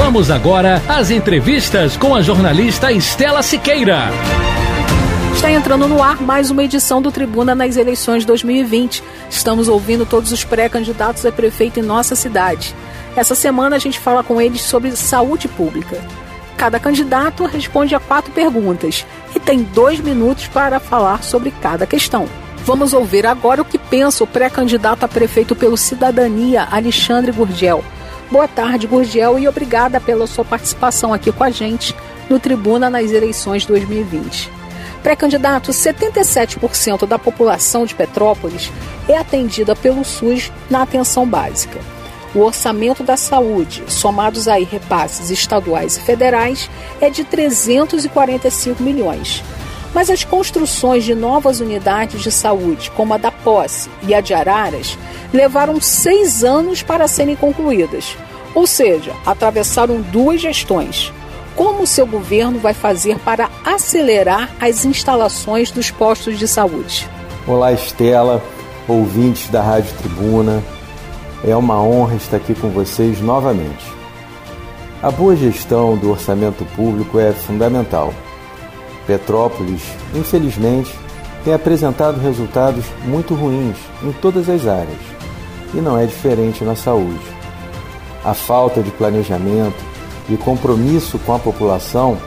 Vamos agora às entrevistas com a jornalista Estela Siqueira. Está entrando no ar mais uma edição do Tribuna nas eleições 2020. Estamos ouvindo todos os pré-candidatos a prefeito em nossa cidade. Essa semana a gente fala com eles sobre saúde pública. Cada candidato responde a quatro perguntas e tem dois minutos para falar sobre cada questão. Vamos ouvir agora o que pensa o pré-candidato a prefeito pelo Cidadania, Alexandre Gurgel. Boa tarde, Gurgel, e obrigada pela sua participação aqui com a gente no Tribuna nas eleições 2020. Pré-candidato, 77% da população de Petrópolis é atendida pelo SUS na atenção básica. O orçamento da saúde, somados aí repasses estaduais e federais, é de 345 milhões. Mas as construções de novas unidades de saúde, como a da Posse e a de Araras, levaram seis anos para serem concluídas. Ou seja, atravessaram duas gestões. Como o seu governo vai fazer para acelerar as instalações dos postos de saúde? Olá, Estela, ouvintes da Rádio Tribuna. É uma honra estar aqui com vocês novamente. A boa gestão do orçamento público é fundamental. Petrópolis, infelizmente, tem apresentado resultados muito ruins em todas as áreas e não é diferente na saúde. A falta de planejamento e compromisso com a população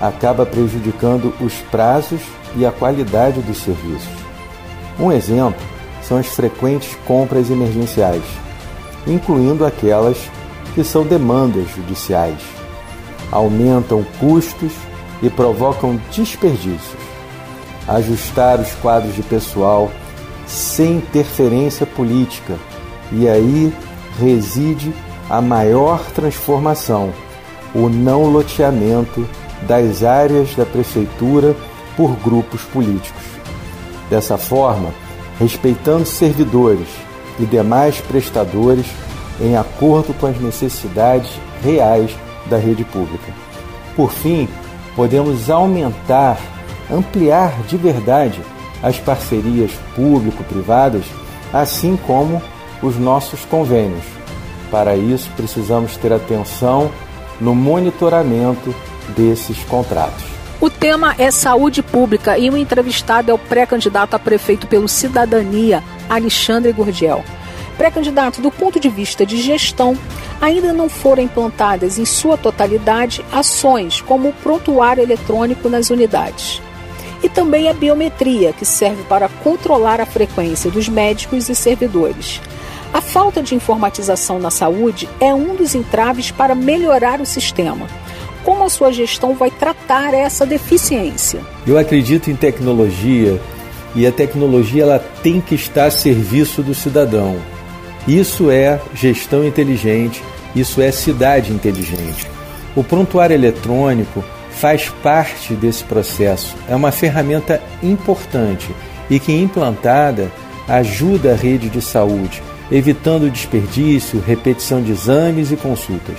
acaba prejudicando os prazos e a qualidade dos serviços. Um exemplo são as frequentes compras emergenciais, incluindo aquelas que são demandas judiciais. Aumentam custos e provocam desperdícios. Ajustar os quadros de pessoal sem interferência política, e aí reside a maior transformação o não loteamento das áreas da prefeitura por grupos políticos. Dessa forma, respeitando servidores e demais prestadores em acordo com as necessidades reais da rede pública. Por fim, podemos aumentar, ampliar de verdade as parcerias público-privadas, assim como os nossos convênios. Para isso, precisamos ter atenção no monitoramento desses contratos. O tema é saúde pública e o entrevistado é o pré-candidato a prefeito pelo Cidadania, Alexandre Gurgel. Pré-candidato, do ponto de vista de gestão, ainda não foram implantadas em sua totalidade ações como o prontuário eletrônico nas unidades. E também a biometria, que serve para controlar a frequência dos médicos e servidores. A falta de informatização na saúde é um dos entraves para melhorar o sistema. Como a sua gestão vai tratar essa deficiência? Eu acredito em tecnologia e a tecnologia ela tem que estar a serviço do cidadão. Isso é gestão inteligente, isso é cidade inteligente. O prontuário eletrônico faz parte desse processo, é uma ferramenta importante e que implantada ajuda a rede de saúde evitando desperdício, repetição de exames e consultas.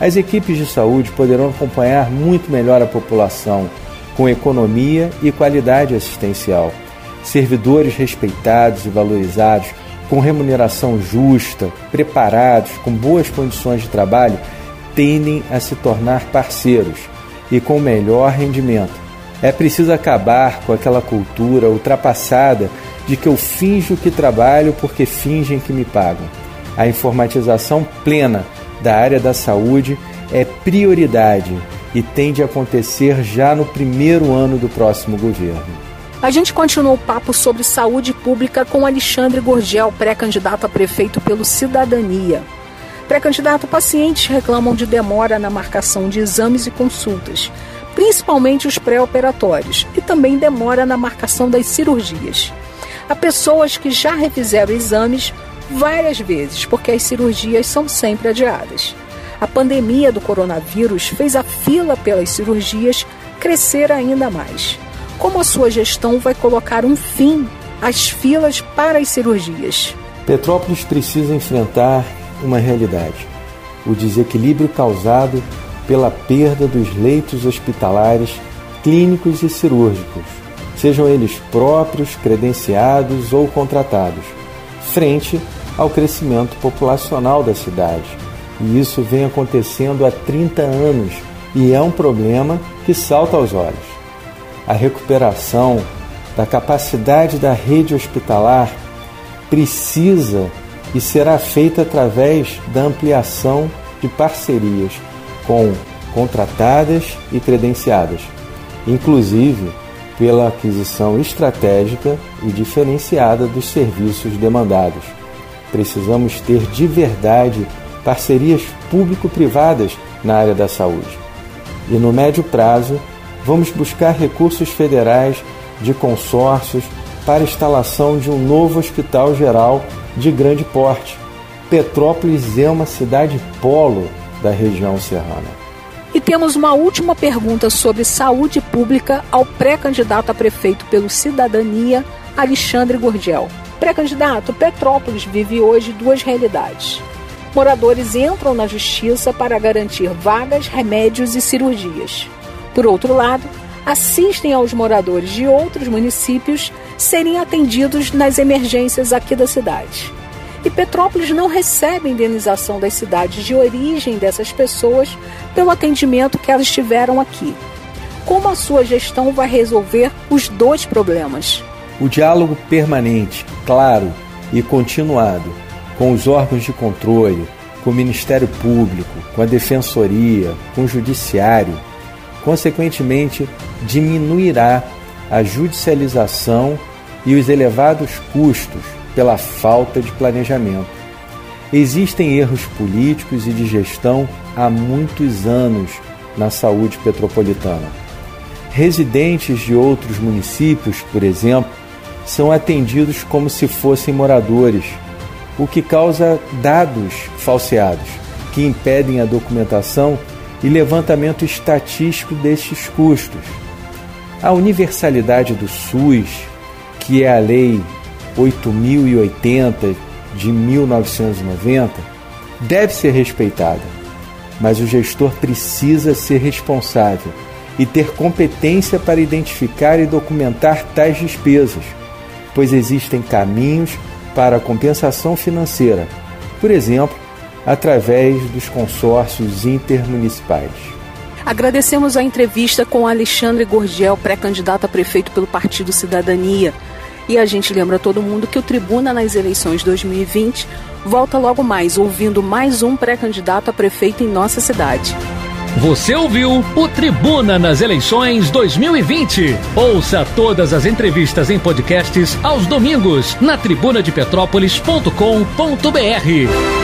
As equipes de saúde poderão acompanhar muito melhor a população, com economia e qualidade assistencial. Servidores respeitados e valorizados, com remuneração justa, preparados, com boas condições de trabalho, tendem a se tornar parceiros e com melhor rendimento. É preciso acabar com aquela cultura ultrapassada de que eu finjo que trabalho porque fingem que me pagam. A informatização plena da área da saúde é prioridade e tende a acontecer já no primeiro ano do próximo governo. A gente continua o papo sobre saúde pública com Alexandre Gorgel, pré-candidato a prefeito pelo Cidadania. Pré-candidato, pacientes reclamam de demora na marcação de exames e consultas, principalmente os pré-operatórios, e também demora na marcação das cirurgias a pessoas que já refizeram exames várias vezes, porque as cirurgias são sempre adiadas. A pandemia do coronavírus fez a fila pelas cirurgias crescer ainda mais. Como a sua gestão vai colocar um fim às filas para as cirurgias? Petrópolis precisa enfrentar uma realidade: o desequilíbrio causado pela perda dos leitos hospitalares, clínicos e cirúrgicos, sejam eles próprios, credenciados ou contratados, frente ao crescimento populacional da cidade. E isso vem acontecendo há 30 anos e é um problema que salta aos olhos. A recuperação da capacidade da rede hospitalar precisa e será feita através da ampliação de parcerias com contratadas e credenciadas, inclusive pela aquisição estratégica e diferenciada dos serviços demandados. Precisamos ter de verdade parcerias público-privadas na área da saúde. E no médio prazo, vamos buscar recursos federais de consórcios para instalação de um novo hospital geral de grande porte. Petrópolis é uma cidade polo da região serrana. E temos uma última pergunta sobre saúde pública ao pré-candidato a prefeito pelo Cidadania, Alexandre Gurgel. Pré-candidato, Petrópolis vive hoje duas realidades. Moradores entram na justiça para garantir vagas, remédios e cirurgias. Por outro lado, assistem aos moradores de outros municípios serem atendidos nas emergências aqui da cidade. E Petrópolis não recebe indenização das cidades de origem dessas pessoas pelo atendimento que elas tiveram aqui. Como a sua gestão vai resolver os dois problemas? O diálogo permanente, claro e continuado com os órgãos de controle, com o Ministério Público, com a Defensoria, com o Judiciário, consequentemente diminuirá a judicialização e os elevados custos pela falta de planejamento. Existem erros políticos e de gestão há muitos anos na saúde petropolitana. Residentes de outros municípios, por exemplo, são atendidos como se fossem moradores, o que causa dados falseados, que impedem a documentação e levantamento estatístico destes custos. A universalidade do SUS, que é a Lei 8080 de 1990, deve ser respeitada, mas o gestor precisa ser responsável e ter competência para identificar e documentar tais despesas, pois existem caminhos para a compensação financeira, por exemplo, através dos consórcios intermunicipais. Agradecemos a entrevista com Alexandre Gorgel, pré-candidato a prefeito pelo Partido Cidadania. E a gente lembra todo mundo que o Tribuna nas eleições 2020 volta logo mais, ouvindo mais um pré-candidato a prefeito em nossa cidade. Você ouviu o Tribuna nas eleições 2020. Ouça todas as entrevistas em podcasts aos domingos na tribunadepetrópolis.com.br.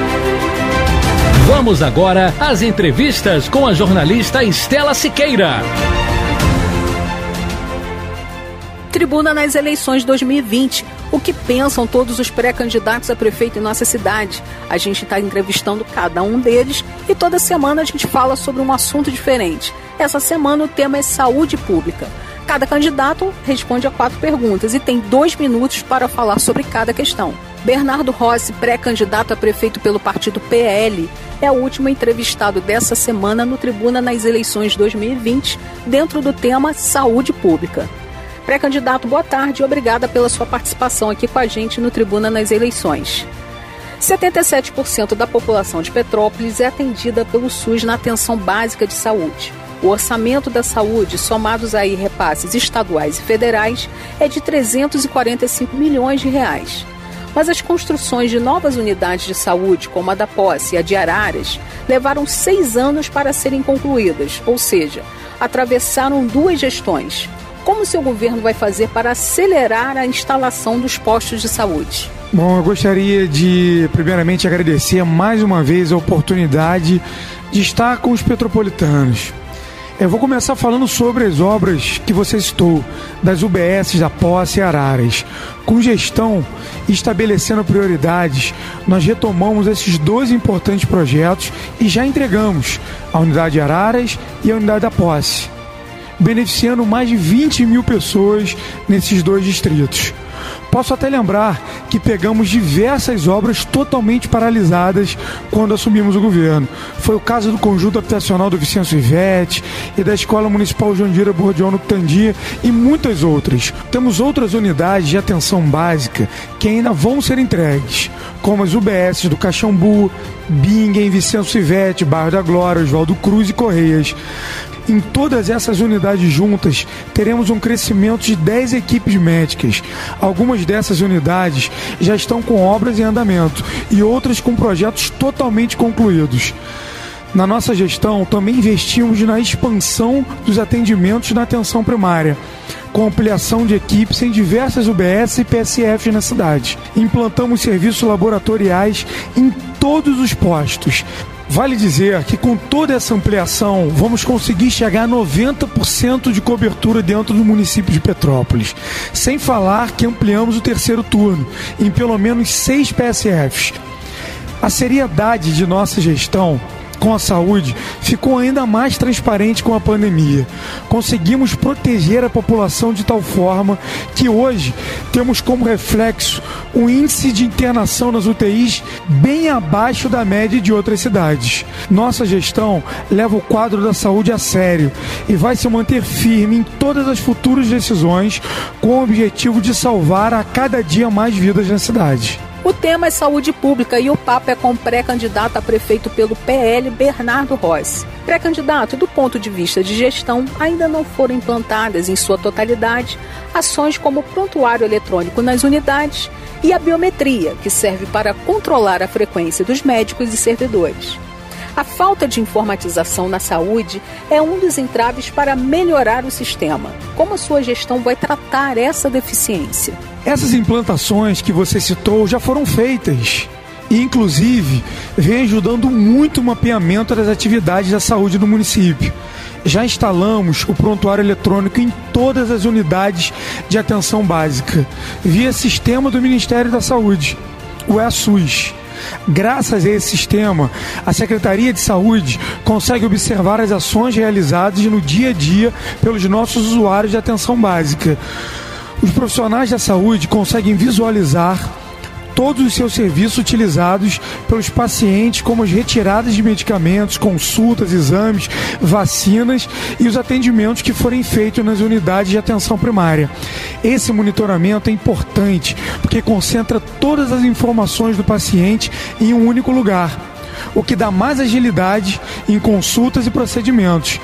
Vamos agora às entrevistas com a jornalista Estela Siqueira. Tribuna nas eleições 2020. O que pensam todos os pré-candidatos a prefeito em nossa cidade? A gente está entrevistando cada um deles e toda semana a gente fala sobre um assunto diferente. Essa semana o tema é saúde pública. Cada candidato responde a quatro perguntas e tem dois minutos para falar sobre cada questão. Bernardo Rossi, pré-candidato a prefeito pelo partido PL, é o último entrevistado dessa semana no Tribuna nas eleições 2020, dentro do tema Saúde Pública. Pré-candidato, boa tarde e obrigada pela sua participação aqui com a gente no Tribuna nas eleições. 77% da população de Petrópolis é atendida pelo SUS na atenção básica de saúde. O orçamento da saúde, somados aí repasses estaduais e federais, é de 345 milhões de reais. Mas as construções de novas unidades de saúde, como a da Posse e a de Araras, levaram seis anos para serem concluídas, ou seja, atravessaram duas gestões. Como seu governo vai fazer para acelerar a instalação dos postos de saúde? Bom, eu gostaria de, primeiramente, agradecer mais uma vez a oportunidade de estar com os petropolitanos. Eu vou começar falando sobre as obras que você citou, das UBS da Posse e Araras. Com gestão estabelecendo prioridades, nós retomamos esses dois importantes projetos e já entregamos a unidade Araras e a unidade da Posse, beneficiando mais de 20 mil pessoas nesses dois distritos. Posso até lembrar que pegamos diversas obras totalmente paralisadas quando assumimos o governo. Foi o caso do conjunto habitacional do Vicente Ivete e da Escola Municipal Jandira Bordião no Tandi e muitas outras. Temos outras unidades de atenção básica que ainda vão ser entregues, como as UBS do Caxambu, Bingen, Vicente Ivete, Bairro da Glória, Oswaldo Cruz e Correias. Em todas essas unidades juntas, teremos um crescimento de 10 equipes médicas. Algumas dessas unidades já estão com obras em andamento e outras com projetos totalmente concluídos. Na nossa gestão, também investimos na expansão dos atendimentos na atenção primária, com ampliação de equipes em diversas UBS e PSF na cidade. Implantamos serviços laboratoriais em todos os postos, Vale dizer que com toda essa ampliação, vamos conseguir chegar a 90% de cobertura dentro do município de Petrópolis. Sem falar que ampliamos o terceiro turno em pelo menos seis PSFs. A seriedade de nossa gestão com a saúde ficou ainda mais transparente com a pandemia. Conseguimos proteger a população de tal forma que hoje temos como reflexo um índice de internação nas UTIs bem abaixo da média de outras cidades. Nossa gestão leva o quadro da saúde a sério e vai se manter firme em todas as futuras decisões com o objetivo de salvar a cada dia mais vidas na cidade. O tema é saúde pública e o papo é com o pré-candidato a prefeito pelo PL, Bernardo Rossi. Pré-candidato, do ponto de vista de gestão, ainda não foram implantadas em sua totalidade ações como o prontuário eletrônico nas unidades e a biometria, que serve para controlar a frequência dos médicos e servidores. A falta de informatização na saúde é um dos entraves para melhorar o sistema. Como a sua gestão vai tratar essa deficiência? Essas implantações que você citou já foram feitas e, inclusive, vem ajudando muito o mapeamento das atividades da saúde no município. Já instalamos o prontuário eletrônico em todas as unidades de atenção básica, via sistema do Ministério da Saúde, o EASUS. Graças a esse sistema, a Secretaria de Saúde consegue observar as ações realizadas no dia a dia pelos nossos usuários de atenção básica. Os profissionais da saúde conseguem visualizar todos os seus serviços utilizados pelos pacientes, como as retiradas de medicamentos, consultas, exames, vacinas e os atendimentos que forem feitos nas unidades de atenção primária. Esse monitoramento é importante porque concentra todas as informações do paciente em um único lugar, o que dá mais agilidade em consultas e procedimentos.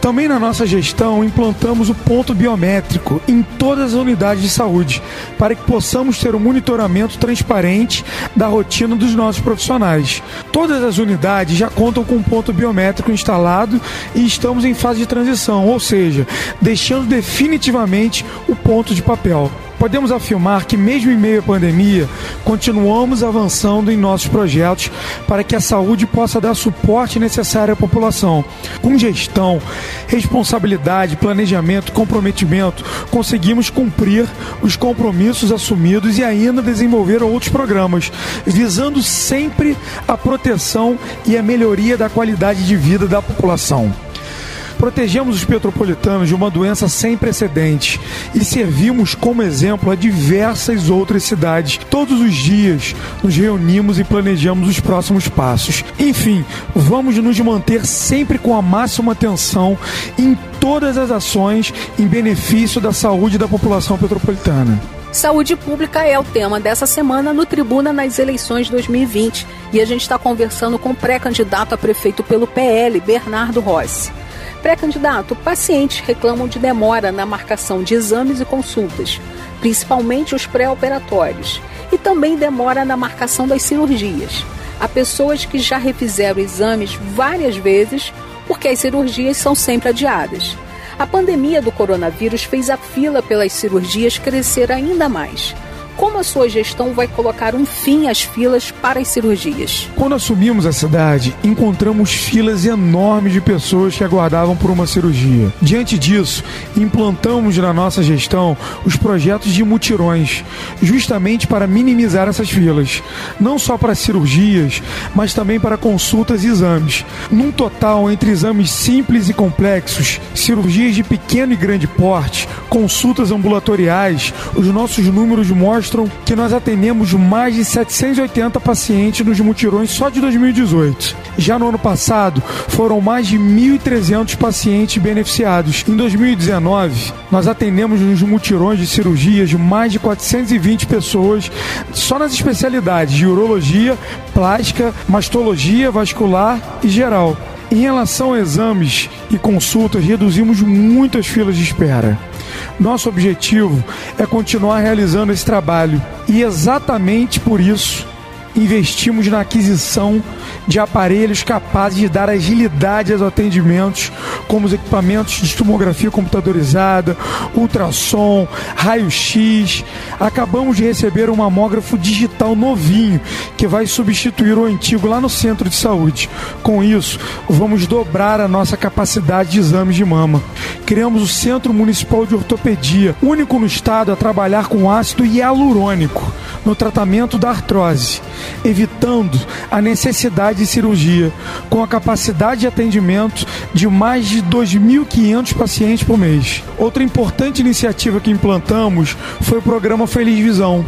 Também na nossa gestão implantamos o ponto biométrico em todas as unidades de saúde, para que possamos ter um monitoramento transparente da rotina dos nossos profissionais. Todas as unidades já contam com um ponto biométrico instalado e estamos em fase de transição, ou seja, deixando definitivamente o ponto de papel podemos afirmar que, mesmo em meio à pandemia, continuamos avançando em nossos projetos para que a saúde possa dar suporte necessário à população. Com gestão, responsabilidade, planejamento, comprometimento, conseguimos cumprir os compromissos assumidos e ainda desenvolver outros programas, visando sempre a proteção e a melhoria da qualidade de vida da população. Protegemos os petropolitanos de uma doença sem precedentes e servimos como exemplo a diversas outras cidades. Todos os dias nos reunimos e planejamos os próximos passos. Enfim, vamos nos manter sempre com a máxima atenção em todas as ações em benefício da saúde da população petropolitana. Saúde pública é o tema dessa semana no Tribuna nas eleições 2020 e a gente está conversando com o pré-candidato a prefeito pelo PL, Bernardo Rossi. Pré-candidato, pacientes reclamam de demora na marcação de exames e consultas, principalmente os pré-operatórios, e também demora na marcação das cirurgias. Há pessoas que já refizeram exames várias vezes porque as cirurgias são sempre adiadas. A pandemia do coronavírus fez a fila pelas cirurgias crescer ainda mais como a sua gestão vai colocar um fim às filas para as cirurgias? Quando assumimos a cidade, encontramos filas enormes de pessoas que aguardavam por uma cirurgia. Diante disso, implantamos na nossa gestão os projetos de mutirões, justamente para minimizar essas filas, não só para cirurgias, mas também para consultas e exames. Num total, entre exames simples e complexos, cirurgias de pequeno e grande porte, consultas ambulatoriais, os nossos números mostram mostram que nós atendemos mais de 780 pacientes nos mutirões só de 2018. Já no ano passado, foram mais de 1.300 pacientes beneficiados. Em 2019, nós atendemos nos mutirões de cirurgias mais de 420 pessoas só nas especialidades de urologia, plástica, mastologia, vascular e geral. Em relação a exames e consultas, reduzimos muito as filas de espera. Nosso objetivo é continuar realizando esse trabalho e exatamente por isso investimos na aquisição de aparelhos capazes de dar agilidade aos atendimentos, como os equipamentos de tomografia computadorizada, ultrassom, raio-x. Acabamos de receber um mamógrafo digital novinho que vai substituir o antigo lá no centro de saúde. Com isso, vamos dobrar a nossa capacidade de exames de mama. Criamos o Centro Municipal de Ortopedia, único no estado a trabalhar com ácido hialurônico no tratamento da artrose, evitando a necessidade de cirurgia, com a capacidade de atendimento de mais de 2.500 pacientes por mês. Outra importante iniciativa que implantamos foi o programa Feliz Visão.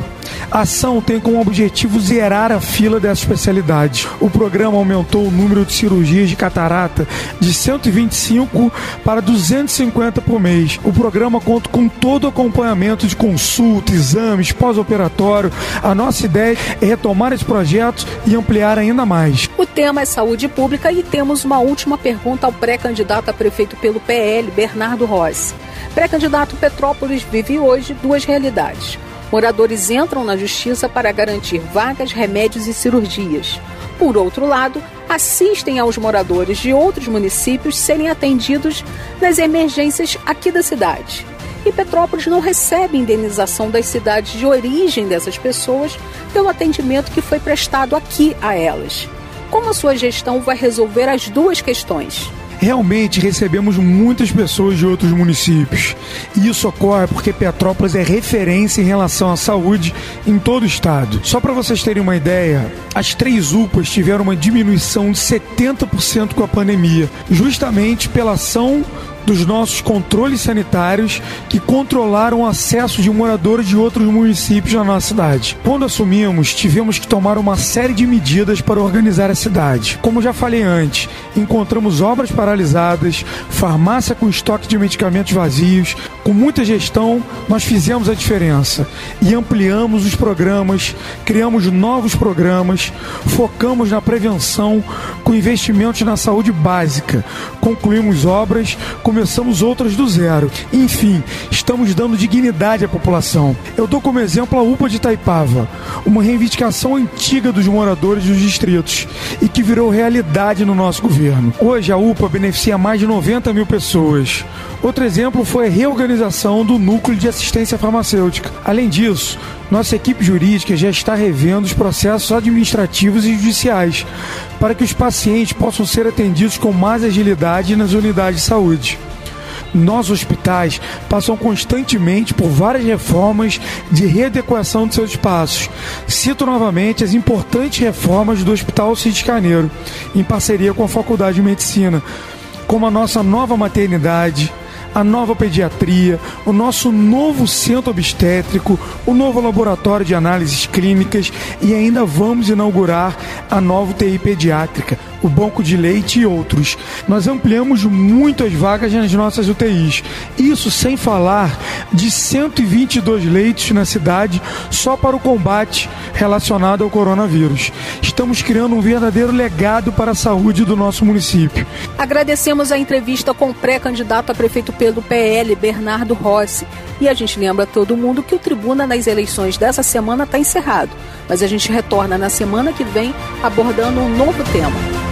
A ação tem como objetivo zerar a fila dessa especialidade. O programa aumentou o número de cirurgias de catarata de 125 para 250 por mês. O programa conta com todo o acompanhamento de consulta, exames, pós-operatório. A nossa ideia é retomar esse projeto e ampliar ainda mais. O tema é saúde pública e temos uma última pergunta ao pré-candidato a prefeito pelo PL, Bernardo Rossi. Pré-candidato Petrópolis vive hoje duas realidades. Moradores entram na justiça para garantir vagas, remédios e cirurgias. Por outro lado, assistem aos moradores de outros municípios serem atendidos nas emergências aqui da cidade. E Petrópolis não recebe indenização das cidades de origem dessas pessoas pelo atendimento que foi prestado aqui a elas. Como a sua gestão vai resolver as duas questões? Realmente recebemos muitas pessoas de outros municípios. E isso ocorre porque Petrópolis é referência em relação à saúde em todo o estado. Só para vocês terem uma ideia, as três UPAs tiveram uma diminuição de 70% com a pandemia, justamente pela ação dos nossos controles sanitários que controlaram o acesso de moradores de outros municípios na nossa cidade. Quando assumimos, tivemos que tomar uma série de medidas para organizar a cidade. Como já falei antes, encontramos obras paralisadas, farmácia com estoque de medicamentos vazios. Com muita gestão, nós fizemos a diferença e ampliamos os programas, criamos novos programas, focamos na prevenção com investimentos na saúde básica, concluímos obras com começamos outras do zero. Enfim, estamos dando dignidade à população. Eu dou como exemplo a UPA de Taipava, uma reivindicação antiga dos moradores dos distritos e que virou realidade no nosso governo. Hoje a UPA beneficia mais de 90 mil pessoas. Outro exemplo foi a reorganização do núcleo de assistência farmacêutica. Além disso, nossa equipe jurídica já está revendo os processos administrativos e judiciais para que os pacientes possam ser atendidos com mais agilidade nas unidades de saúde. Nossos hospitais passam constantemente por várias reformas de readequação de seus espaços. Cito novamente as importantes reformas do Hospital Cid Caneiro, em parceria com a Faculdade de Medicina, como a nossa nova maternidade, a nova pediatria, o nosso novo centro obstétrico, o novo laboratório de análises clínicas e ainda vamos inaugurar a nova UTI pediátrica o banco de leite e outros. Nós ampliamos muitas vagas nas nossas UTIs. Isso sem falar de 122 leitos na cidade só para o combate relacionado ao coronavírus. Estamos criando um verdadeiro legado para a saúde do nosso município. Agradecemos a entrevista com o pré-candidato a prefeito pelo PL, Bernardo Rossi, E a gente lembra todo mundo que o Tribuna nas eleições dessa semana está encerrado, mas a gente retorna na semana que vem abordando um novo tema.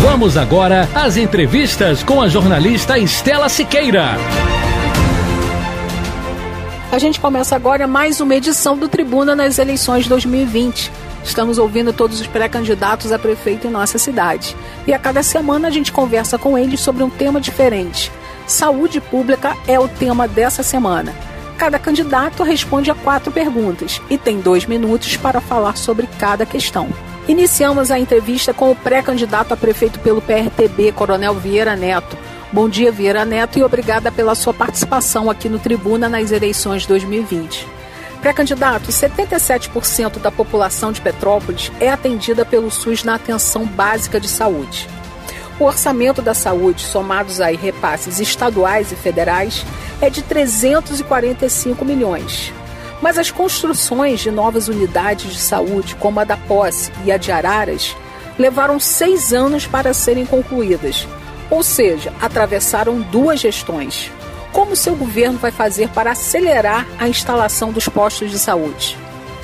Vamos agora às entrevistas com a jornalista Estela Siqueira. A gente começa agora mais uma edição do Tribuna nas eleições 2020. Estamos ouvindo todos os pré-candidatos a prefeito em nossa cidade. E a cada semana a gente conversa com eles sobre um tema diferente. Saúde pública é o tema dessa semana. Cada candidato responde a quatro perguntas e tem dois minutos para falar sobre cada questão. Iniciamos a entrevista com o pré-candidato a prefeito pelo PRTB, Coronel Vieira Neto. Bom dia, Vieira Neto, e obrigada pela sua participação aqui no Tribuna nas eleições 2020. Pré-candidato, 77% da população de Petrópolis é atendida pelo SUS na atenção básica de saúde. O orçamento da saúde, somados aí repasses estaduais e federais, é de 345 milhões. Mas as construções de novas unidades de saúde, como a da Posse e a de Araras, levaram seis anos para serem concluídas, ou seja, atravessaram duas gestões. Como seu governo vai fazer para acelerar a instalação dos postos de saúde?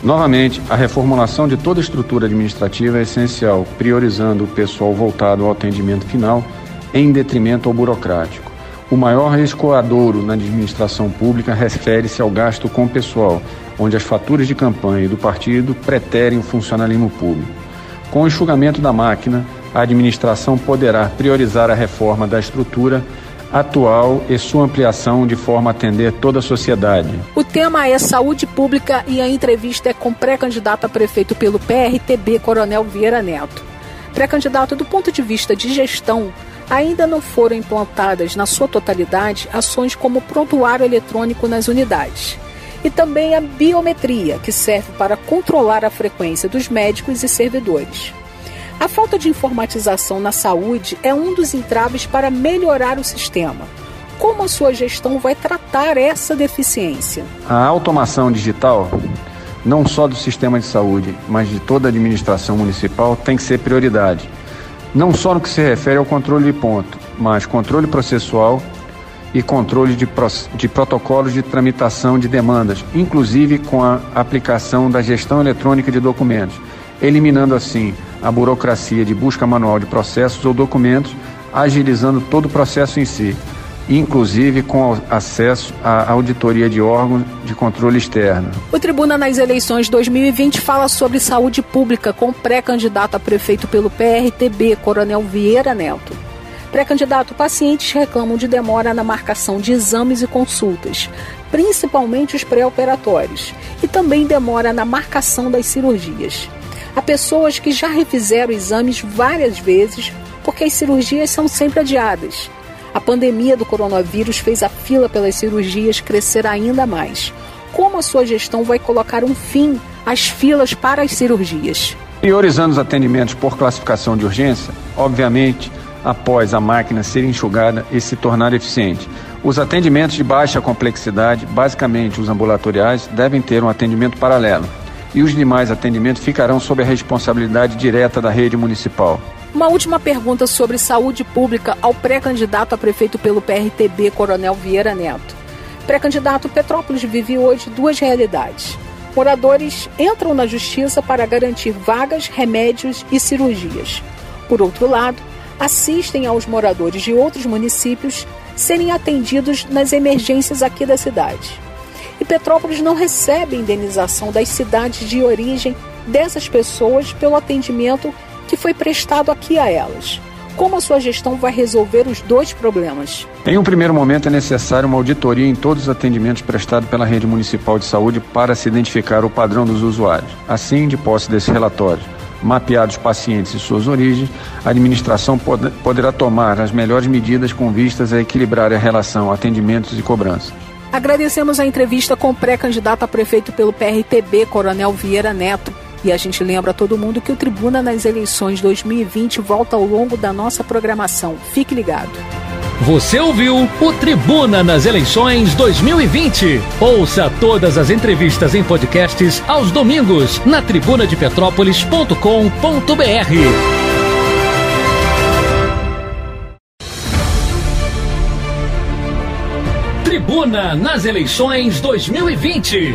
Novamente, a reformulação de toda a estrutura administrativa é essencial, priorizando o pessoal voltado ao atendimento final em detrimento ao burocrático. O maior escoadouro na administração pública refere-se ao gasto com pessoal, onde as faturas de campanha do partido preterem o funcionalismo público. Com o enxugamento da máquina, a administração poderá priorizar a reforma da estrutura atual e sua ampliação de forma a atender toda a sociedade. O tema é saúde pública e a entrevista é com pré-candidato a prefeito pelo PRTB, Coronel Vieira Neto. Pré-candidato, do ponto de vista de gestão, ainda não foram implantadas na sua totalidade ações como prontuário eletrônico nas unidades. E também a biometria, que serve para controlar a frequência dos médicos e servidores. A falta de informatização na saúde é um dos entraves para melhorar o sistema. Como a sua gestão vai tratar essa deficiência? A automação digital, não só do sistema de saúde, mas de toda a administração municipal, tem que ser prioridade não só no que se refere ao controle de ponto, mas controle processual e controle de, de protocolos de tramitação de demandas, inclusive com a aplicação da gestão eletrônica de documentos, eliminando assim a burocracia de busca manual de processos ou documentos, agilizando todo o processo em si inclusive com acesso à auditoria de órgãos de controle externo. O Tribuna nas eleições 2020 fala sobre saúde pública com pré-candidato a prefeito pelo PRTB, Coronel Vieira Neto. Pré-candidato, pacientes reclamam de demora na marcação de exames e consultas, principalmente os pré-operatórios, e também demora na marcação das cirurgias. Há pessoas que já refizeram exames várias vezes porque as cirurgias são sempre adiadas a pandemia do coronavírus fez a fila pelas cirurgias crescer ainda mais. Como a sua gestão vai colocar um fim às filas para as cirurgias? Priorizando os atendimentos por classificação de urgência, obviamente, após a máquina ser enxugada e se tornar eficiente. Os atendimentos de baixa complexidade, basicamente os ambulatoriais, devem ter um atendimento paralelo. E os demais atendimentos ficarão sob a responsabilidade direta da rede municipal. Uma última pergunta sobre saúde pública ao pré-candidato a prefeito pelo PRTB, Coronel Vieira Neto. Pré-candidato Petrópolis vive hoje duas realidades. Moradores entram na justiça para garantir vagas, remédios e cirurgias. Por outro lado, assistem aos moradores de outros municípios serem atendidos nas emergências aqui da cidade. E Petrópolis não recebe indenização das cidades de origem dessas pessoas pelo atendimento que foi prestado aqui a elas. como a sua gestão vai resolver os dois problemas. Em um primeiro momento, é necessário uma auditoria em todos os atendimentos prestados pela rede municipal de saúde para se identificar o padrão dos usuários. Assim, de posse desse relatório, mapeados pacientes e suas origens, a administração poderá tomar as melhores medidas com vistas a equilibrar a relação atendimentos e cobranças. Agradecemos a entrevista com o pré-candidato a prefeito pelo PRTB, Coronel Vieira Neto. E a gente lembra todo mundo que o Tribuna nas eleições 2020 volta ao longo da nossa programação. Fique ligado. Você ouviu o Tribuna nas eleições 2020. Ouça todas as entrevistas em podcasts aos domingos na tribunadepetrópolis.com.br. Tribuna nas eleições 2020.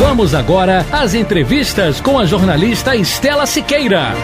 Vamos agora às entrevistas com a jornalista Estela Siqueira.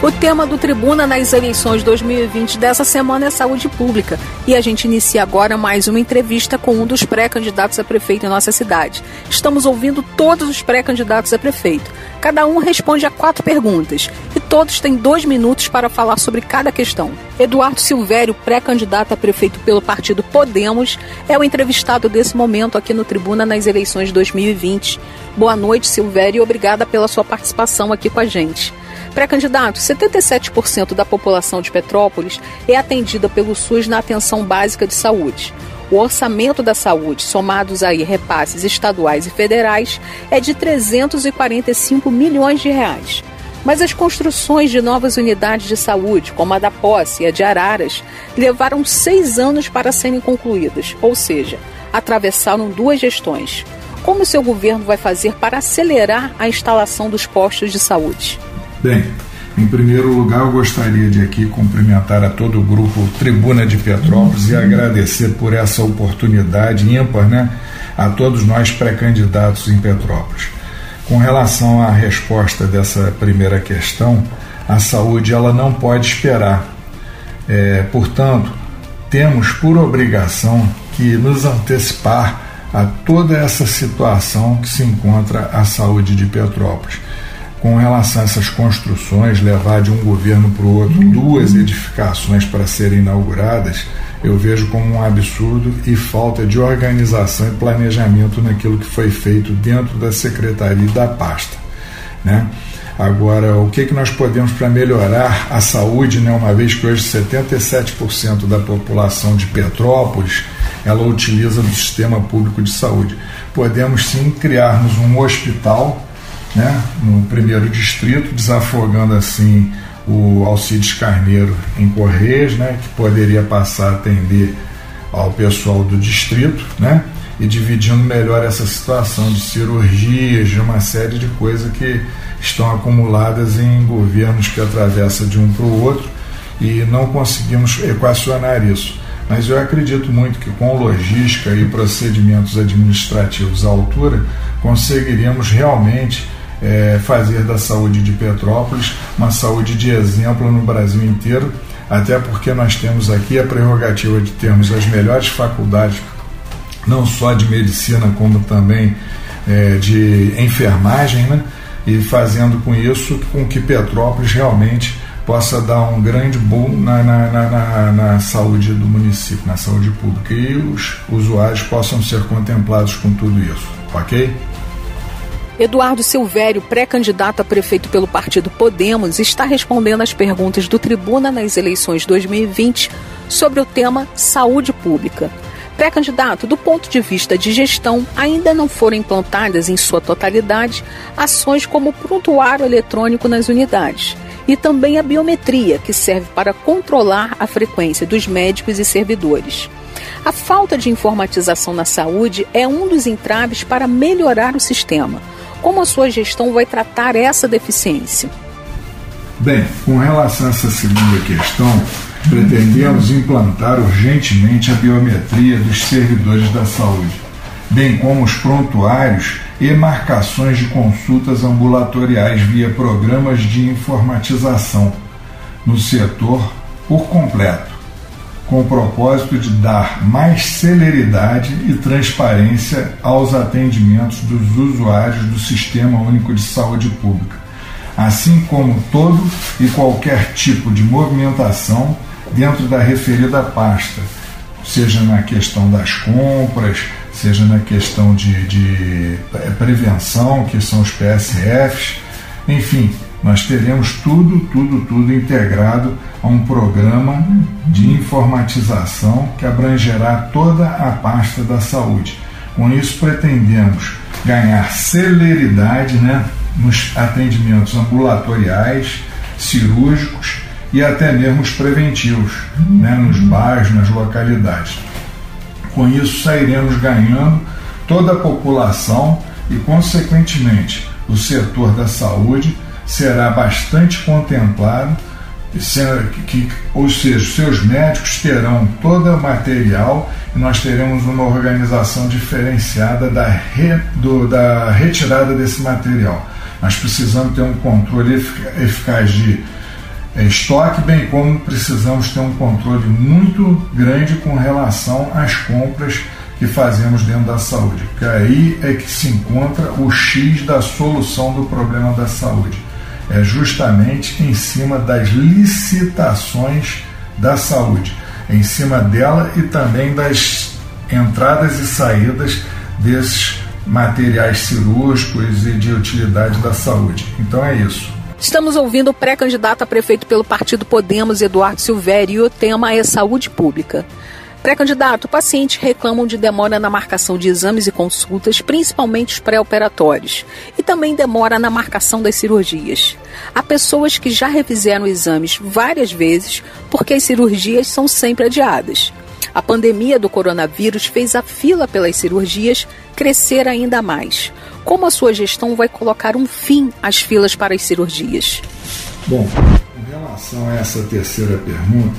O tema do Tribuna nas eleições 2020 dessa semana é saúde pública. E a gente inicia agora mais uma entrevista com um dos pré-candidatos a prefeito em nossa cidade. Estamos ouvindo todos os pré-candidatos a prefeito. Cada um responde a quatro perguntas e todos têm dois minutos para falar sobre cada questão. Eduardo Silvério, pré-candidato a prefeito pelo partido Podemos, é o entrevistado desse momento aqui no Tribuna nas eleições 2020. Boa noite, Silvério, e obrigada pela sua participação aqui com a gente. Pré-candidato, 77% da população de Petrópolis é atendida pelo SUS na atenção básica de saúde. O orçamento da saúde, somados aí repasses estaduais e federais, é de 345 milhões de reais. Mas as construções de novas unidades de saúde, como a da Posse e a de Araras, levaram seis anos para serem concluídas, ou seja, atravessaram duas gestões. Como o seu governo vai fazer para acelerar a instalação dos postos de saúde? Bem, em primeiro lugar, eu gostaria de aqui cumprimentar a todo o grupo Tribuna de Petrópolis e agradecer por essa oportunidade ímpar, né, a todos nós pré-candidatos em Petrópolis. Com relação à resposta dessa primeira questão, a saúde ela não pode esperar. É, portanto, temos por obrigação que nos antecipar a toda essa situação que se encontra a saúde de Petrópolis com relação a essas construções, levar de um governo para o outro duas edificações para serem inauguradas, eu vejo como um absurdo e falta de organização e planejamento naquilo que foi feito dentro da secretaria e da pasta. Né? Agora, o que, que nós podemos para melhorar a saúde, né? uma vez que hoje 77% da população de Petrópolis ela utiliza do sistema público de saúde? Podemos sim criarmos um hospital né, no primeiro distrito, desafogando assim o Alcides Carneiro em Correios, né, que poderia passar a atender ao pessoal do distrito, né, e dividindo melhor essa situação de cirurgias, de uma série de coisas que estão acumuladas em governos que atravessam de um para o outro e não conseguimos equacionar isso. Mas eu acredito muito que com logística e procedimentos administrativos à altura conseguiríamos realmente é, fazer da saúde de Petrópolis uma saúde de exemplo no Brasil inteiro, até porque nós temos aqui a prerrogativa de termos as melhores faculdades, não só de medicina, como também é, de enfermagem, né? e fazendo com isso com que Petrópolis realmente possa dar um grande boom na, na, na, na, saúde do município, na saúde pública, e os usuários possam ser contemplados com tudo isso, ok? Eduardo Silvério, pré-candidato a prefeito pelo partido Podemos, está respondendo às perguntas do Tribuna nas eleições 2020 sobre o tema saúde pública. Pré-candidato, do ponto de vista de gestão, ainda não foram implantadas em sua totalidade ações como o prontuário eletrônico nas unidades e também a biometria, que serve para controlar a frequência dos médicos e servidores. A falta de informatização na saúde é um dos entraves para melhorar o sistema. Como a sua gestão vai tratar essa deficiência? Bem, com relação a essa segunda questão, pretendemos implantar urgentemente a biometria dos servidores da saúde, bem como os prontuários e marcações de consultas ambulatoriais via programas de informatização no setor por completo, com o propósito de dar mais celeridade e transparência aos atendimentos dos usuários do Sistema Único de Saúde Pública, assim como todo e qualquer tipo de movimentação dentro da referida pasta, seja na questão das compras, seja na questão de, de é, prevenção, que são os PSFs, enfim, nós teremos tudo, tudo, tudo integrado a um programa de informatização que abrangerá toda a pasta da saúde. Com isso, pretendemos ganhar celeridade né, nos atendimentos ambulatoriais, cirúrgicos e até mesmo os preventivos, né, nos bairros, nas localidades. Com isso, sairemos ganhando toda a população e, consequentemente, o setor da saúde será bastante contemplado, que, ou seja, seus médicos terão todo o material e nós teremos uma organização diferenciada da, re, do, da retirada desse material. Nós precisamos ter um controle eficaz de é, estoque, bem como precisamos ter um controle muito grande com relação às compras que fazemos dentro da saúde, porque aí é que se encontra o X da solução do problema da saúde. É justamente em cima das licitações da saúde, em cima dela e também das entradas e saídas desses materiais cirúrgicos e de utilidade da saúde. Então é isso. Estamos ouvindo o pré-candidato a prefeito pelo partido Podemos, Eduardo Silvério, e o tema é saúde pública. Pré-candidato, pacientes reclamam de demora na marcação de exames e consultas, principalmente os pré-operatórios, e também demora na marcação das cirurgias. Há pessoas que já refizeram exames várias vezes porque as cirurgias são sempre adiadas. A pandemia do coronavírus fez a fila pelas cirurgias crescer ainda mais. Como a sua gestão vai colocar um fim às filas para as cirurgias? Bom, em relação a essa terceira pergunta,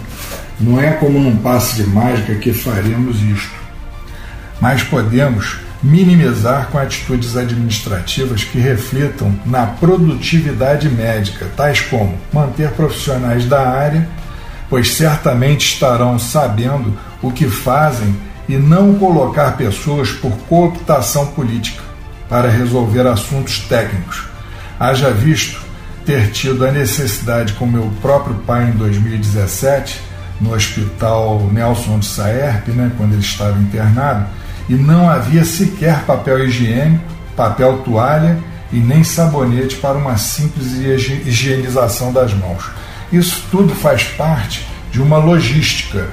não é como num passe de mágica que faremos isto, mas podemos minimizar com atitudes administrativas que reflitam na produtividade médica, tais como manter profissionais da área, pois certamente estarão sabendo o que fazem e não colocar pessoas por cooptação política para resolver assuntos técnicos. Haja visto ter tido a necessidade com meu próprio pai em 2017, no hospital Nelson de Saerp, né, quando ele estava internado, e não havia sequer papel higiênico, papel toalha e nem sabonete para uma simples higienização das mãos. Isso tudo faz parte de uma logística.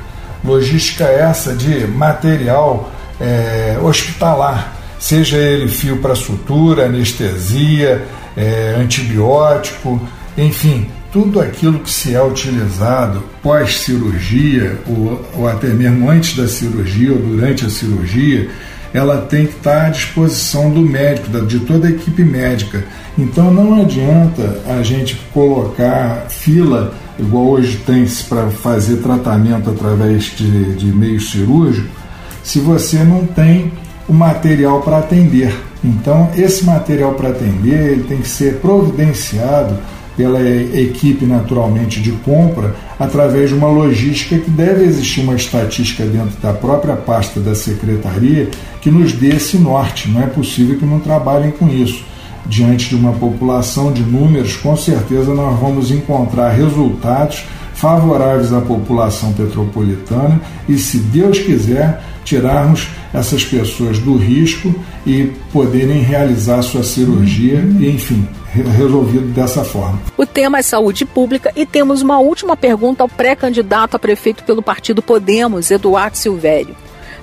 Logística essa de material é, hospitalar seja ele fio para sutura, anestesia, é, antibiótico, enfim, tudo aquilo que se é utilizado pós-cirurgia, ou, ou, até mesmo antes da cirurgia ou durante a cirurgia, ela tem que estar à disposição do médico, de toda a equipe médica. Então não adianta a gente colocar fila, igual hoje tem para fazer tratamento através de, de meio cirúrgico, se você não tem o material para atender. Então, esse material para atender ele tem que ser providenciado pela equipe naturalmente de compra através de uma logística que deve existir uma estatística dentro da própria pasta da secretaria que nos dê esse norte. Não é possível que não trabalhem com isso. Diante de uma população de números, com certeza nós vamos encontrar resultados favoráveis à população petropolitana e, se Deus quiser, tirarmos essas pessoas do risco e poderem realizar sua cirurgia e, enfim, resolvido dessa forma. O tema é saúde pública e temos uma última pergunta ao pré-candidato a prefeito pelo partido Podemos, Eduardo Silvério.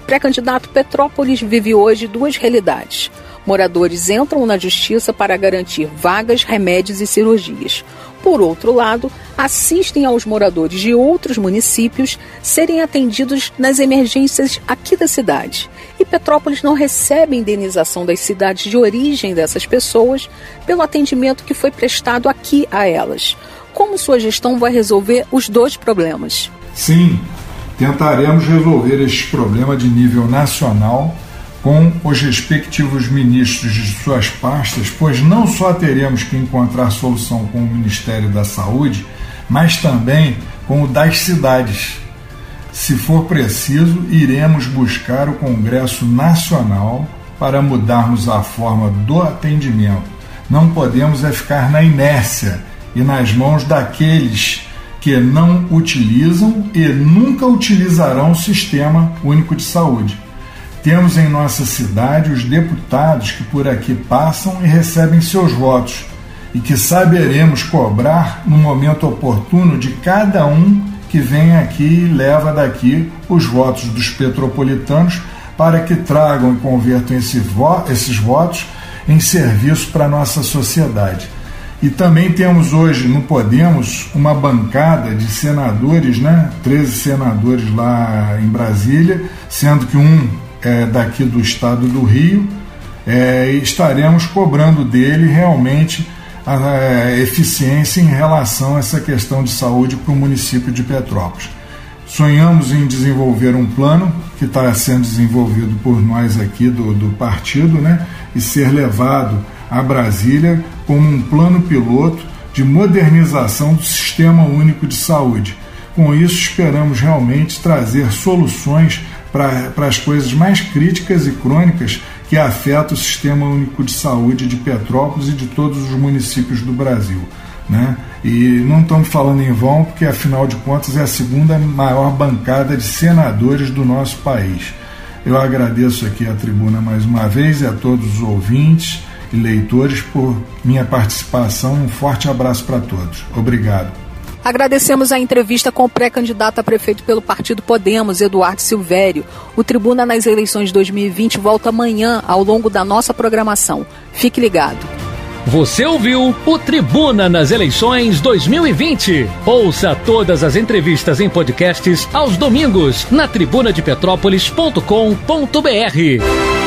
Pré-candidato Petrópolis vive hoje duas realidades. Moradores entram na justiça para garantir vagas, remédios e cirurgias. Por outro lado, assistem aos moradores de outros municípios serem atendidos nas emergências aqui da cidade. E Petrópolis não recebe indenização das cidades de origem dessas pessoas pelo atendimento que foi prestado aqui a elas. Como sua gestão vai resolver os dois problemas? Sim, tentaremos resolver este problema de nível nacional com os respectivos ministros de suas pastas, pois não só teremos que encontrar solução com o Ministério da Saúde, mas também com o das cidades. Se for preciso, iremos buscar o Congresso Nacional para mudarmos a forma do atendimento. Não podemos é ficar na inércia e nas mãos daqueles que não utilizam e nunca utilizarão o Sistema Único de Saúde. Temos em nossa cidade os deputados que por aqui passam e recebem seus votos, e que saberemos cobrar no momento oportuno de cada um que vem aqui e leva daqui os votos dos petropolitanos para que tragam e convertam esse vo esses votos em serviço para a nossa sociedade. E também temos hoje no Podemos uma bancada de senadores, né? 13 senadores lá em Brasília, sendo que um é daqui do estado do Rio. É, estaremos cobrando dele realmente a, eficiência em relação a essa questão de saúde para o município de Petrópolis. Sonhamos em desenvolver um plano que está sendo desenvolvido por nós aqui do, do partido, né? E ser levado a Brasília como um plano piloto de modernização do Sistema Único de Saúde. Com isso, esperamos realmente trazer soluções para as coisas mais críticas e crônicas que afetam o Sistema Único de Saúde de Petrópolis e de todos os municípios do Brasil. Né? E não estamos falando em vão, porque afinal de contas é a segunda maior bancada de senadores do nosso país. Eu agradeço aqui a tribuna mais uma vez e a todos os ouvintes e leitores por minha participação. Um forte abraço para todos. Obrigado. Agradecemos a entrevista com o pré-candidato a prefeito pelo partido Podemos, Eduardo Silvério. O Tribuna nas eleições 2020 volta amanhã ao longo da nossa programação. Fique ligado. Você ouviu o Tribuna nas eleições 2020. Ouça todas as entrevistas em podcasts aos domingos na tribunadepetrópolis.com.br.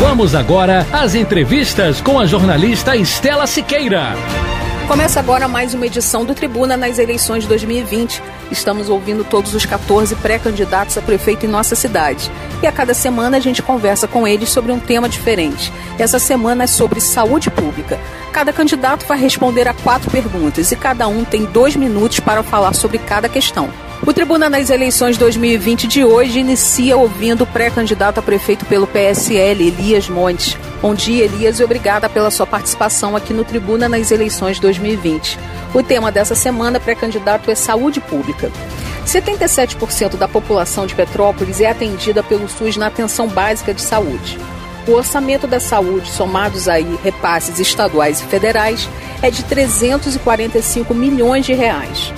Vamos agora às entrevistas com a jornalista Estela Siqueira. Começa agora mais uma edição do Tribuna nas eleições 2020. Estamos ouvindo todos os 14 pré-candidatos a prefeito em nossa cidade. E a cada semana a gente conversa com eles sobre um tema diferente. Essa semana é sobre saúde pública. Cada candidato vai responder a quatro perguntas e cada um tem dois minutos para falar sobre cada questão. O Tribuna nas eleições 2020 de hoje inicia ouvindo o pré-candidato a prefeito pelo PSL, Elias Montes. Bom dia, Elias, e obrigada pela sua participação aqui no Tribuna nas eleições 2020. O tema dessa semana, pré-candidato, é saúde pública. 77% da população de Petrópolis é atendida pelo SUS na atenção básica de saúde. O orçamento da saúde, somados aí repasses estaduais e federais, é de 345 milhões de reais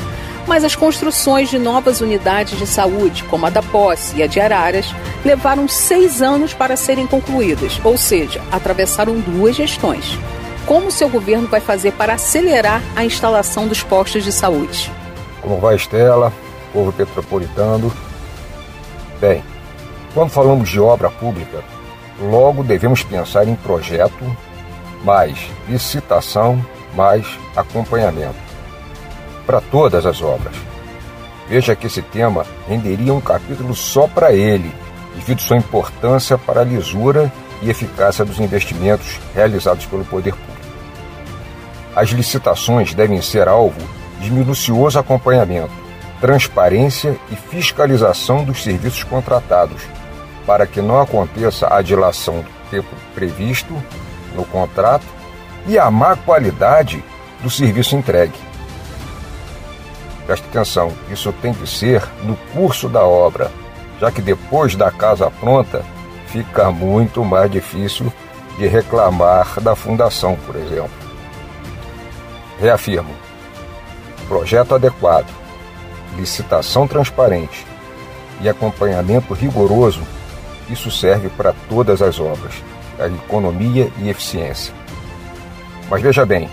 mas as construções de novas unidades de saúde, como a da Posse e a de Araras, levaram seis anos para serem concluídas, ou seja, atravessaram duas gestões. Como seu governo vai fazer para acelerar a instalação dos postos de saúde? Como vai, Estela? Povo petropolitano. Bem, quando falamos de obra pública, logo devemos pensar em projeto, mais licitação, mais acompanhamento para todas as obras. Veja que esse tema renderia um capítulo só para ele, devido sua importância para a lisura e eficácia dos investimentos realizados pelo poder público. As licitações devem ser alvo de minucioso acompanhamento, transparência e fiscalização dos serviços contratados, para que não aconteça a dilação do tempo previsto no contrato e a má qualidade do serviço entregue. Preste atenção, isso tem que ser no curso da obra, já que depois da casa pronta fica muito mais difícil de reclamar da fundação, por exemplo. Reafirmo: projeto adequado, licitação transparente e acompanhamento rigoroso, isso serve para todas as obras, a economia e eficiência. Mas veja bem,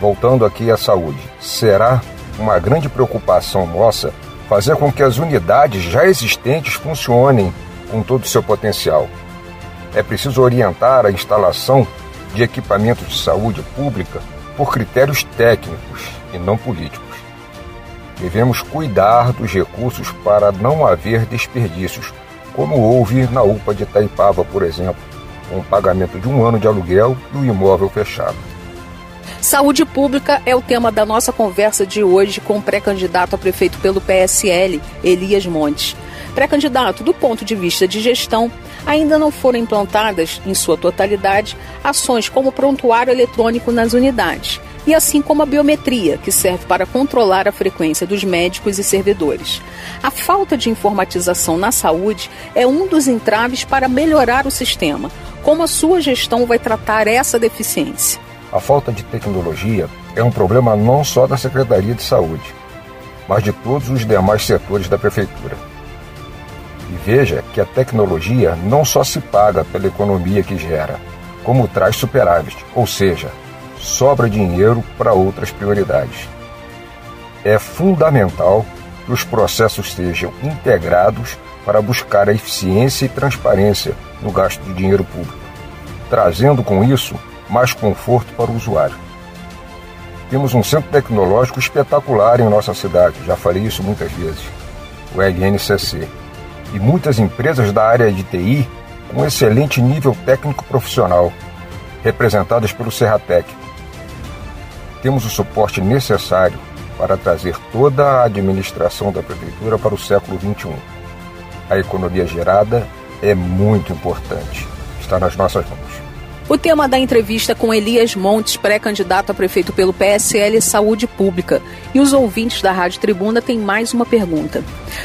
voltando aqui à saúde, será uma grande preocupação nossa fazer com que as unidades já existentes funcionem com todo o seu potencial. É preciso orientar a instalação de equipamentos de saúde pública por critérios técnicos e não políticos. Devemos cuidar dos recursos para não haver desperdícios, como houve na UPA de Itaipava, por exemplo, com o pagamento de um ano de aluguel e o imóvel fechado. Saúde pública é o tema da nossa conversa de hoje com o pré-candidato a prefeito pelo PSL, Elias Montes. Pré-candidato, do ponto de vista de gestão, ainda não foram implantadas, em sua totalidade, ações como o prontuário eletrônico nas unidades, e assim como a biometria, que serve para controlar a frequência dos médicos e servidores. A falta de informatização na saúde é um dos entraves para melhorar o sistema. Como a sua gestão vai tratar essa deficiência? A falta de tecnologia é um problema não só da Secretaria de Saúde, mas de todos os demais setores da Prefeitura. E veja que a tecnologia não só se paga pela economia que gera, como traz superávit, ou seja, sobra dinheiro para outras prioridades. É fundamental que os processos sejam integrados para buscar a eficiência e transparência no gasto de dinheiro público, trazendo com isso mais conforto para o usuário. Temos um centro tecnológico espetacular em nossa cidade, já falei isso muitas vezes, o EGNCC e muitas empresas da área de TI com excelente nível técnico profissional, representadas pelo Serratec. Temos o suporte necessário para trazer toda a administração da Prefeitura para o século XXI. A economia gerada é muito importante. Está nas nossas mãos. O tema da entrevista com Elias Montes, pré-candidato a prefeito pelo PSL Saúde Pública. E os ouvintes da Rádio Tribuna têm mais uma pergunta.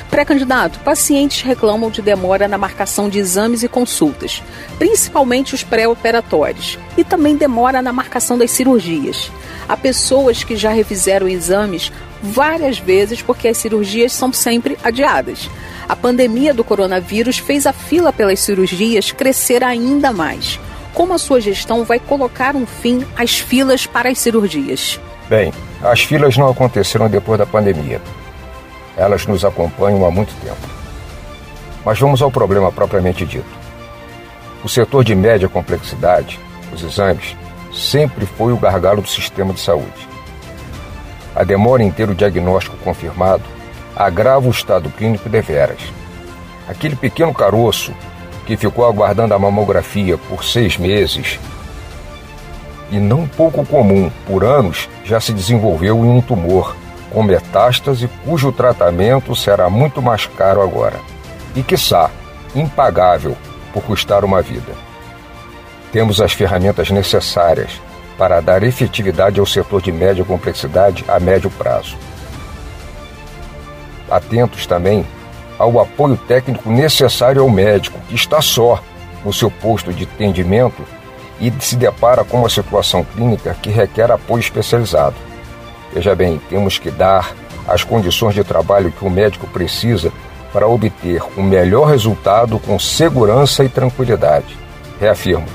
Pré-candidato, pacientes reclamam de demora na marcação de exames e consultas, principalmente os pré-operatórios, e também demora na marcação das cirurgias. Há pessoas que já refizeram exames várias vezes porque as cirurgias são sempre adiadas. A pandemia do coronavírus fez a fila pelas cirurgias crescer ainda mais como a sua gestão vai colocar um fim às filas para as cirurgias? Bem, as filas não aconteceram depois da pandemia. Elas nos acompanham há muito tempo. Mas vamos ao problema propriamente dito. O setor de média complexidade, os exames, sempre foi o gargalo do sistema de saúde. A demora em ter o diagnóstico confirmado agrava o estado clínico deveras. Aquele pequeno caroço que ficou aguardando a mamografia por seis meses e não pouco comum, por anos, já se desenvolveu em um tumor com metástase cujo tratamento será muito mais caro agora e, quiçá, impagável por custar uma vida. Temos as ferramentas necessárias para dar efetividade ao setor de média complexidade a médio prazo. Atentos também ao apoio técnico necessário ao médico, que está só no seu posto de atendimento e se depara com uma situação clínica que requer apoio especializado. Veja bem, temos que dar as condições de trabalho que o médico precisa para obter o melhor resultado com segurança e tranquilidade. Reafirmo,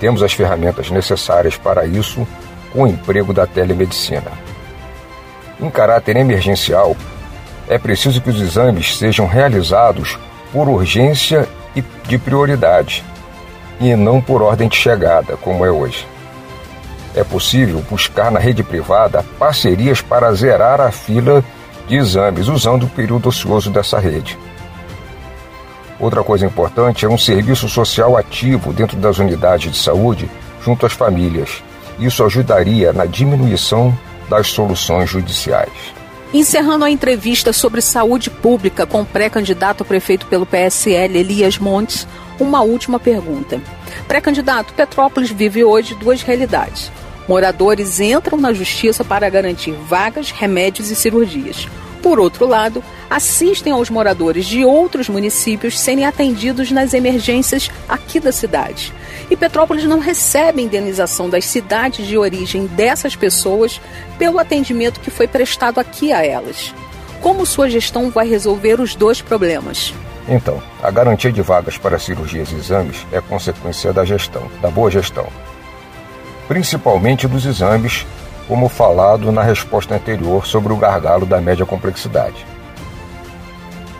temos as ferramentas necessárias para isso com o emprego da telemedicina. Em caráter emergencial, é preciso que os exames sejam realizados por urgência e de prioridade, e não por ordem de chegada, como é hoje. É possível buscar na rede privada parcerias para zerar a fila de exames usando o período ocioso dessa rede. Outra coisa importante é um serviço social ativo dentro das unidades de saúde junto às famílias. Isso ajudaria na diminuição das soluções judiciais. Encerrando a entrevista sobre saúde pública com o pré-candidato a prefeito pelo PSL, Elias Montes, uma última pergunta. Pré-candidato, Petrópolis vive hoje duas realidades. Moradores entram na justiça para garantir vagas, remédios e cirurgias. Por outro lado, assistem aos moradores de outros municípios serem atendidos nas emergências aqui da cidade. E Petrópolis não recebe indenização das cidades de origem dessas pessoas pelo atendimento que foi prestado aqui a elas. Como sua gestão vai resolver os dois problemas? Então, a garantia de vagas para cirurgias e exames é consequência da gestão, da boa gestão. Principalmente dos exames, como falado na resposta anterior sobre o gargalo da média complexidade.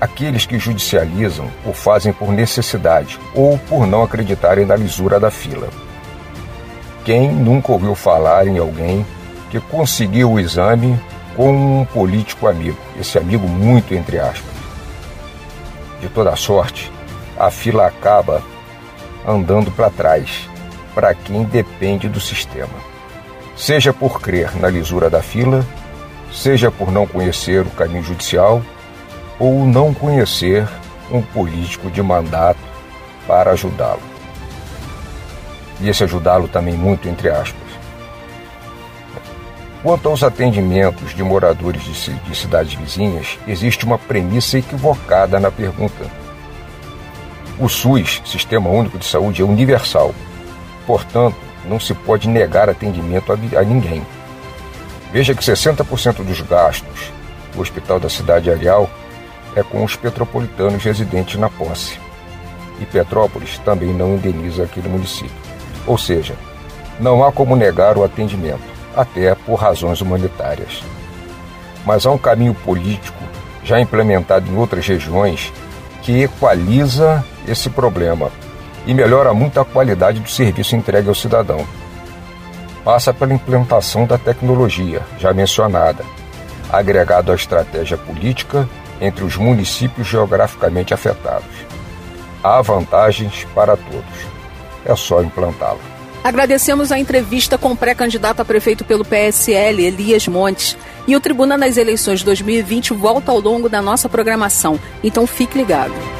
Aqueles que judicializam o fazem por necessidade ou por não acreditarem na lisura da fila. Quem nunca ouviu falar em alguém que conseguiu o exame com um político amigo, esse amigo muito entre aspas? De toda sorte, a fila acaba andando para trás, para quem depende do sistema seja por crer na lisura da fila, seja por não conhecer o caminho judicial ou não conhecer um político de mandato para ajudá-lo. E esse ajudá-lo também muito entre aspas. Quanto aos atendimentos de moradores de, de cidades vizinhas, existe uma premissa equivocada na pergunta. O SUS, Sistema Único de Saúde, é universal. Portanto, não se pode negar atendimento a, a ninguém. Veja que 60% dos gastos do Hospital da Cidade Areal é com os petropolitanos residentes na posse. E Petrópolis também não indeniza aquele município. Ou seja, não há como negar o atendimento, até por razões humanitárias. Mas há um caminho político já implementado em outras regiões que equaliza esse problema e melhora muito a qualidade do serviço entregue ao cidadão. Passa pela implantação da tecnologia, já mencionada, agregado à estratégia política entre os municípios geograficamente afetados. Há vantagens para todos. É só implantá-la. Agradecemos a entrevista com o pré-candidato a prefeito pelo PSL, Elias Montes. E o Tribuna nas Eleições 2020 volta ao longo da nossa programação, então fique ligado.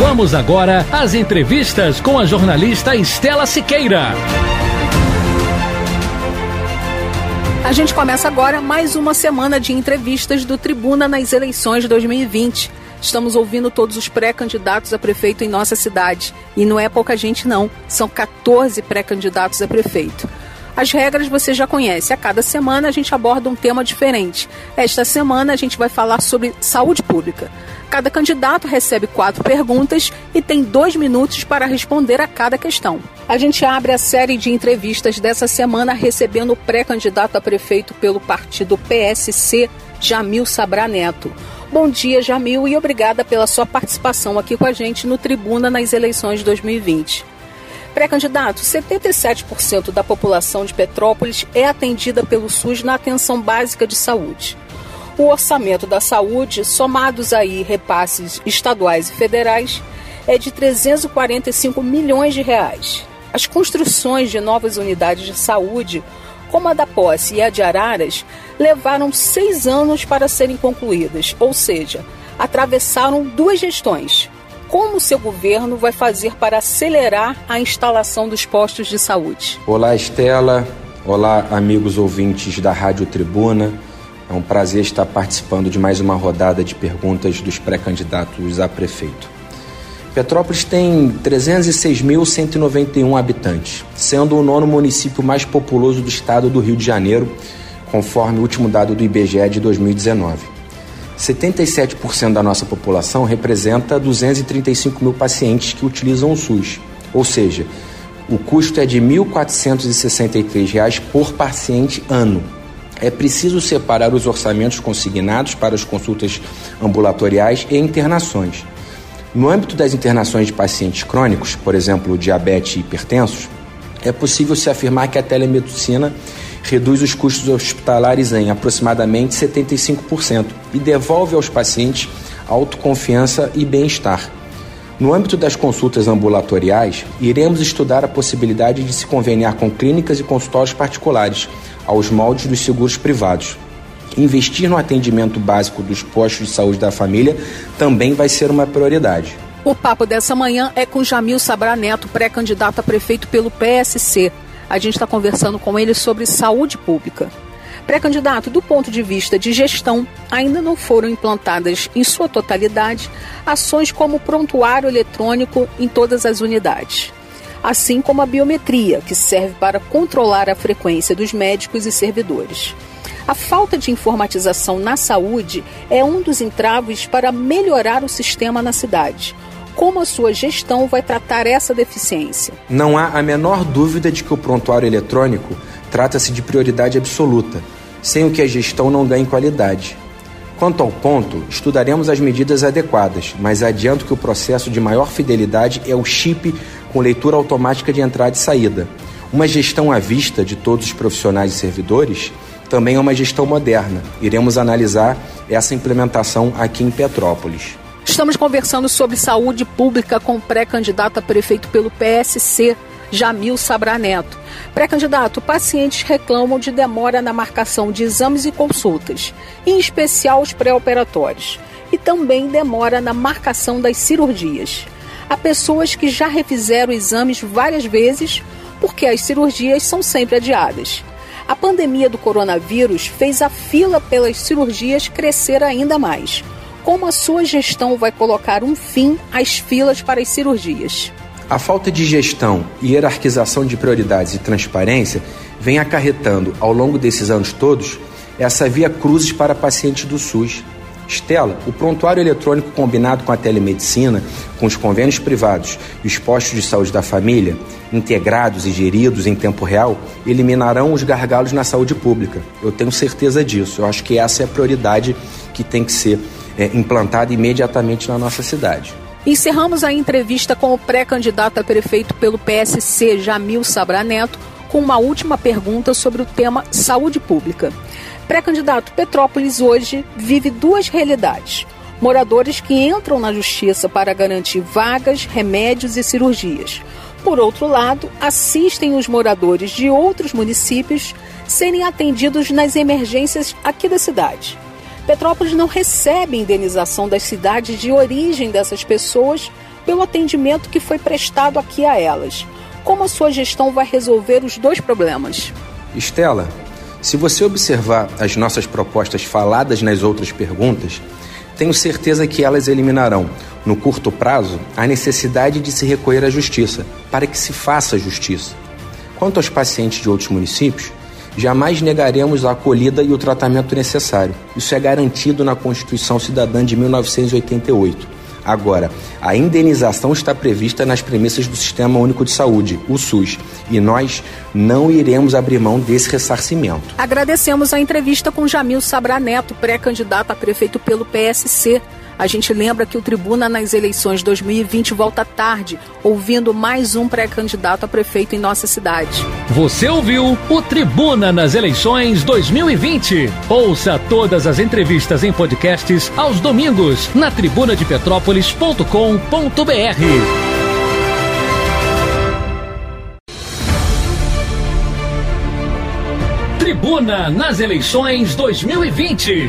Vamos agora às entrevistas com a jornalista Estela Siqueira. A gente começa agora mais uma semana de entrevistas do Tribuna nas eleições de 2020. Estamos ouvindo todos os pré-candidatos a prefeito em nossa cidade. E não é pouca gente, não. São 14 pré-candidatos a prefeito. As regras você já conhece. A cada semana a gente aborda um tema diferente. Esta semana a gente vai falar sobre saúde pública. Cada candidato recebe quatro perguntas e tem dois minutos para responder a cada questão. A gente abre a série de entrevistas dessa semana recebendo o pré-candidato a prefeito pelo partido PSC, Jamil Sabra Neto. Bom dia, Jamil, e obrigada pela sua participação aqui com a gente no Tribuna nas eleições de 2020. Pré-candidato, 77% da população de Petrópolis é atendida pelo SUS na atenção básica de saúde o orçamento da saúde, somados aí repasses estaduais e federais, é de 345 milhões de reais. As construções de novas unidades de saúde, como a da Posse e a de Araras, levaram seis anos para serem concluídas, ou seja, atravessaram duas gestões. Como o seu governo vai fazer para acelerar a instalação dos postos de saúde? Olá, Estela. Olá, amigos ouvintes da Rádio Tribuna. É um prazer estar participando de mais uma rodada de perguntas dos pré-candidatos a prefeito. Petrópolis tem 306.191 habitantes, sendo o nono município mais populoso do estado do Rio de Janeiro, conforme o último dado do IBGE de 2019. 77% da nossa população representa 235 mil pacientes que utilizam o SUS, ou seja, o custo é de R$ 1.463 por paciente ano é preciso separar os orçamentos consignados para as consultas ambulatoriais e internações. No âmbito das internações de pacientes crônicos, por exemplo, diabetes e hipertensos, é possível se afirmar que a telemedicina reduz os custos hospitalares em aproximadamente 75% e devolve aos pacientes autoconfiança e bem-estar. No âmbito das consultas ambulatoriais, iremos estudar a possibilidade de se conveniar com clínicas e consultórios particulares, aos moldes dos seguros privados. Investir no atendimento básico dos postos de saúde da família também vai ser uma prioridade. O papo dessa manhã é com Jamil Sabra Neto, pré-candidato a prefeito pelo PSC. A gente está conversando com ele sobre saúde pública. Pré-candidato, do ponto de vista de gestão, ainda não foram implantadas em sua totalidade ações como prontuário eletrônico em todas as unidades, assim como a biometria, que serve para controlar a frequência dos médicos e servidores. A falta de informatização na saúde é um dos entraves para melhorar o sistema na cidade como a sua gestão vai tratar essa deficiência. Não há a menor dúvida de que o prontuário eletrônico trata-se de prioridade absoluta, sem o que a gestão não ganhe qualidade. Quanto ao ponto, estudaremos as medidas adequadas, mas adianto que o processo de maior fidelidade é o chip com leitura automática de entrada e saída. Uma gestão à vista de todos os profissionais e servidores também é uma gestão moderna. Iremos analisar essa implementação aqui em Petrópolis. Estamos conversando sobre saúde pública com pré-candidato a prefeito pelo PSC, Jamil Sabraneto. Pré-candidato, pacientes reclamam de demora na marcação de exames e consultas, em especial os pré-operatórios, e também demora na marcação das cirurgias. Há pessoas que já refizeram exames várias vezes porque as cirurgias são sempre adiadas. A pandemia do coronavírus fez a fila pelas cirurgias crescer ainda mais como a sua gestão vai colocar um fim às filas para as cirurgias? A falta de gestão, hierarquização de prioridades e transparência vem acarretando, ao longo desses anos todos, essa via cruzes para pacientes do SUS. Estela, o prontuário eletrônico combinado com a telemedicina, com os convênios privados e os postos de saúde da família, integrados e geridos em tempo real, eliminarão os gargalos na saúde pública. Eu tenho certeza disso. Eu acho que essa é a prioridade que tem que ser é, implantada imediatamente na nossa cidade. Encerramos a entrevista com o pré-candidato a prefeito pelo PSC, Jamil Sabraneto, com uma última pergunta sobre o tema saúde pública. Pré-candidato, Petrópolis hoje vive duas realidades. Moradores que entram na justiça para garantir vagas, remédios e cirurgias. Por outro lado, assistem os moradores de outros municípios serem atendidos nas emergências aqui da cidade. Petrópolis não recebe indenização das cidades de origem dessas pessoas pelo atendimento que foi prestado aqui a elas. Como a sua gestão vai resolver os dois problemas? Estela, se você observar as nossas propostas faladas nas outras perguntas, tenho certeza que elas eliminarão, no curto prazo, a necessidade de se recorrer à justiça, para que se faça justiça. Quanto aos pacientes de outros municípios, jamais negaremos a acolhida e o tratamento necessário. Isso é garantido na Constituição Cidadã de 1988. Agora, a indenização está prevista nas premissas do Sistema Único de Saúde, o SUS, e nós não iremos abrir mão desse ressarcimento. Agradecemos a entrevista com Jamil Sabra Neto, pré-candidato a prefeito pelo PSC. A gente lembra que o Tribuna nas eleições 2020 volta tarde, ouvindo mais um pré-candidato a prefeito em nossa cidade. Você ouviu o Tribuna nas eleições 2020. Ouça todas as entrevistas em podcasts aos domingos na tribunadepetrópolis.com.br. Tribuna nas eleições 2020.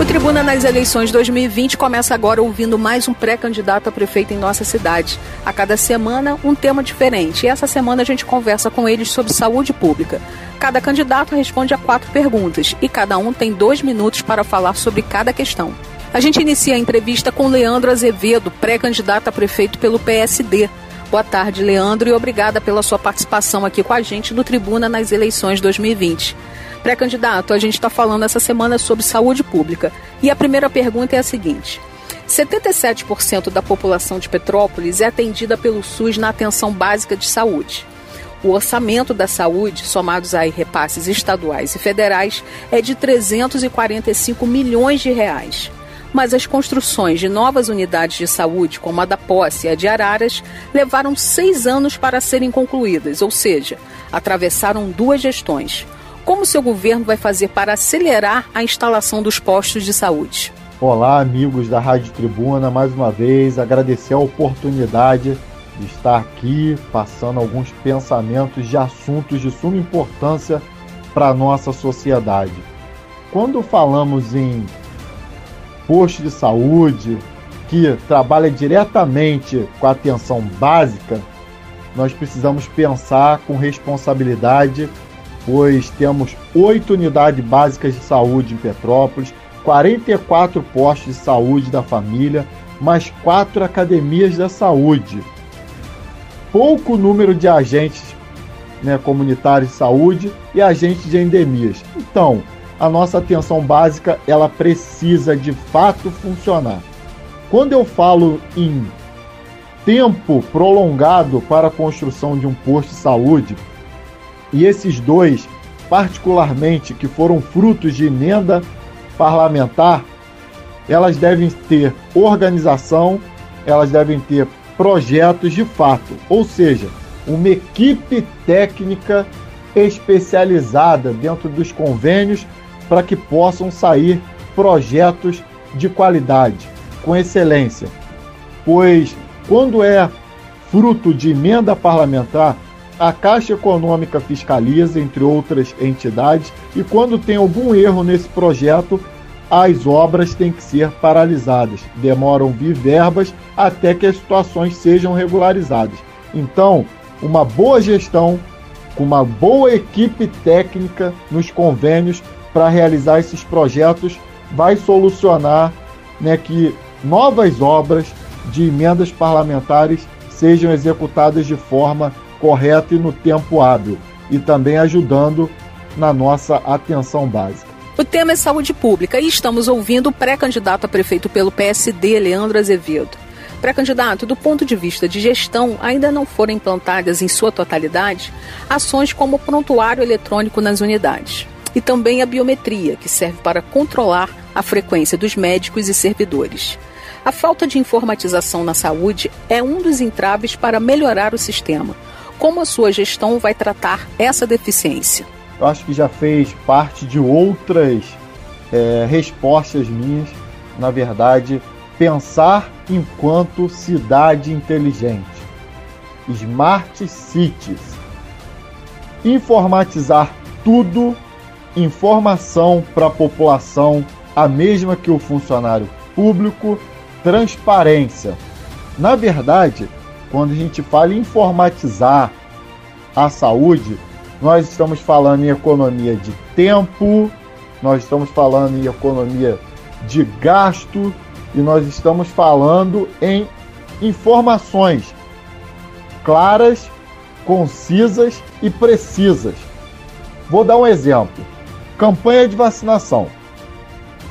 O Tribuna nas eleições 2020 começa agora ouvindo mais um pré-candidato a prefeito em nossa cidade. A cada semana, um tema diferente. E essa semana a gente conversa com eles sobre saúde pública. Cada candidato responde a quatro perguntas e cada um tem dois minutos para falar sobre cada questão. A gente inicia a entrevista com Leandro Azevedo, pré-candidato a prefeito pelo PSD. Boa tarde, Leandro, e obrigada pela sua participação aqui com a gente no Tribuna nas eleições 2020. Pré-candidato, a gente está falando essa semana sobre saúde pública. E a primeira pergunta é a seguinte: 77% da população de Petrópolis é atendida pelo SUS na atenção básica de saúde. O orçamento da saúde, somados a repasses estaduais e federais, é de 345 milhões de reais. Mas as construções de novas unidades de saúde, como a da Posse e a de Araras, levaram seis anos para serem concluídas, ou seja, atravessaram duas gestões. Como seu governo vai fazer para acelerar a instalação dos postos de saúde? Olá, amigos da Rádio Tribuna, mais uma vez agradecer a oportunidade de estar aqui passando alguns pensamentos de assuntos de suma importância para a nossa sociedade. Quando falamos em posto de saúde que trabalha diretamente com a atenção básica, nós precisamos pensar com responsabilidade pois temos oito unidades básicas de saúde em Petrópolis, 44 postos de saúde da família, mais quatro academias da saúde. Pouco número de agentes né, comunitários de saúde e agentes de endemias. Então, a nossa atenção básica ela precisa de fato funcionar. Quando eu falo em tempo prolongado para a construção de um posto de saúde, e esses dois, particularmente, que foram frutos de emenda parlamentar, elas devem ter organização, elas devem ter projetos de fato, ou seja, uma equipe técnica especializada dentro dos convênios para que possam sair projetos de qualidade, com excelência. Pois quando é fruto de emenda parlamentar, a Caixa Econômica fiscaliza, entre outras entidades, e quando tem algum erro nesse projeto, as obras têm que ser paralisadas. Demoram vir verbas até que as situações sejam regularizadas. Então, uma boa gestão, com uma boa equipe técnica nos convênios para realizar esses projetos, vai solucionar né, que novas obras de emendas parlamentares sejam executadas de forma correta e no tempo hábil, e também ajudando na nossa atenção básica. O tema é saúde pública e estamos ouvindo o pré-candidato a prefeito pelo PSD, Leandro Azevedo. Pré-candidato, do ponto de vista de gestão, ainda não foram implantadas em sua totalidade ações como o prontuário eletrônico nas unidades e também a biometria, que serve para controlar a frequência dos médicos e servidores. A falta de informatização na saúde é um dos entraves para melhorar o sistema como a sua gestão vai tratar essa deficiência? Eu acho que já fez parte de outras é, respostas minhas. Na verdade, pensar enquanto cidade inteligente. Smart Cities. Informatizar tudo, informação para a população, a mesma que o funcionário público, transparência. Na verdade, quando a gente fala em informatizar a saúde, nós estamos falando em economia de tempo, nós estamos falando em economia de gasto e nós estamos falando em informações claras, concisas e precisas. Vou dar um exemplo: campanha de vacinação.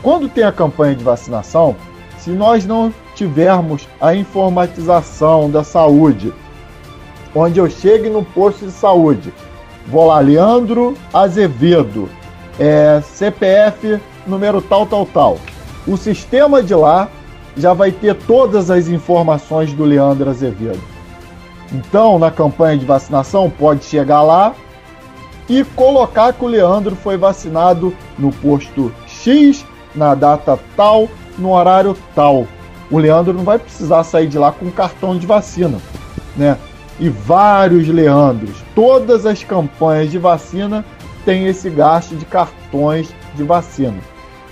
Quando tem a campanha de vacinação, se nós não tivermos a informatização da saúde, onde eu chegue no posto de saúde, vou lá, Leandro Azevedo, é, CPF número tal, tal, tal. O sistema de lá já vai ter todas as informações do Leandro Azevedo. Então, na campanha de vacinação, pode chegar lá e colocar que o Leandro foi vacinado no posto X, na data tal, no horário tal o Leandro não vai precisar sair de lá com cartão de vacina, né? E vários Leandros, todas as campanhas de vacina têm esse gasto de cartões de vacina.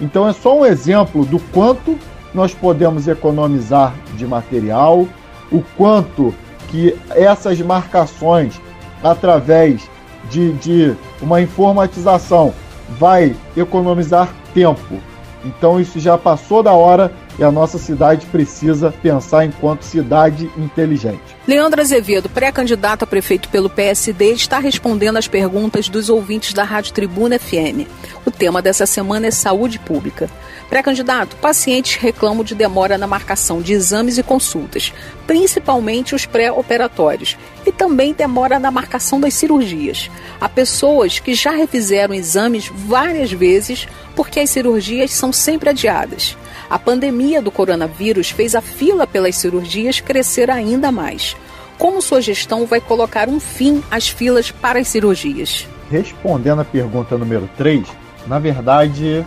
Então é só um exemplo do quanto nós podemos economizar de material, o quanto que essas marcações, através de, de uma informatização, vai economizar tempo. Então isso já passou da hora e a nossa cidade precisa pensar enquanto cidade inteligente. Leandro Azevedo, pré-candidato a prefeito pelo PSD, está respondendo às perguntas dos ouvintes da Rádio Tribuna FM. O tema dessa semana é saúde pública. Pré-candidato, pacientes reclamam de demora na marcação de exames e consultas, principalmente os pré-operatórios, e também demora na marcação das cirurgias. Há pessoas que já refizeram exames várias vezes porque as cirurgias são sempre adiadas. A pandemia do coronavírus fez a fila pelas cirurgias crescer ainda mais. Como sua gestão vai colocar um fim às filas para as cirurgias? Respondendo à pergunta número 3, na verdade,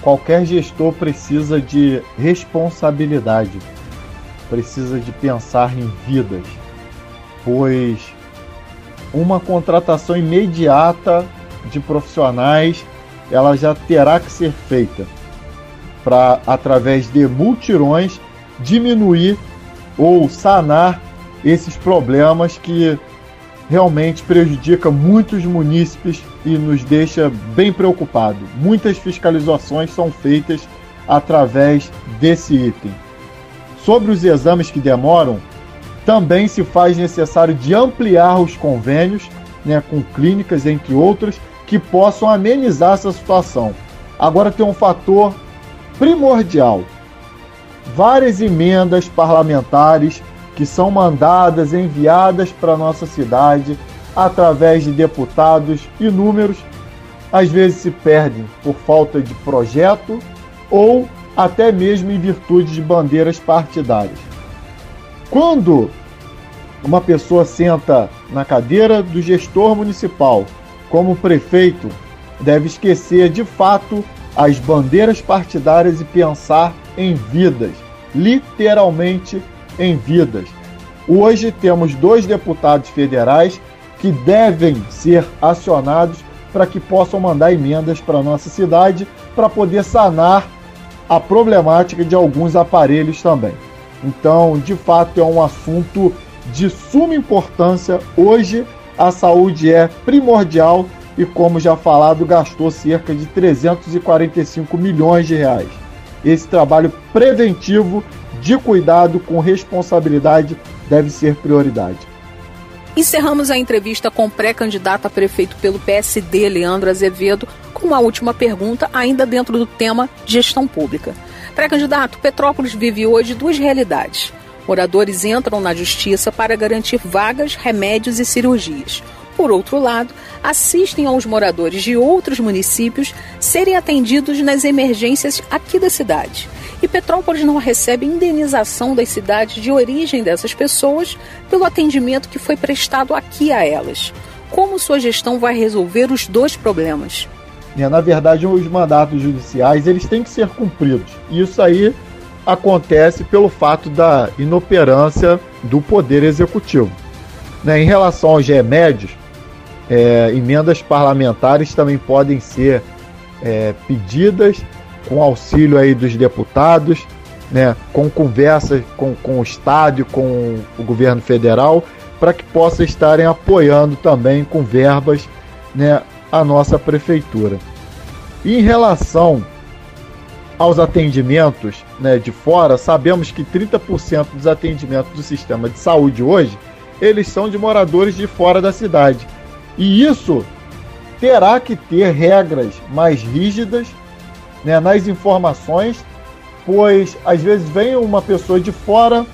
qualquer gestor precisa de responsabilidade, precisa de pensar em vidas, pois uma contratação imediata de profissionais ela já terá que ser feita para, através de multirões, diminuir ou sanar esses problemas que realmente prejudica muitos munícipes e nos deixa bem preocupado. Muitas fiscalizações são feitas através desse item. Sobre os exames que demoram, também se faz necessário de ampliar os convênios né, com clínicas, entre outras, que possam amenizar essa situação. Agora tem um fator primordial. Várias emendas parlamentares que são mandadas, enviadas para nossa cidade através de deputados inúmeros, às vezes se perdem por falta de projeto ou até mesmo em virtude de bandeiras partidárias. Quando uma pessoa senta na cadeira do gestor municipal como prefeito, deve esquecer de fato as bandeiras partidárias e pensar em vidas, literalmente em vidas. Hoje temos dois deputados federais que devem ser acionados para que possam mandar emendas para nossa cidade para poder sanar a problemática de alguns aparelhos também. Então, de fato, é um assunto de suma importância. Hoje, a saúde é primordial e, como já falado, gastou cerca de 345 milhões de reais. Esse trabalho preventivo de cuidado com responsabilidade deve ser prioridade. Encerramos a entrevista com o pré-candidato a prefeito pelo PSD, Leandro Azevedo, com uma última pergunta, ainda dentro do tema gestão pública. Pré-candidato, Petrópolis vive hoje duas realidades. Moradores entram na justiça para garantir vagas, remédios e cirurgias por outro lado, assistem aos moradores de outros municípios serem atendidos nas emergências aqui da cidade. E Petrópolis não recebe indenização das cidades de origem dessas pessoas pelo atendimento que foi prestado aqui a elas. Como sua gestão vai resolver os dois problemas? É, na verdade, os mandatos judiciais eles têm que ser cumpridos. Isso aí acontece pelo fato da inoperância do poder executivo. Né, em relação aos remédios, é, emendas parlamentares também podem ser é, pedidas com auxílio aí dos deputados, né, com conversas com, com o Estado, com o governo federal, para que possa estarem apoiando também com verbas né, a nossa prefeitura. Em relação aos atendimentos né, de fora, sabemos que 30% dos atendimentos do sistema de saúde hoje, eles são de moradores de fora da cidade. E isso terá que ter regras mais rígidas né, nas informações, pois às vezes vem uma pessoa de fora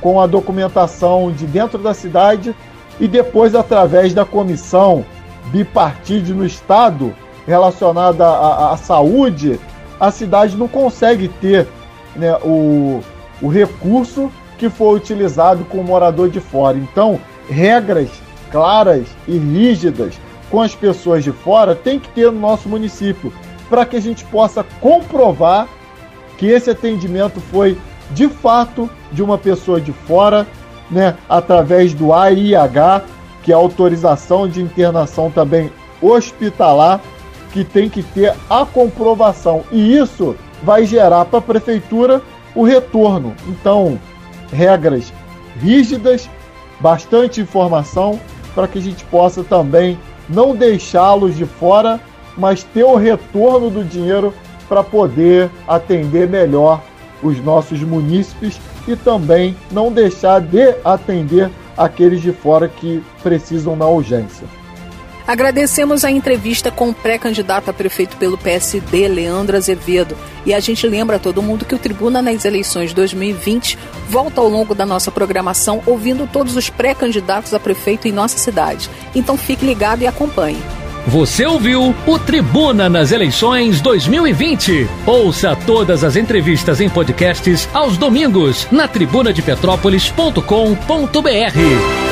com a documentação de dentro da cidade e depois, através da comissão bipartite no Estado relacionada à, à saúde, a cidade não consegue ter né, o, o recurso que foi utilizado com o morador de fora. Então, regras claras e rígidas com as pessoas de fora tem que ter no nosso município, para que a gente possa comprovar que esse atendimento foi de fato de uma pessoa de fora, né, através do AIH, que é a autorização de internação também hospitalar, que tem que ter a comprovação. E isso vai gerar para a prefeitura o retorno. Então, regras rígidas, bastante informação para que a gente possa também não deixá-los de fora, mas ter o retorno do dinheiro para poder atender melhor os nossos munícipes e também não deixar de atender aqueles de fora que precisam na urgência. Agradecemos a entrevista com o pré-candidato a prefeito pelo PSD, Leandro Azevedo. E a gente lembra a todo mundo que o Tribuna nas eleições 2020 volta ao longo da nossa programação ouvindo todos os pré-candidatos a prefeito em nossa cidade. Então fique ligado e acompanhe. Você ouviu o Tribuna nas eleições 2020. Ouça todas as entrevistas em podcasts aos domingos na tribunadepetrópolis.com.br.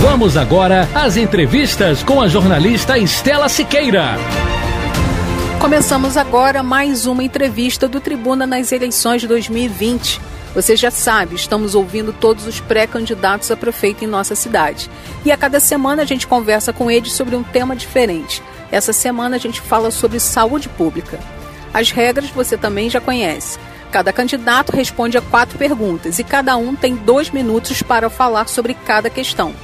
Vamos agora às entrevistas com a jornalista Estela Siqueira. Começamos agora mais uma entrevista do Tribuna nas eleições de 2020. Você já sabe, estamos ouvindo todos os pré-candidatos a prefeito em nossa cidade. E a cada semana a gente conversa com eles sobre um tema diferente. Essa semana a gente fala sobre saúde pública. As regras você também já conhece. Cada candidato responde a quatro perguntas e cada um tem dois minutos para falar sobre cada questão.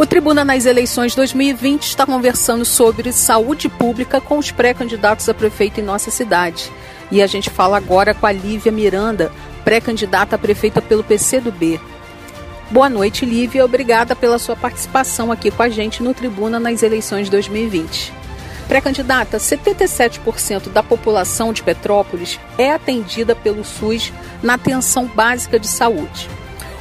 O Tribuna nas eleições 2020 está conversando sobre saúde pública com os pré-candidatos a prefeito em nossa cidade. E a gente fala agora com a Lívia Miranda, pré-candidata a prefeita pelo PCdoB. Boa noite, Lívia. Obrigada pela sua participação aqui com a gente no Tribuna nas eleições 2020. Pré-candidata, 77% da população de Petrópolis é atendida pelo SUS na atenção básica de saúde.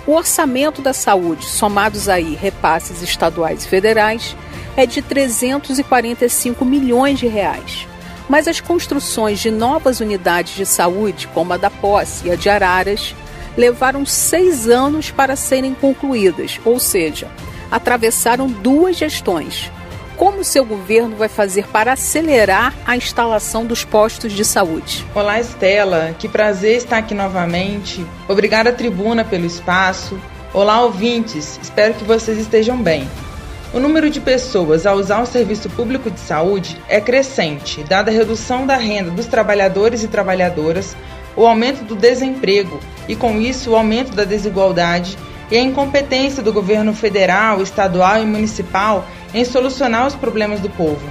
O orçamento da saúde, somados aí repasses estaduais e federais, é de 345 milhões de reais. Mas as construções de novas unidades de saúde, como a da Posse e a de Araras, levaram seis anos para serem concluídas, ou seja, atravessaram duas gestões, como seu governo vai fazer para acelerar a instalação dos postos de saúde? Olá, Estela. Que prazer estar aqui novamente. Obrigada, Tribuna, pelo espaço. Olá, ouvintes. Espero que vocês estejam bem. O número de pessoas a usar o serviço público de saúde é crescente, dada a redução da renda dos trabalhadores e trabalhadoras, o aumento do desemprego e, com isso, o aumento da desigualdade e a incompetência do governo federal, estadual e municipal em solucionar os problemas do povo.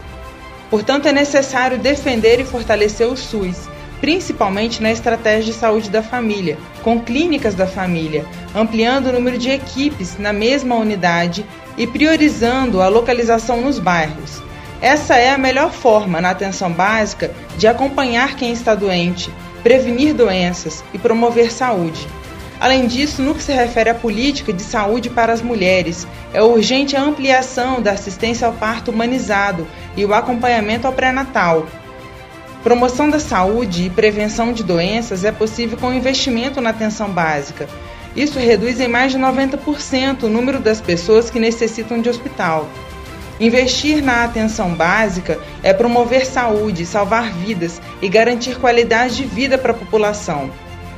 Portanto, é necessário defender e fortalecer o SUS, principalmente na estratégia de saúde da família, com clínicas da família, ampliando o número de equipes na mesma unidade e priorizando a localização nos bairros. Essa é a melhor forma na atenção básica de acompanhar quem está doente, prevenir doenças e promover saúde. Além disso, no que se refere à política de saúde para as mulheres, é urgente a ampliação da assistência ao parto humanizado e o acompanhamento ao pré-natal. Promoção da saúde e prevenção de doenças é possível com investimento na atenção básica. Isso reduz em mais de 90% o número das pessoas que necessitam de hospital. Investir na atenção básica é promover saúde, salvar vidas e garantir qualidade de vida para a população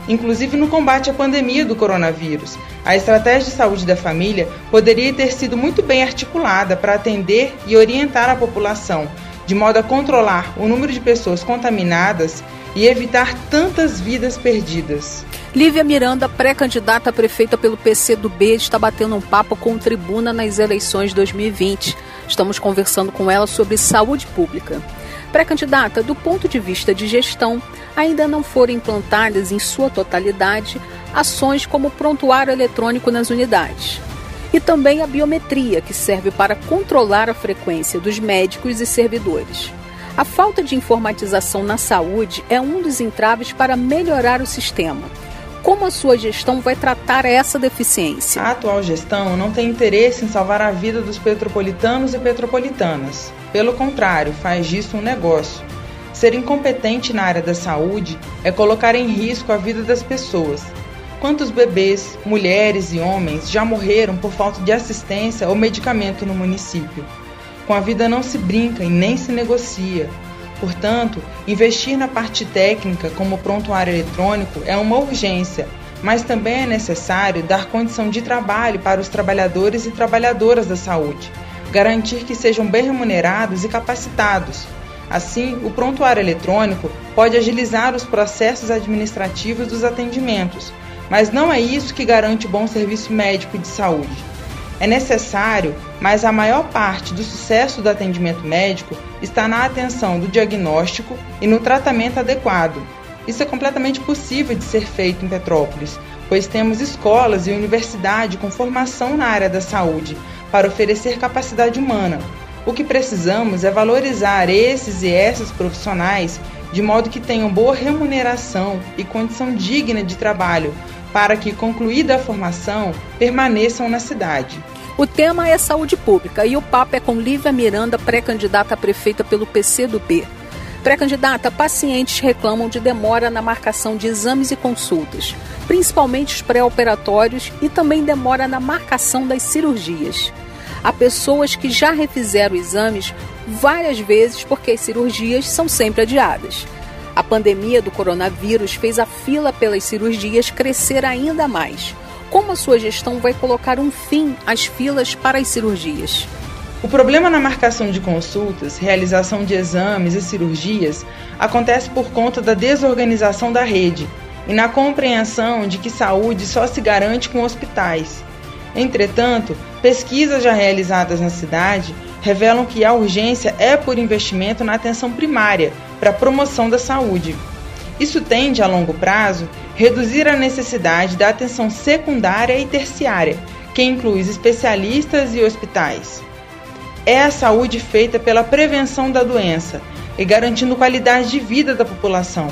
inclusive no combate à pandemia do coronavírus. A estratégia de saúde da família poderia ter sido muito bem articulada para atender e orientar a população, de modo a controlar o número de pessoas contaminadas e evitar tantas vidas perdidas. Lívia Miranda, pré-candidata a prefeita pelo PCdoB, está batendo um papo com tribuna nas eleições 2020. Estamos conversando com ela sobre saúde pública. Pré-candidata, do ponto de vista de gestão, ainda não foram implantadas em sua totalidade ações como o prontuário eletrônico nas unidades. E também a biometria, que serve para controlar a frequência dos médicos e servidores. A falta de informatização na saúde é um dos entraves para melhorar o sistema. Como a sua gestão vai tratar essa deficiência? A atual gestão não tem interesse em salvar a vida dos petropolitanos e petropolitanas. Pelo contrário, faz disso um negócio. Ser incompetente na área da saúde é colocar em risco a vida das pessoas. Quantos bebês, mulheres e homens já morreram por falta de assistência ou medicamento no município? Com a vida não se brinca e nem se negocia. Portanto, investir na parte técnica, como prontuário eletrônico, é uma urgência, mas também é necessário dar condição de trabalho para os trabalhadores e trabalhadoras da saúde, garantir que sejam bem remunerados e capacitados. Assim, o prontuário eletrônico pode agilizar os processos administrativos dos atendimentos, mas não é isso que garante bom serviço médico de saúde. É necessário, mas a maior parte do sucesso do atendimento médico está na atenção do diagnóstico e no tratamento adequado. Isso é completamente possível de ser feito em Petrópolis, pois temos escolas e universidade com formação na área da saúde para oferecer capacidade humana. O que precisamos é valorizar esses e essas profissionais de modo que tenham boa remuneração e condição digna de trabalho, para que, concluída a formação, permaneçam na cidade. O tema é saúde pública e o papo é com Lívia Miranda, pré-candidata a prefeita pelo PCdoB. Pré-candidata, pacientes reclamam de demora na marcação de exames e consultas, principalmente os pré-operatórios e também demora na marcação das cirurgias. Há pessoas que já refizeram exames várias vezes porque as cirurgias são sempre adiadas. A pandemia do coronavírus fez a fila pelas cirurgias crescer ainda mais. Como a sua gestão vai colocar um fim às filas para as cirurgias? O problema na marcação de consultas, realização de exames e cirurgias acontece por conta da desorganização da rede e na compreensão de que saúde só se garante com hospitais. Entretanto, pesquisas já realizadas na cidade revelam que a urgência é por investimento na atenção primária para a promoção da saúde. Isso tende, a longo prazo, reduzir a necessidade da atenção secundária e terciária, que inclui especialistas e hospitais. É a saúde feita pela prevenção da doença e garantindo qualidade de vida da população.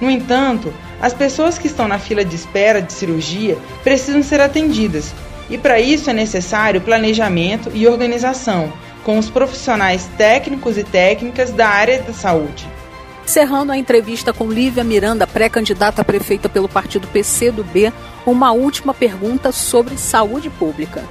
No entanto, as pessoas que estão na fila de espera de cirurgia precisam ser atendidas, e para isso é necessário planejamento e organização com os profissionais técnicos e técnicas da área da saúde. Encerrando a entrevista com Lívia Miranda, pré-candidata a prefeita pelo partido PCdoB, uma última pergunta sobre saúde pública.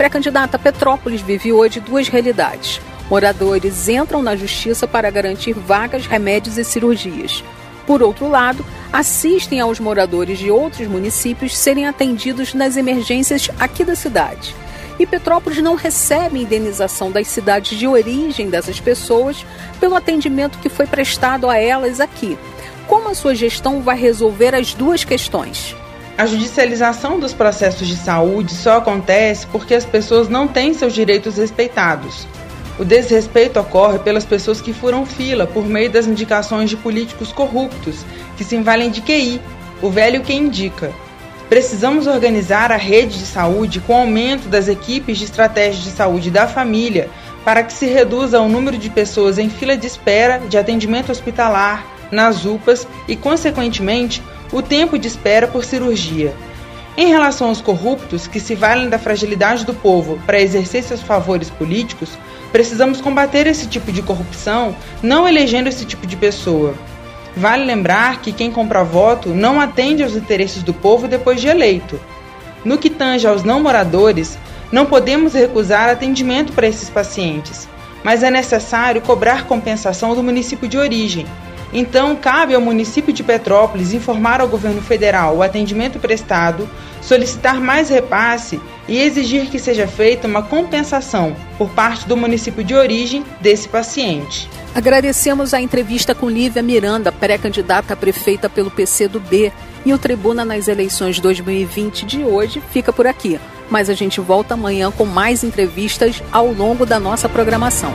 Pré-candidata Petrópolis vive hoje duas realidades. Moradores entram na justiça para garantir vagas, remédios e cirurgias. Por outro lado, assistem aos moradores de outros municípios serem atendidos nas emergências aqui da cidade e Petrópolis não recebe indenização das cidades de origem dessas pessoas pelo atendimento que foi prestado a elas aqui. Como a sua gestão vai resolver as duas questões? A judicialização dos processos de saúde só acontece porque as pessoas não têm seus direitos respeitados. O desrespeito ocorre pelas pessoas que furam fila por meio das indicações de políticos corruptos, que se envalem de QI, o velho que indica, Precisamos organizar a rede de saúde com o aumento das equipes de estratégia de saúde da família para que se reduza o número de pessoas em fila de espera de atendimento hospitalar, nas UPAs e, consequentemente, o tempo de espera por cirurgia. Em relação aos corruptos que se valem da fragilidade do povo para exercer seus favores políticos, precisamos combater esse tipo de corrupção não elegendo esse tipo de pessoa. Vale lembrar que quem compra voto não atende aos interesses do povo depois de eleito. No que tange aos não moradores, não podemos recusar atendimento para esses pacientes, mas é necessário cobrar compensação do município de origem. Então, cabe ao município de Petrópolis informar ao governo federal o atendimento prestado, solicitar mais repasse e exigir que seja feita uma compensação por parte do município de origem desse paciente. Agradecemos a entrevista com Lívia Miranda, pré-candidata a prefeita pelo PCdoB. E o Tribuna nas eleições 2020 de hoje fica por aqui. Mas a gente volta amanhã com mais entrevistas ao longo da nossa programação.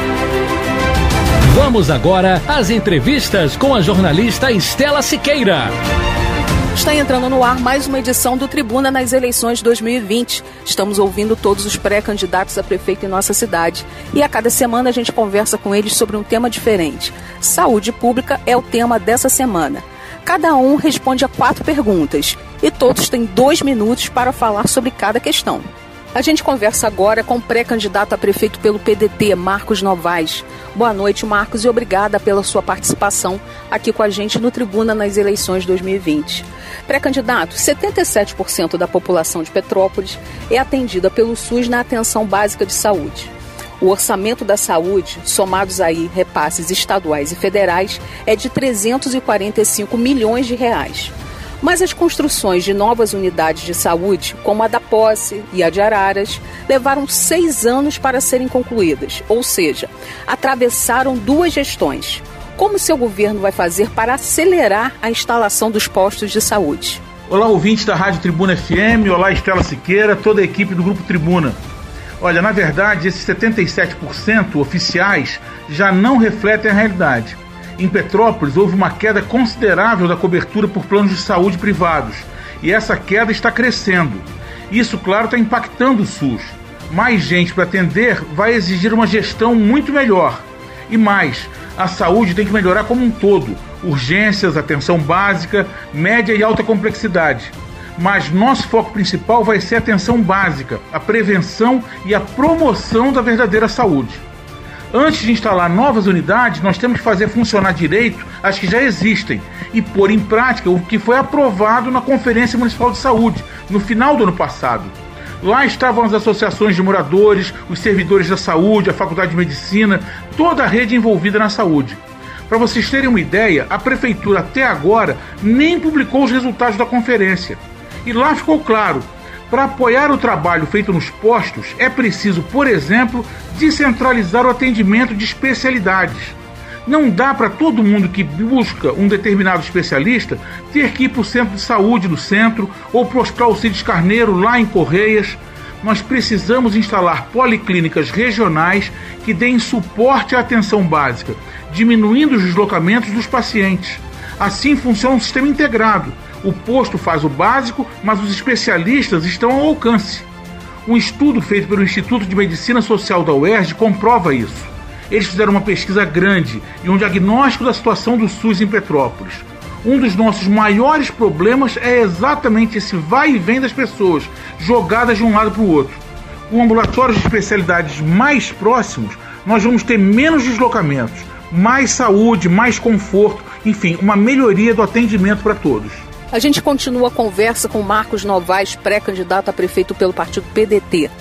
Vamos agora às entrevistas com a jornalista Estela Siqueira. Está entrando no ar mais uma edição do Tribuna nas eleições 2020. Estamos ouvindo todos os pré-candidatos a prefeito em nossa cidade. E a cada semana a gente conversa com eles sobre um tema diferente. Saúde pública é o tema dessa semana. Cada um responde a quatro perguntas e todos têm dois minutos para falar sobre cada questão. A gente conversa agora com o pré-candidato a prefeito pelo PDT, Marcos Novaes. Boa noite, Marcos, e obrigada pela sua participação aqui com a gente no Tribuna nas eleições 2020. Pré-candidato, 77% da população de Petrópolis é atendida pelo SUS na atenção básica de saúde. O orçamento da saúde, somados aí repasses estaduais e federais, é de 345 milhões de reais. Mas as construções de novas unidades de saúde, como a da Posse e a de Araras, levaram seis anos para serem concluídas, ou seja, atravessaram duas gestões. Como seu governo vai fazer para acelerar a instalação dos postos de saúde? Olá, ouvintes da Rádio Tribuna FM, olá, Estela Siqueira, toda a equipe do Grupo Tribuna. Olha, na verdade, esses 77% oficiais já não refletem a realidade. Em Petrópolis, houve uma queda considerável da cobertura por planos de saúde privados e essa queda está crescendo. Isso, claro, está impactando o SUS. Mais gente para atender vai exigir uma gestão muito melhor. E mais, a saúde tem que melhorar como um todo: urgências, atenção básica, média e alta complexidade. Mas nosso foco principal vai ser a atenção básica, a prevenção e a promoção da verdadeira saúde. Antes de instalar novas unidades, nós temos que fazer funcionar direito as que já existem e pôr em prática o que foi aprovado na Conferência Municipal de Saúde no final do ano passado. Lá estavam as associações de moradores, os servidores da saúde, a Faculdade de Medicina, toda a rede envolvida na saúde. Para vocês terem uma ideia, a prefeitura até agora nem publicou os resultados da conferência. E lá ficou claro para apoiar o trabalho feito nos postos, é preciso, por exemplo, descentralizar o atendimento de especialidades. Não dá para todo mundo que busca um determinado especialista ter que ir para o centro de saúde do centro ou para o Hospital Alcides Carneiro lá em Correias. Nós precisamos instalar policlínicas regionais que deem suporte à atenção básica, diminuindo os deslocamentos dos pacientes. Assim funciona um sistema integrado o posto faz o básico, mas os especialistas estão ao alcance. Um estudo feito pelo Instituto de Medicina Social da UERJ comprova isso. Eles fizeram uma pesquisa grande e um diagnóstico da situação do SUS em Petrópolis. Um dos nossos maiores problemas é exatamente esse vai e vem das pessoas, jogadas de um lado para o outro. Com ambulatórios de especialidades mais próximos, nós vamos ter menos deslocamentos, mais saúde, mais conforto, enfim, uma melhoria do atendimento para todos. A gente continua a conversa com Marcos Novaes, pré-candidato a prefeito pelo partido PDT.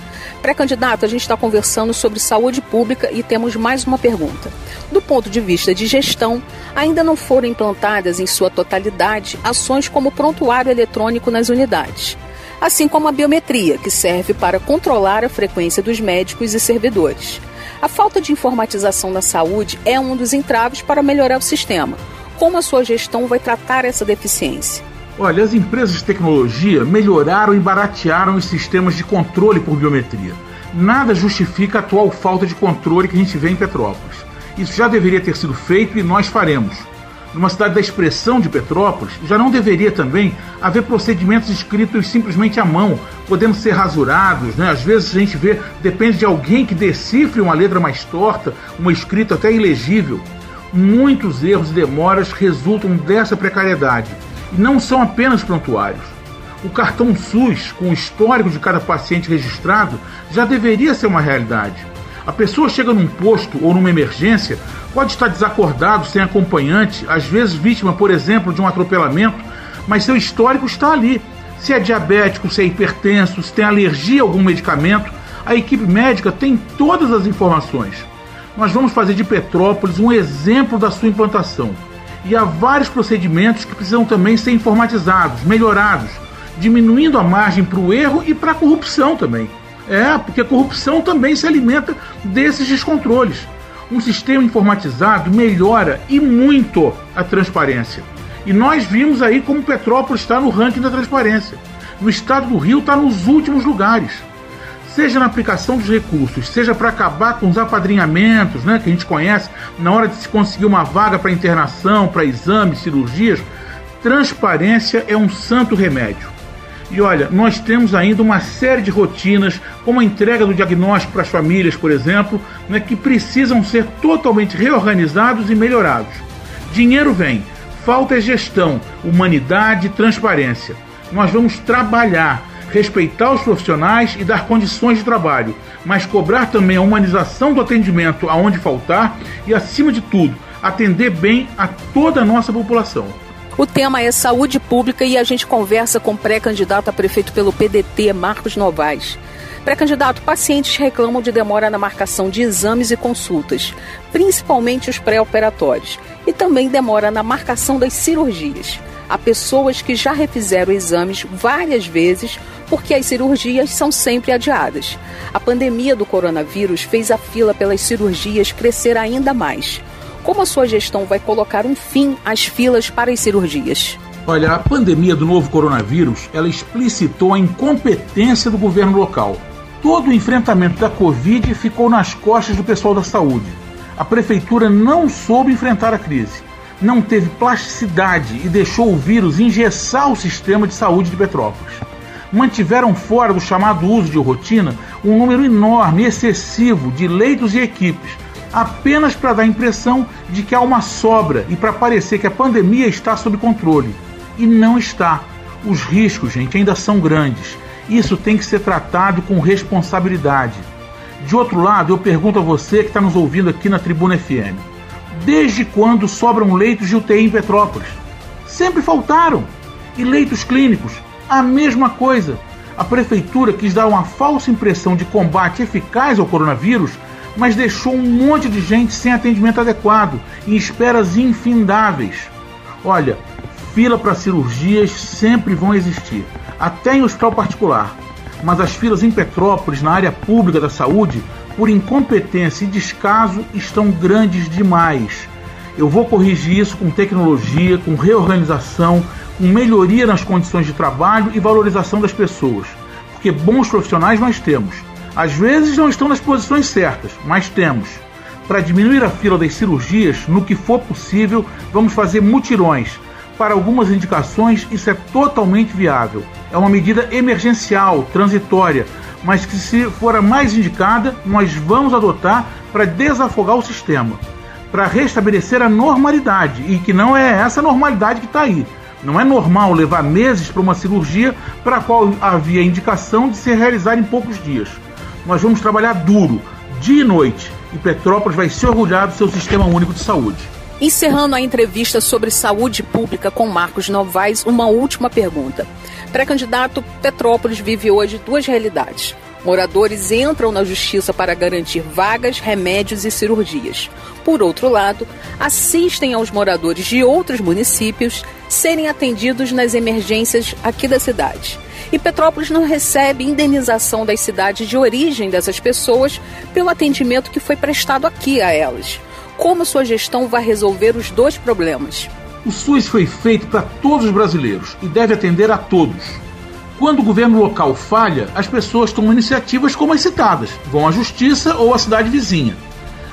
Pré-candidato, a gente está conversando sobre saúde pública e temos mais uma pergunta. Do ponto de vista de gestão, ainda não foram implantadas em sua totalidade ações como prontuário eletrônico nas unidades, assim como a biometria, que serve para controlar a frequência dos médicos e servidores. A falta de informatização da saúde é um dos entraves para melhorar o sistema. Como a sua gestão vai tratar essa deficiência? Olha, as empresas de tecnologia melhoraram e baratearam os sistemas de controle por biometria. Nada justifica a atual falta de controle que a gente vê em Petrópolis. Isso já deveria ter sido feito e nós faremos. Numa cidade da expressão de Petrópolis, já não deveria também haver procedimentos escritos simplesmente à mão, podendo ser rasurados, né? Às vezes a gente vê, depende de alguém que decifre uma letra mais torta, uma escrita até ilegível. Muitos erros e demoras resultam dessa precariedade. E não são apenas prontuários. O cartão SUS, com o histórico de cada paciente registrado, já deveria ser uma realidade. A pessoa chega num posto ou numa emergência, pode estar desacordado, sem acompanhante, às vezes vítima, por exemplo, de um atropelamento, mas seu histórico está ali. Se é diabético, se é hipertenso, se tem alergia a algum medicamento, a equipe médica tem todas as informações. Nós vamos fazer de Petrópolis um exemplo da sua implantação. E há vários procedimentos que precisam também ser informatizados, melhorados, diminuindo a margem para o erro e para a corrupção também. É, porque a corrupção também se alimenta desses descontroles. Um sistema informatizado melhora e muito a transparência. E nós vimos aí como Petrópolis está no ranking da transparência. No estado do Rio está nos últimos lugares seja na aplicação dos recursos, seja para acabar com os apadrinhamentos, né, que a gente conhece, na hora de se conseguir uma vaga para internação, para exames, cirurgias, transparência é um santo remédio. E olha, nós temos ainda uma série de rotinas, como a entrega do diagnóstico para as famílias, por exemplo, né, que precisam ser totalmente reorganizados e melhorados. Dinheiro vem, falta é gestão, humanidade e transparência. Nós vamos trabalhar respeitar os profissionais e dar condições de trabalho, mas cobrar também a humanização do atendimento aonde faltar e, acima de tudo, atender bem a toda a nossa população. O tema é saúde pública e a gente conversa com pré-candidato a prefeito pelo PDT, Marcos Novaes. Pré-candidato, pacientes reclamam de demora na marcação de exames e consultas, principalmente os pré-operatórios, e também demora na marcação das cirurgias. Há pessoas que já refizeram exames várias vezes porque as cirurgias são sempre adiadas. A pandemia do coronavírus fez a fila pelas cirurgias crescer ainda mais. Como a sua gestão vai colocar um fim às filas para as cirurgias? Olha, a pandemia do novo coronavírus, ela explicitou a incompetência do governo local. Todo o enfrentamento da Covid ficou nas costas do pessoal da saúde. A prefeitura não soube enfrentar a crise, não teve plasticidade e deixou o vírus engessar o sistema de saúde de Petrópolis mantiveram fora do chamado uso de rotina um número enorme, excessivo de leitos e equipes, apenas para dar a impressão de que há uma sobra e para parecer que a pandemia está sob controle. E não está. Os riscos, gente, ainda são grandes. Isso tem que ser tratado com responsabilidade. De outro lado, eu pergunto a você que está nos ouvindo aqui na Tribuna FM: desde quando sobram leitos de UTI em Petrópolis? Sempre faltaram. E leitos clínicos? A mesma coisa. A prefeitura quis dar uma falsa impressão de combate eficaz ao coronavírus, mas deixou um monte de gente sem atendimento adequado, em esperas infindáveis. Olha, fila para cirurgias sempre vão existir, até em hospital particular. Mas as filas em Petrópolis, na área pública da saúde, por incompetência e descaso, estão grandes demais. Eu vou corrigir isso com tecnologia, com reorganização, melhoria nas condições de trabalho e valorização das pessoas. Porque bons profissionais nós temos. Às vezes não estão nas posições certas, mas temos. Para diminuir a fila das cirurgias, no que for possível, vamos fazer mutirões. Para algumas indicações, isso é totalmente viável. É uma medida emergencial, transitória, mas que, se for a mais indicada, nós vamos adotar para desafogar o sistema para restabelecer a normalidade e que não é essa normalidade que está aí. Não é normal levar meses para uma cirurgia para a qual havia indicação de ser realizada em poucos dias. Nós vamos trabalhar duro, dia e noite, e Petrópolis vai se orgulhar do seu sistema único de saúde. Encerrando a entrevista sobre saúde pública com Marcos Novaes, uma última pergunta. Pré-candidato, Petrópolis vive hoje duas realidades. Moradores entram na justiça para garantir vagas, remédios e cirurgias. Por outro lado, assistem aos moradores de outros municípios serem atendidos nas emergências aqui da cidade. E Petrópolis não recebe indenização das cidades de origem dessas pessoas pelo atendimento que foi prestado aqui a elas. Como sua gestão vai resolver os dois problemas? O SUS foi feito para todos os brasileiros e deve atender a todos. Quando o governo local falha, as pessoas tomam iniciativas como as citadas, vão à justiça ou à cidade vizinha.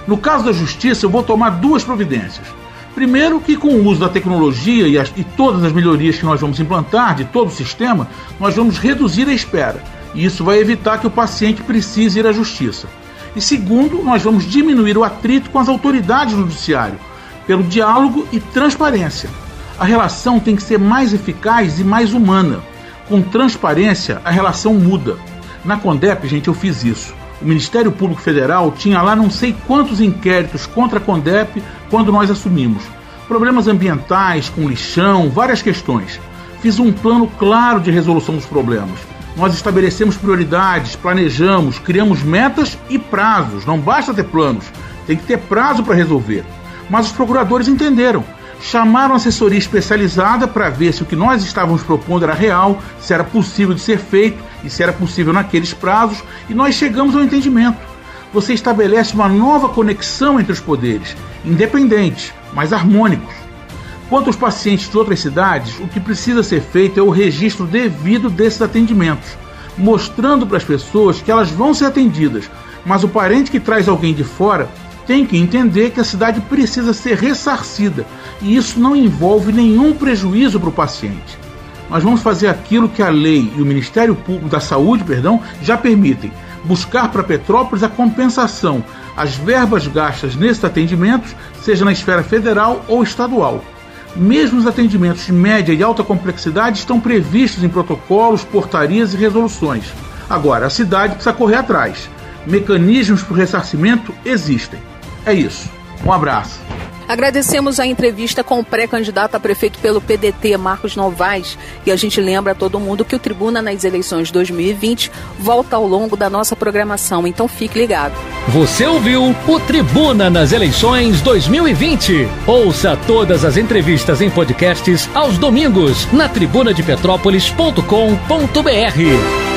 No caso da justiça, eu vou tomar duas providências. Primeiro, que com o uso da tecnologia e, as, e todas as melhorias que nós vamos implantar de todo o sistema, nós vamos reduzir a espera. E isso vai evitar que o paciente precise ir à justiça. E segundo, nós vamos diminuir o atrito com as autoridades do judiciário, pelo diálogo e transparência. A relação tem que ser mais eficaz e mais humana. Com transparência, a relação muda. Na Condep, gente, eu fiz isso. O Ministério Público Federal tinha lá não sei quantos inquéritos contra a Condep quando nós assumimos. Problemas ambientais, com lixão, várias questões. Fiz um plano claro de resolução dos problemas. Nós estabelecemos prioridades, planejamos, criamos metas e prazos. Não basta ter planos, tem que ter prazo para resolver. Mas os procuradores entenderam chamaram assessoria especializada para ver se o que nós estávamos propondo era real, se era possível de ser feito e se era possível naqueles prazos, e nós chegamos ao entendimento. Você estabelece uma nova conexão entre os poderes, independentes, mas harmônicos. Quanto aos pacientes de outras cidades, o que precisa ser feito é o registro devido desses atendimentos, mostrando para as pessoas que elas vão ser atendidas, mas o parente que traz alguém de fora tem que entender que a cidade precisa ser ressarcida e isso não envolve nenhum prejuízo para o paciente. Nós vamos fazer aquilo que a lei e o Ministério Público da Saúde, perdão, já permitem, buscar para Petrópolis a compensação, as verbas gastas nesses atendimentos, seja na esfera federal ou estadual. Mesmo os atendimentos de média e alta complexidade estão previstos em protocolos, portarias e resoluções. Agora, a cidade precisa correr atrás. Mecanismos para o ressarcimento existem. É isso. Um abraço. Agradecemos a entrevista com o pré-candidato a prefeito pelo PDT, Marcos Novaes, e a gente lembra a todo mundo que o Tribuna nas eleições 2020 volta ao longo da nossa programação, então fique ligado. Você ouviu o Tribuna nas eleições 2020. Ouça todas as entrevistas em podcasts aos domingos na tribunadepetrópolis.com.br.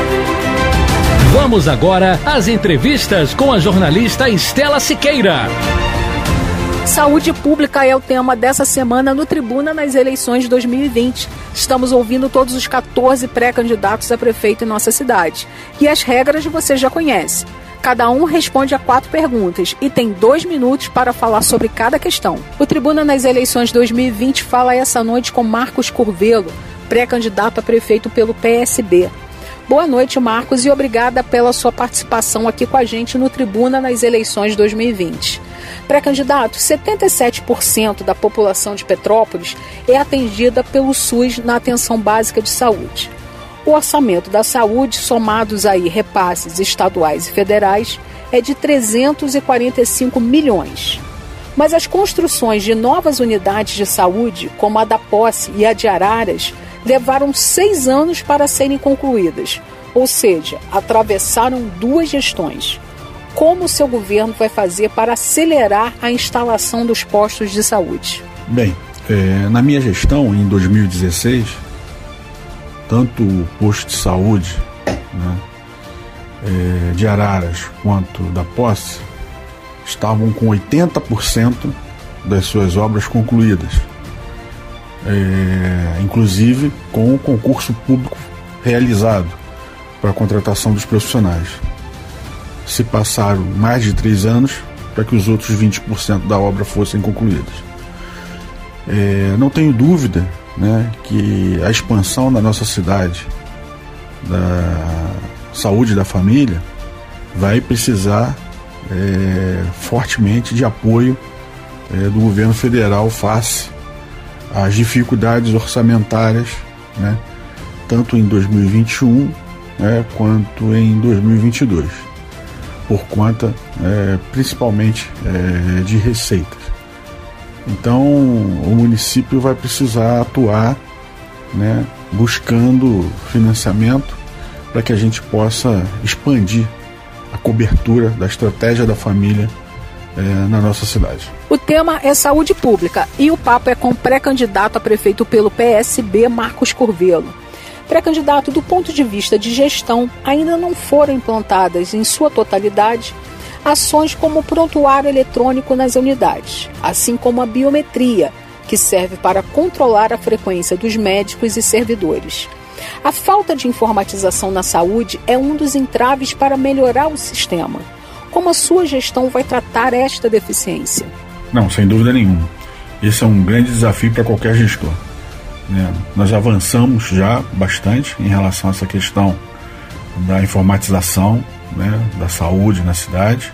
Vamos agora às entrevistas com a jornalista Estela Siqueira. Saúde pública é o tema dessa semana no Tribuna nas eleições de 2020. Estamos ouvindo todos os 14 pré-candidatos a prefeito em nossa cidade. E as regras você já conhece. Cada um responde a quatro perguntas e tem dois minutos para falar sobre cada questão. O Tribuna nas eleições 2020 fala essa noite com Marcos Curvelo, pré-candidato a prefeito pelo PSB. Boa noite, Marcos, e obrigada pela sua participação aqui com a gente no Tribuna nas eleições 2020. Pré-candidato, 77% da população de Petrópolis é atendida pelo SUS na atenção básica de saúde. O orçamento da saúde, somados aí repasses estaduais e federais, é de 345 milhões. Mas as construções de novas unidades de saúde, como a da Posse e a de Araras, levaram seis anos para serem concluídas, ou seja, atravessaram duas gestões. Como o seu governo vai fazer para acelerar a instalação dos postos de saúde? Bem, é, na minha gestão, em 2016, tanto o posto de saúde né, é, de Araras quanto da Posse estavam com 80% das suas obras concluídas é, inclusive com o concurso público realizado para a contratação dos profissionais. Se passaram mais de três anos para que os outros 20% da obra fossem concluídos. É, não tenho dúvida né, que a expansão da nossa cidade, da saúde da família, vai precisar é, fortemente de apoio é, do governo federal face as dificuldades orçamentárias, né, tanto em 2021 né, quanto em 2022, por conta é, principalmente é, de receitas. Então, o município vai precisar atuar né, buscando financiamento para que a gente possa expandir a cobertura da estratégia da família é, na nossa cidade. O tema é saúde pública e o papo é com pré-candidato a prefeito pelo PSB, Marcos Curvelo. Pré-candidato, do ponto de vista de gestão, ainda não foram implantadas em sua totalidade ações como o prontuário eletrônico nas unidades, assim como a biometria, que serve para controlar a frequência dos médicos e servidores. A falta de informatização na saúde é um dos entraves para melhorar o sistema. Como a sua gestão vai tratar esta deficiência? Não, sem dúvida nenhuma. Esse é um grande desafio para qualquer gestor. Né? Nós avançamos já bastante em relação a essa questão da informatização né, da saúde na cidade.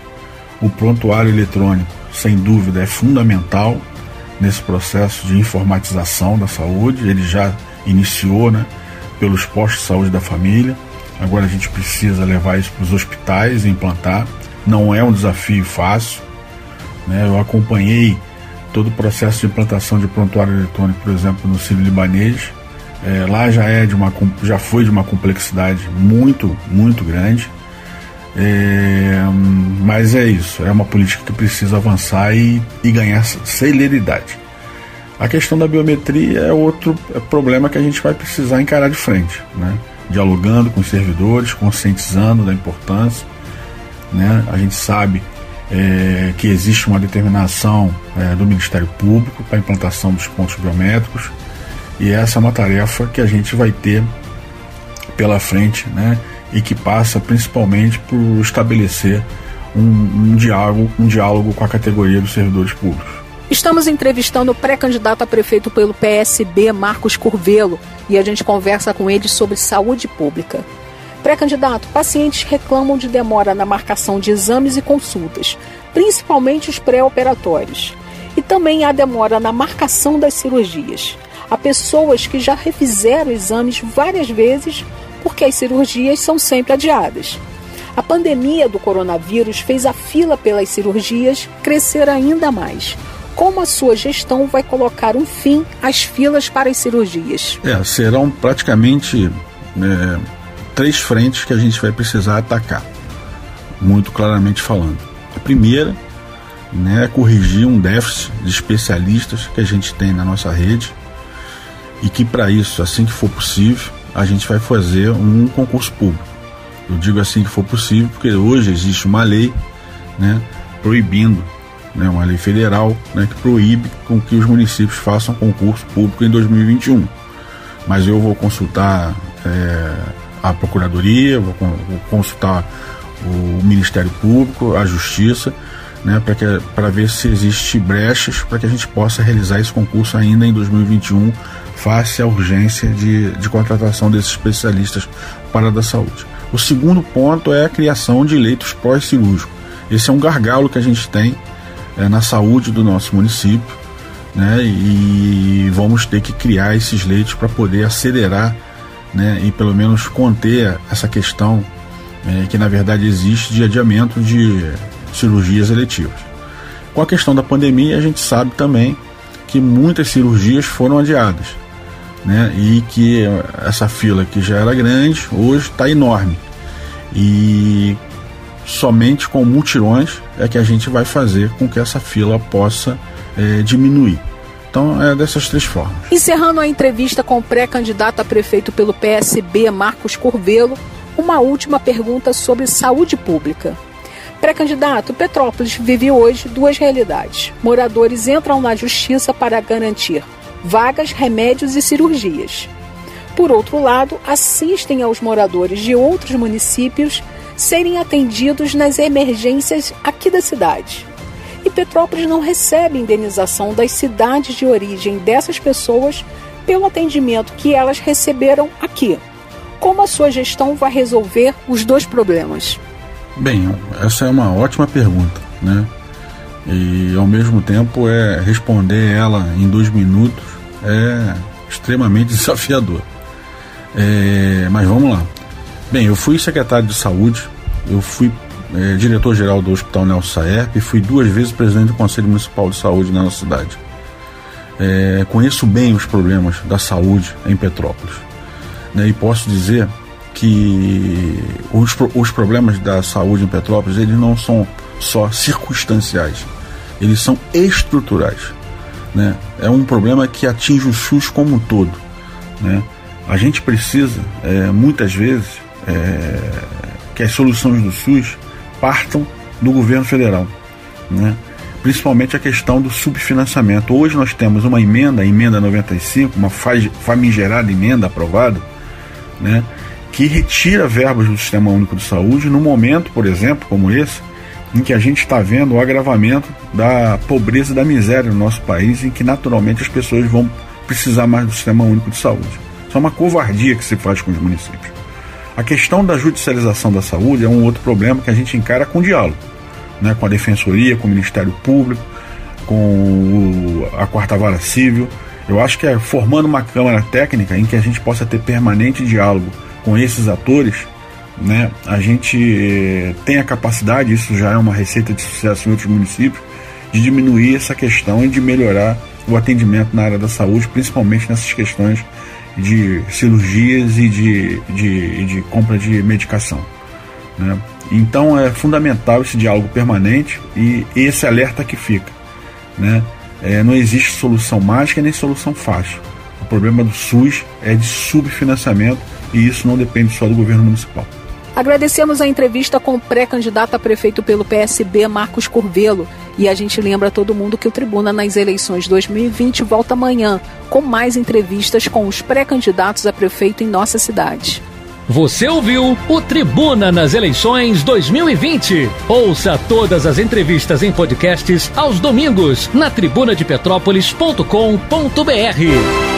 O prontuário eletrônico, sem dúvida, é fundamental nesse processo de informatização da saúde. Ele já iniciou né, pelos postos de saúde da família. Agora a gente precisa levar isso para os hospitais e implantar. Não é um desafio fácil. Né? Eu acompanhei todo o processo de implantação de prontuário eletrônico, por exemplo, no Sírio Libanês. É, lá já é de uma já foi de uma complexidade muito muito grande é, mas é isso é uma política que precisa avançar e, e ganhar celeridade a questão da biometria é outro problema que a gente vai precisar encarar de frente né dialogando com os servidores conscientizando da importância né a gente sabe é, que existe uma determinação é, do Ministério Público para a implantação dos pontos biométricos e essa é uma tarefa que a gente vai ter pela frente, né? E que passa principalmente por estabelecer um, um diálogo, um diálogo com a categoria dos servidores públicos. Estamos entrevistando o pré-candidato a prefeito pelo PSB, Marcos Curvelo, e a gente conversa com ele sobre saúde pública. Pré-candidato, pacientes reclamam de demora na marcação de exames e consultas, principalmente os pré-operatórios. E também há demora na marcação das cirurgias. Há pessoas que já refizeram exames várias vezes porque as cirurgias são sempre adiadas. A pandemia do coronavírus fez a fila pelas cirurgias crescer ainda mais. Como a sua gestão vai colocar um fim às filas para as cirurgias? É, serão praticamente é, três frentes que a gente vai precisar atacar, muito claramente falando. A primeira né, é corrigir um déficit de especialistas que a gente tem na nossa rede e que para isso, assim que for possível, a gente vai fazer um concurso público. Eu digo assim que for possível, porque hoje existe uma lei né, proibindo, né, uma lei federal né, que proíbe com que os municípios façam concurso público em 2021. Mas eu vou consultar é, a Procuradoria, vou, consultar o Ministério Público, a Justiça, né, para ver se existe brechas para que a gente possa realizar esse concurso ainda em 2021 face à urgência de, de contratação desses especialistas para a da saúde. O segundo ponto é a criação de leitos pós-cirúrgicos. Esse é um gargalo que a gente tem é, na saúde do nosso município, né? E vamos ter que criar esses leitos para poder acelerar, né? E pelo menos conter essa questão é, que na verdade existe de adiamento de cirurgias eletivas. Com a questão da pandemia, a gente sabe também que muitas cirurgias foram adiadas né? E que essa fila que já era grande, hoje está enorme. E somente com mutirões é que a gente vai fazer com que essa fila possa é, diminuir. Então é dessas três formas. Encerrando a entrevista com o pré-candidato a prefeito pelo PSB, Marcos Corvelo, uma última pergunta sobre saúde pública. Pré-candidato, Petrópolis vive hoje duas realidades. Moradores entram na justiça para garantir vagas, remédios e cirurgias. Por outro lado, assistem aos moradores de outros municípios serem atendidos nas emergências aqui da cidade. E Petrópolis não recebe indenização das cidades de origem dessas pessoas pelo atendimento que elas receberam aqui. Como a sua gestão vai resolver os dois problemas? Bem, essa é uma ótima pergunta, né? E ao mesmo tempo é responder ela em dois minutos é extremamente desafiador. É, mas vamos lá. Bem, eu fui secretário de saúde, eu fui é, diretor-geral do Hospital Nelson Saerp e fui duas vezes presidente do Conselho Municipal de Saúde na nossa cidade. É, conheço bem os problemas da saúde em Petrópolis. Né, e posso dizer que os, os problemas da saúde em Petrópolis eles não são só circunstanciais, eles são estruturais. Né? É um problema que atinge o SUS como um todo. Né? A gente precisa, é, muitas vezes, é, que as soluções do SUS partam do governo federal. Né? Principalmente a questão do subfinanciamento. Hoje nós temos uma emenda, a emenda 95, uma famigerada emenda aprovada, né? que retira verbas do Sistema Único de Saúde no momento, por exemplo, como esse, em que a gente está vendo o agravamento da pobreza e da miséria no nosso país, em que naturalmente as pessoas vão precisar mais do sistema único de saúde. Isso é uma covardia que se faz com os municípios. A questão da judicialização da saúde é um outro problema que a gente encara com diálogo. né, com a Defensoria, com o Ministério Público, com o, a Quarta Vara Civil. Eu acho que é formando uma Câmara Técnica em que a gente possa ter permanente diálogo com esses atores, né, a gente eh, tem a capacidade, isso já é uma receita de sucesso em outros municípios, de diminuir essa questão e de melhorar o atendimento na área da saúde, principalmente nessas questões de cirurgias e de, de, de compra de medicação. Né? Então é fundamental esse diálogo permanente e esse alerta que fica. Né? É, não existe solução mágica nem solução fácil. O problema do SUS é de subfinanciamento e isso não depende só do governo municipal. Agradecemos a entrevista com o pré-candidato a prefeito pelo PSB, Marcos Curvelo. E a gente lembra a todo mundo que o Tribuna nas eleições 2020 volta amanhã, com mais entrevistas com os pré-candidatos a prefeito em nossa cidade. Você ouviu o Tribuna nas eleições 2020. Ouça todas as entrevistas em podcasts aos domingos na tribunadepetrópolis.com.br.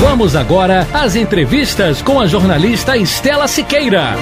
Vamos agora às entrevistas com a jornalista Estela Siqueira.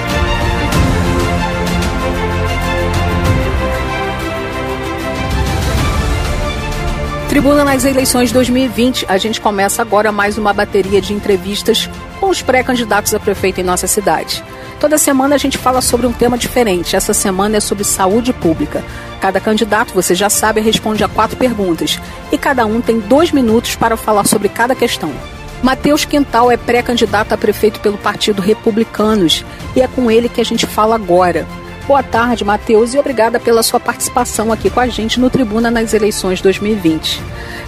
Tribuna nas eleições 2020. A gente começa agora mais uma bateria de entrevistas com os pré-candidatos a prefeito em nossa cidade. Toda semana a gente fala sobre um tema diferente. Essa semana é sobre saúde pública. Cada candidato, você já sabe, responde a quatro perguntas. E cada um tem dois minutos para falar sobre cada questão. Matheus Quintal é pré-candidato a prefeito pelo Partido Republicanos e é com ele que a gente fala agora. Boa tarde, Matheus, e obrigada pela sua participação aqui com a gente no Tribuna nas eleições 2020.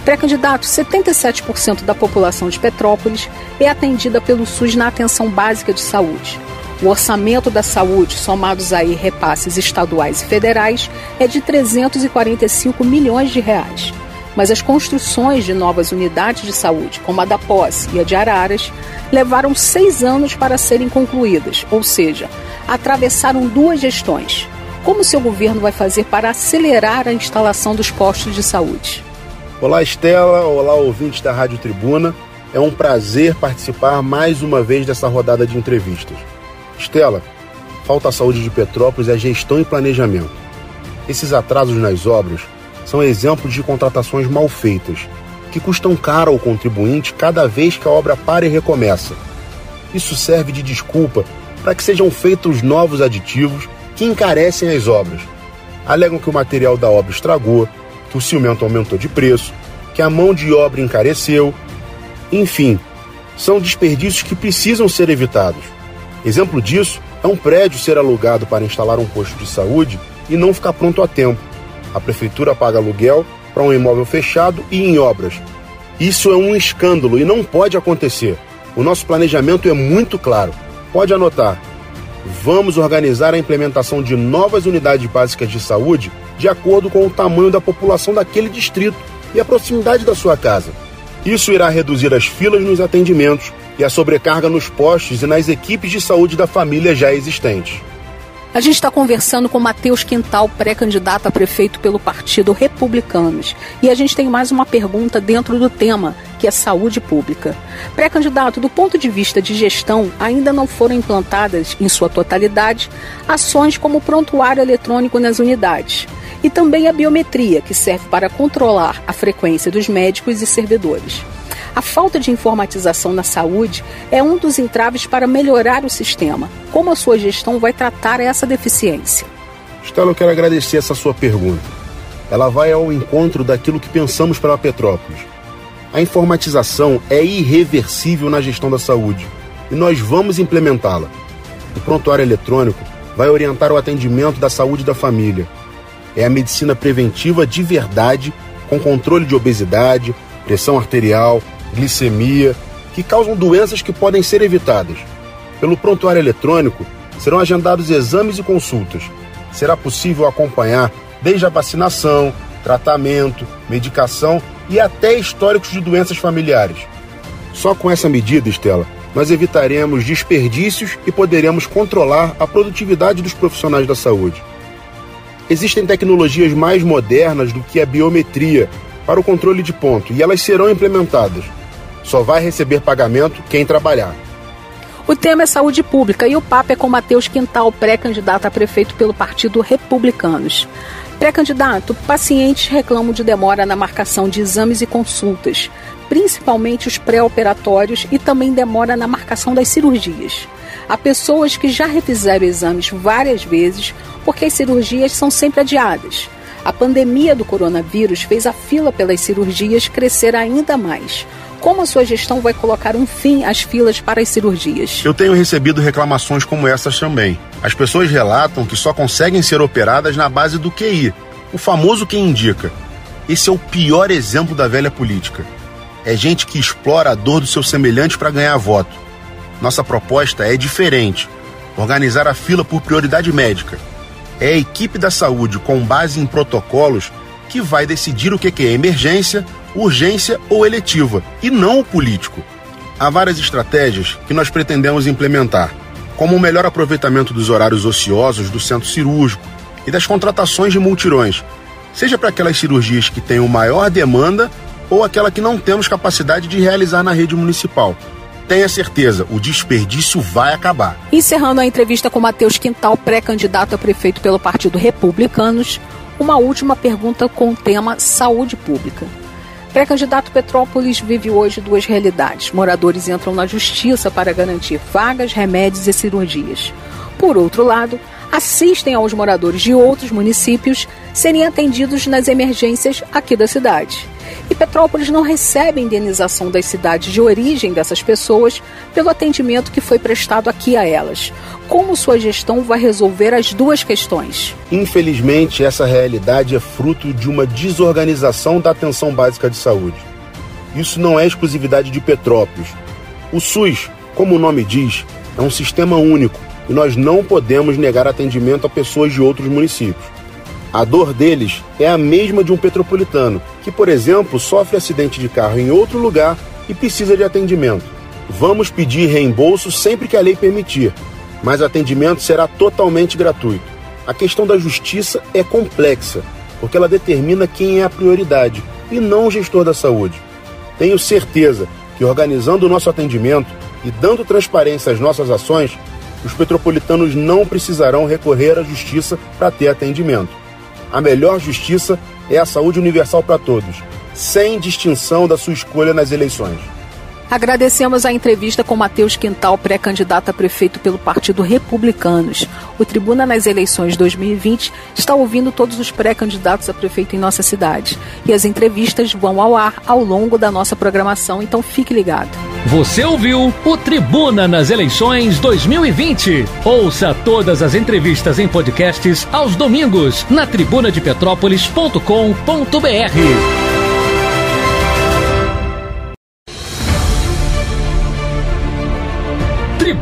Pré-candidato, 77% da população de Petrópolis é atendida pelo SUS na atenção básica de saúde. O orçamento da saúde, somados aí repasses estaduais e federais, é de 345 milhões de reais mas as construções de novas unidades de saúde, como a da Posse e a de Araras, levaram seis anos para serem concluídas, ou seja, atravessaram duas gestões. Como seu governo vai fazer para acelerar a instalação dos postos de saúde? Olá, Estela. Olá, ouvintes da Rádio Tribuna. É um prazer participar mais uma vez dessa rodada de entrevistas. Estela, falta a saúde de Petrópolis é gestão e planejamento. Esses atrasos nas obras são exemplos de contratações mal feitas, que custam caro ao contribuinte cada vez que a obra para e recomeça. Isso serve de desculpa para que sejam feitos novos aditivos que encarecem as obras. Alegam que o material da obra estragou, que o cimento aumentou de preço, que a mão de obra encareceu. Enfim, são desperdícios que precisam ser evitados. Exemplo disso é um prédio ser alugado para instalar um posto de saúde e não ficar pronto a tempo a prefeitura paga aluguel para um imóvel fechado e em obras. Isso é um escândalo e não pode acontecer. O nosso planejamento é muito claro. Pode anotar. Vamos organizar a implementação de novas unidades básicas de saúde de acordo com o tamanho da população daquele distrito e a proximidade da sua casa. Isso irá reduzir as filas nos atendimentos e a sobrecarga nos postos e nas equipes de saúde da família já existentes. A gente está conversando com Matheus Quintal, pré-candidato a prefeito pelo Partido Republicanos. E a gente tem mais uma pergunta dentro do tema, que é saúde pública. Pré-candidato, do ponto de vista de gestão, ainda não foram implantadas, em sua totalidade, ações como o prontuário eletrônico nas unidades. E também a biometria, que serve para controlar a frequência dos médicos e servidores. A falta de informatização na saúde é um dos entraves para melhorar o sistema. Como a sua gestão vai tratar essa deficiência? Estela, eu quero agradecer essa sua pergunta. Ela vai ao encontro daquilo que pensamos para Petrópolis. A informatização é irreversível na gestão da saúde e nós vamos implementá-la. O prontuário eletrônico vai orientar o atendimento da saúde da família. É a medicina preventiva de verdade, com controle de obesidade, pressão arterial, glicemia, que causam doenças que podem ser evitadas. Pelo prontuário eletrônico, serão agendados exames e consultas. Será possível acompanhar desde a vacinação, tratamento, medicação e até históricos de doenças familiares. Só com essa medida, Estela, nós evitaremos desperdícios e poderemos controlar a produtividade dos profissionais da saúde. Existem tecnologias mais modernas do que a biometria para o controle de ponto e elas serão implementadas. Só vai receber pagamento quem trabalhar. O tema é saúde pública e o papo é com Matheus Quintal, pré-candidato a prefeito pelo Partido Republicanos. Pré-candidato, pacientes reclamam de demora na marcação de exames e consultas, principalmente os pré-operatórios e também demora na marcação das cirurgias. Há pessoas que já refizeram exames várias vezes porque as cirurgias são sempre adiadas. A pandemia do coronavírus fez a fila pelas cirurgias crescer ainda mais. Como a sua gestão vai colocar um fim às filas para as cirurgias? Eu tenho recebido reclamações como essas também. As pessoas relatam que só conseguem ser operadas na base do QI, o famoso quem indica. Esse é o pior exemplo da velha política. É gente que explora a dor do seu semelhante para ganhar voto. Nossa proposta é diferente: organizar a fila por prioridade médica. É a equipe da saúde, com base em protocolos, que vai decidir o que é emergência, urgência ou eletiva, e não o político. Há várias estratégias que nós pretendemos implementar, como o melhor aproveitamento dos horários ociosos do centro cirúrgico e das contratações de multirões, seja para aquelas cirurgias que tenham maior demanda ou aquela que não temos capacidade de realizar na rede municipal. Tenha certeza, o desperdício vai acabar. Encerrando a entrevista com Matheus Quintal, pré-candidato a prefeito pelo Partido Republicanos, uma última pergunta com o tema saúde pública. Pré-candidato Petrópolis vive hoje duas realidades. Moradores entram na justiça para garantir vagas, remédios e cirurgias. Por outro lado, assistem aos moradores de outros municípios serem atendidos nas emergências aqui da cidade. E Petrópolis não recebe indenização das cidades de origem dessas pessoas pelo atendimento que foi prestado aqui a elas. Como sua gestão vai resolver as duas questões? Infelizmente, essa realidade é fruto de uma desorganização da atenção básica de saúde. Isso não é exclusividade de Petrópolis. O SUS, como o nome diz, é um sistema único e nós não podemos negar atendimento a pessoas de outros municípios. A dor deles é a mesma de um petropolitano, que, por exemplo, sofre acidente de carro em outro lugar e precisa de atendimento. Vamos pedir reembolso sempre que a lei permitir, mas atendimento será totalmente gratuito. A questão da justiça é complexa, porque ela determina quem é a prioridade e não o gestor da saúde. Tenho certeza que organizando o nosso atendimento e dando transparência às nossas ações, os petropolitanos não precisarão recorrer à justiça para ter atendimento. A melhor justiça é a saúde universal para todos, sem distinção da sua escolha nas eleições. Agradecemos a entrevista com Matheus Quintal, pré-candidato a prefeito pelo Partido Republicanos. O Tribuna nas eleições 2020 está ouvindo todos os pré-candidatos a prefeito em nossa cidade. E as entrevistas vão ao ar ao longo da nossa programação, então fique ligado. Você ouviu o Tribuna nas eleições 2020. Ouça todas as entrevistas em podcasts aos domingos na tribunadepetrópolis.com.br.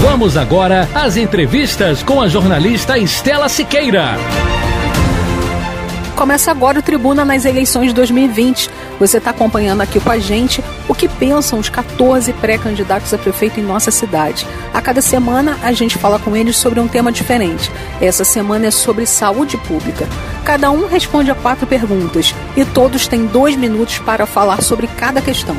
Vamos agora às entrevistas com a jornalista Estela Siqueira. Começa agora o Tribuna nas eleições 2020. Você está acompanhando aqui com a gente o que pensam os 14 pré-candidatos a prefeito em nossa cidade. A cada semana a gente fala com eles sobre um tema diferente. Essa semana é sobre saúde pública. Cada um responde a quatro perguntas e todos têm dois minutos para falar sobre cada questão.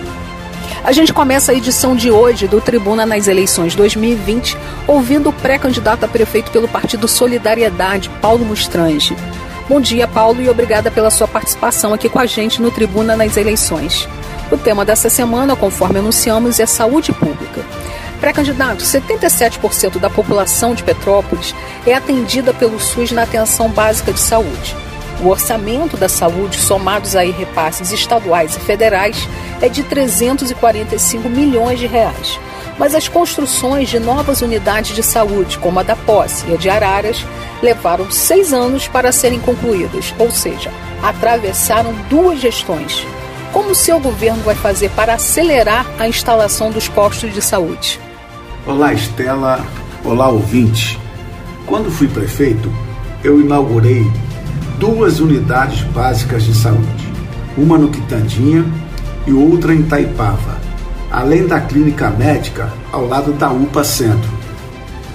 A gente começa a edição de hoje do Tribuna nas eleições 2020 ouvindo o pré-candidato a prefeito pelo Partido Solidariedade, Paulo Mustrange. Bom dia, Paulo, e obrigada pela sua participação aqui com a gente no Tribuna nas eleições. O tema dessa semana, conforme anunciamos, é saúde pública. Pré-candidato, 77% da população de Petrópolis é atendida pelo SUS na atenção básica de saúde. O orçamento da saúde, somados a repasses estaduais e federais, é de 345 milhões de reais. Mas as construções de novas unidades de saúde, como a da Posse e a de Araras, levaram seis anos para serem concluídas, ou seja, atravessaram duas gestões. Como o seu governo vai fazer para acelerar a instalação dos postos de saúde? Olá, Estela. Olá, ouvinte. Quando fui prefeito, eu inaugurei duas unidades básicas de saúde, uma no Quitandinha e outra em Taipava, além da clínica médica ao lado da UPA Centro.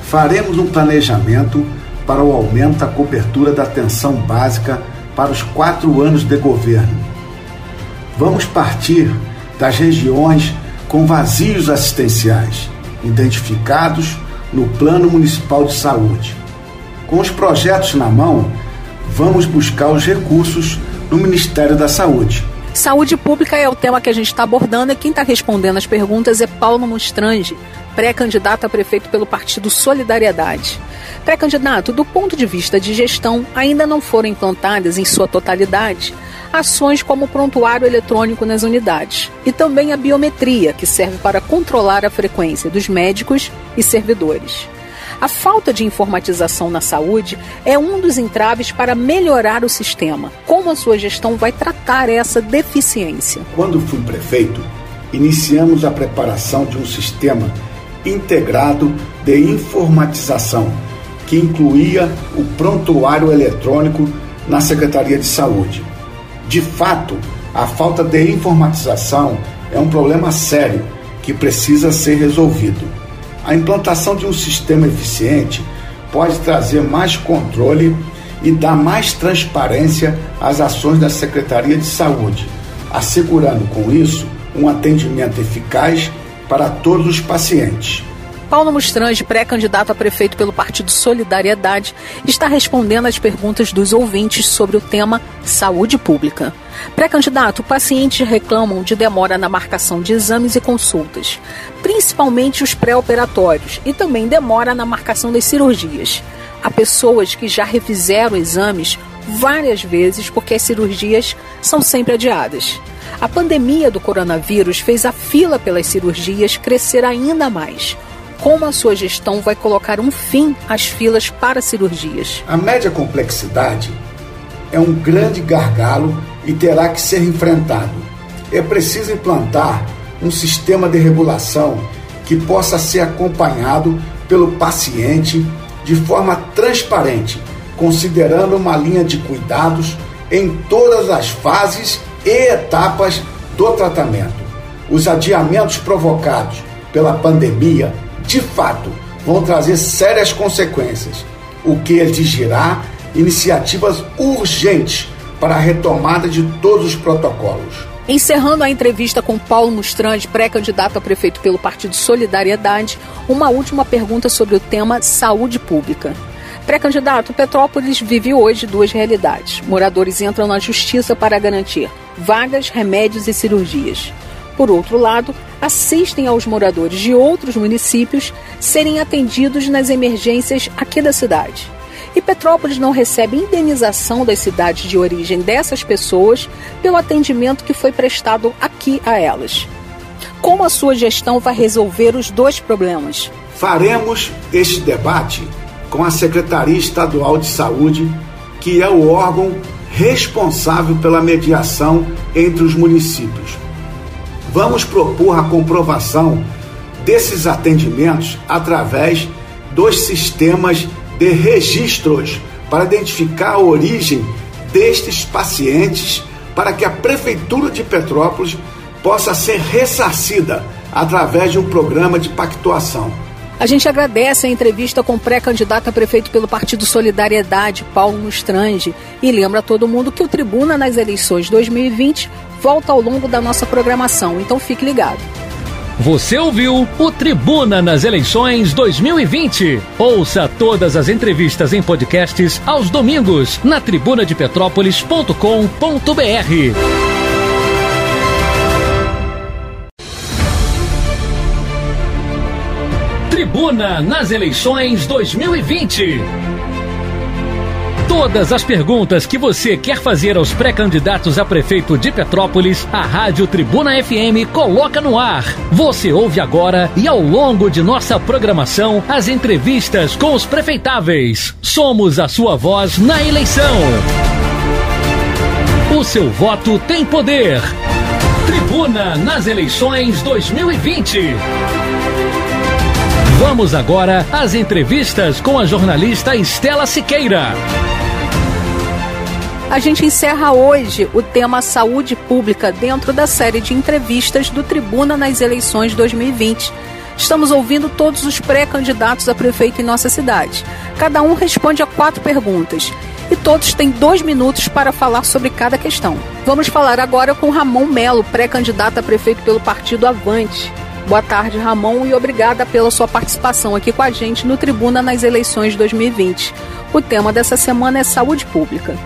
Faremos um planejamento para o aumento da cobertura da atenção básica para os quatro anos de governo. Vamos partir das regiões com vazios assistenciais, identificados no Plano Municipal de Saúde. Com os projetos na mão, vamos buscar os recursos no Ministério da Saúde. Saúde pública é o tema que a gente está abordando e quem está respondendo as perguntas é Paulo Mostrange, pré-candidato a prefeito pelo Partido Solidariedade. Pré-candidato, do ponto de vista de gestão, ainda não foram implantadas em sua totalidade ações como o prontuário eletrônico nas unidades e também a biometria, que serve para controlar a frequência dos médicos e servidores. A falta de informatização na saúde é um dos entraves para melhorar o sistema. Como a sua gestão vai tratar essa deficiência? Quando fui prefeito, iniciamos a preparação de um sistema integrado de informatização, que incluía o prontuário eletrônico na Secretaria de Saúde. De fato, a falta de informatização é um problema sério que precisa ser resolvido. A implantação de um sistema eficiente pode trazer mais controle e dar mais transparência às ações da Secretaria de Saúde, assegurando com isso um atendimento eficaz para todos os pacientes. Paulo Mustrange, pré-candidato a prefeito pelo Partido Solidariedade, está respondendo às perguntas dos ouvintes sobre o tema saúde pública. Pré-candidato, pacientes reclamam de demora na marcação de exames e consultas, principalmente os pré-operatórios, e também demora na marcação das cirurgias. Há pessoas que já refizeram exames várias vezes porque as cirurgias são sempre adiadas. A pandemia do coronavírus fez a fila pelas cirurgias crescer ainda mais como a sua gestão vai colocar um fim às filas para cirurgias. A média complexidade é um grande gargalo e terá que ser enfrentado. É preciso implantar um sistema de regulação que possa ser acompanhado pelo paciente de forma transparente, considerando uma linha de cuidados em todas as fases e etapas do tratamento. Os adiamentos provocados pela pandemia de fato, vão trazer sérias consequências, o que exigirá iniciativas urgentes para a retomada de todos os protocolos. Encerrando a entrevista com Paulo Mustrande, pré-candidato a prefeito pelo Partido Solidariedade, uma última pergunta sobre o tema saúde pública. Pré-candidato, Petrópolis vive hoje duas realidades. Moradores entram na justiça para garantir vagas, remédios e cirurgias. Por outro lado, assistem aos moradores de outros municípios serem atendidos nas emergências aqui da cidade. E Petrópolis não recebe indenização das cidades de origem dessas pessoas pelo atendimento que foi prestado aqui a elas. Como a sua gestão vai resolver os dois problemas? Faremos este debate com a Secretaria Estadual de Saúde, que é o órgão responsável pela mediação entre os municípios vamos propor a comprovação desses atendimentos através dos sistemas de registros para identificar a origem destes pacientes para que a Prefeitura de Petrópolis possa ser ressarcida através de um programa de pactuação. A gente agradece a entrevista com o pré-candidato a prefeito pelo Partido Solidariedade, Paulo Mustrange, e lembra a todo mundo que o Tribuna nas eleições 2020 volta ao longo da nossa programação, então fique ligado. Você ouviu o Tribuna nas eleições 2020. Ouça todas as entrevistas em podcasts aos domingos na tribunadepetrópolis.com.br. Tribuna nas eleições 2020. Todas as perguntas que você quer fazer aos pré-candidatos a prefeito de Petrópolis, a Rádio Tribuna FM coloca no ar. Você ouve agora e ao longo de nossa programação as entrevistas com os prefeitáveis. Somos a sua voz na eleição. O seu voto tem poder. Tribuna nas eleições 2020. Vamos agora às entrevistas com a jornalista Estela Siqueira. A gente encerra hoje o tema saúde pública dentro da série de entrevistas do Tribuna nas eleições 2020. Estamos ouvindo todos os pré-candidatos a prefeito em nossa cidade. Cada um responde a quatro perguntas e todos têm dois minutos para falar sobre cada questão. Vamos falar agora com Ramon Melo, pré-candidato a prefeito pelo partido Avante. Boa tarde, Ramon, e obrigada pela sua participação aqui com a gente no Tribuna nas eleições 2020. O tema dessa semana é saúde pública.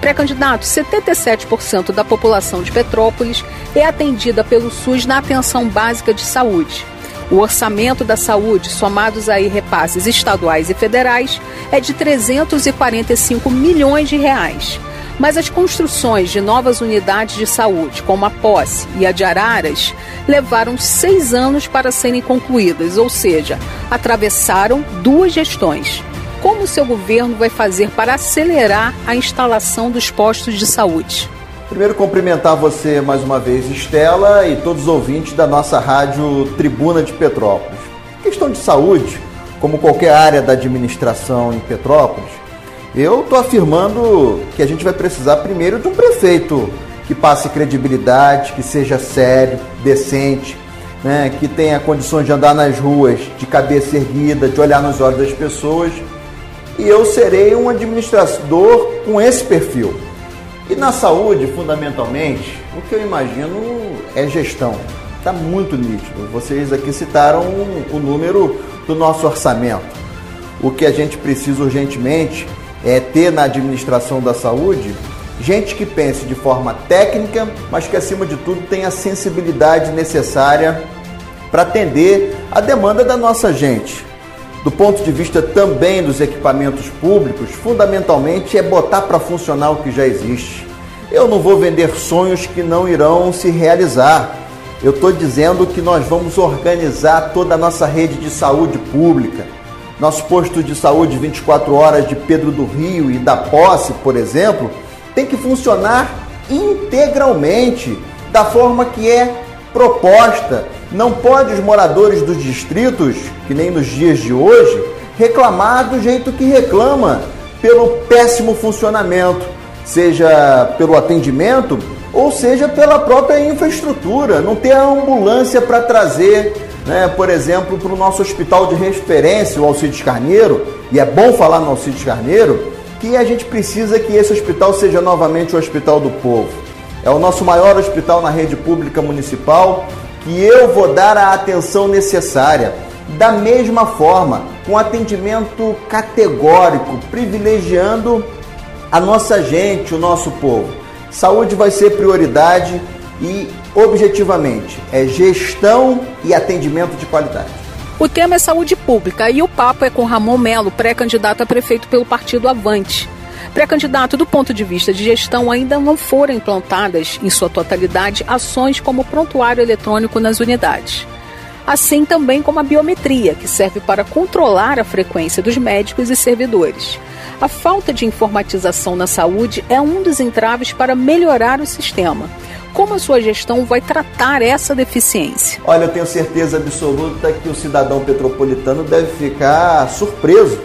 Pré-candidato, 77% da população de Petrópolis é atendida pelo SUS na atenção básica de saúde. O orçamento da saúde, somados aí repasses estaduais e federais, é de 345 milhões de reais. Mas as construções de novas unidades de saúde, como a Posse e a de Araras, levaram seis anos para serem concluídas, ou seja, atravessaram duas gestões. Como o seu governo vai fazer para acelerar a instalação dos postos de saúde? Primeiro, cumprimentar você mais uma vez, Estela, e todos os ouvintes da nossa rádio Tribuna de Petrópolis. questão de saúde, como qualquer área da administração em Petrópolis, eu estou afirmando que a gente vai precisar primeiro de um prefeito que passe credibilidade, que seja sério, decente, né, que tenha condições de andar nas ruas de cabeça erguida, de olhar nos olhos das pessoas e eu serei um administrador com esse perfil. E na saúde, fundamentalmente, o que eu imagino é gestão. Está muito nítido. Vocês aqui citaram o número do nosso orçamento. O que a gente precisa urgentemente é ter na administração da saúde gente que pense de forma técnica, mas que acima de tudo tenha a sensibilidade necessária para atender a demanda da nossa gente do ponto de vista também dos equipamentos públicos, fundamentalmente é botar para funcionar o que já existe. Eu não vou vender sonhos que não irão se realizar. Eu estou dizendo que nós vamos organizar toda a nossa rede de saúde pública. Nosso posto de saúde 24 horas de Pedro do Rio e da Posse, por exemplo, tem que funcionar integralmente, da forma que é proposta não pode os moradores dos distritos, que nem nos dias de hoje, reclamar do jeito que reclama, pelo péssimo funcionamento, seja pelo atendimento ou seja pela própria infraestrutura. Não ter a ambulância para trazer, né, por exemplo, para o nosso hospital de referência, o Alcides Carneiro, e é bom falar no Alcides Carneiro, que a gente precisa que esse hospital seja novamente o Hospital do Povo. É o nosso maior hospital na rede pública municipal que eu vou dar a atenção necessária. Da mesma forma, com atendimento categórico, privilegiando a nossa gente, o nosso povo. Saúde vai ser prioridade e, objetivamente, é gestão e atendimento de qualidade. O tema é saúde pública e o papo é com Ramon Melo, pré-candidato a prefeito pelo partido Avante. Pré-candidato, do ponto de vista de gestão, ainda não foram implantadas, em sua totalidade, ações como prontuário eletrônico nas unidades. Assim também como a biometria, que serve para controlar a frequência dos médicos e servidores. A falta de informatização na saúde é um dos entraves para melhorar o sistema. Como a sua gestão vai tratar essa deficiência? Olha, eu tenho certeza absoluta que o cidadão petropolitano deve ficar surpreso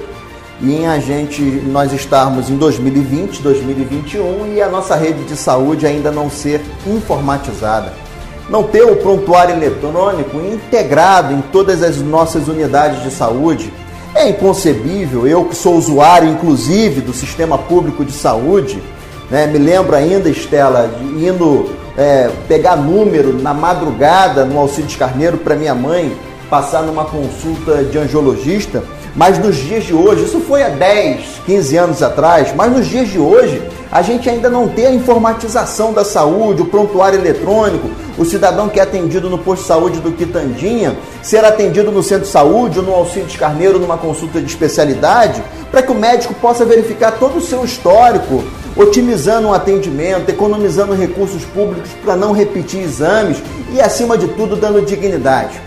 em a gente nós estarmos em 2020, 2021 e a nossa rede de saúde ainda não ser informatizada. Não ter o prontuário eletrônico integrado em todas as nossas unidades de saúde. É inconcebível, eu que sou usuário, inclusive, do sistema público de saúde, né? me lembro ainda, Estela, de indo é, pegar número na madrugada no Alcides Carneiro para minha mãe passar numa consulta de angiologista mas nos dias de hoje, isso foi há 10, 15 anos atrás, mas nos dias de hoje, a gente ainda não tem a informatização da saúde, o prontuário eletrônico, o cidadão que é atendido no posto de saúde do Quitandinha ser atendido no centro de saúde ou no Alcides Carneiro numa consulta de especialidade, para que o médico possa verificar todo o seu histórico, otimizando o atendimento, economizando recursos públicos para não repetir exames e, acima de tudo, dando dignidade.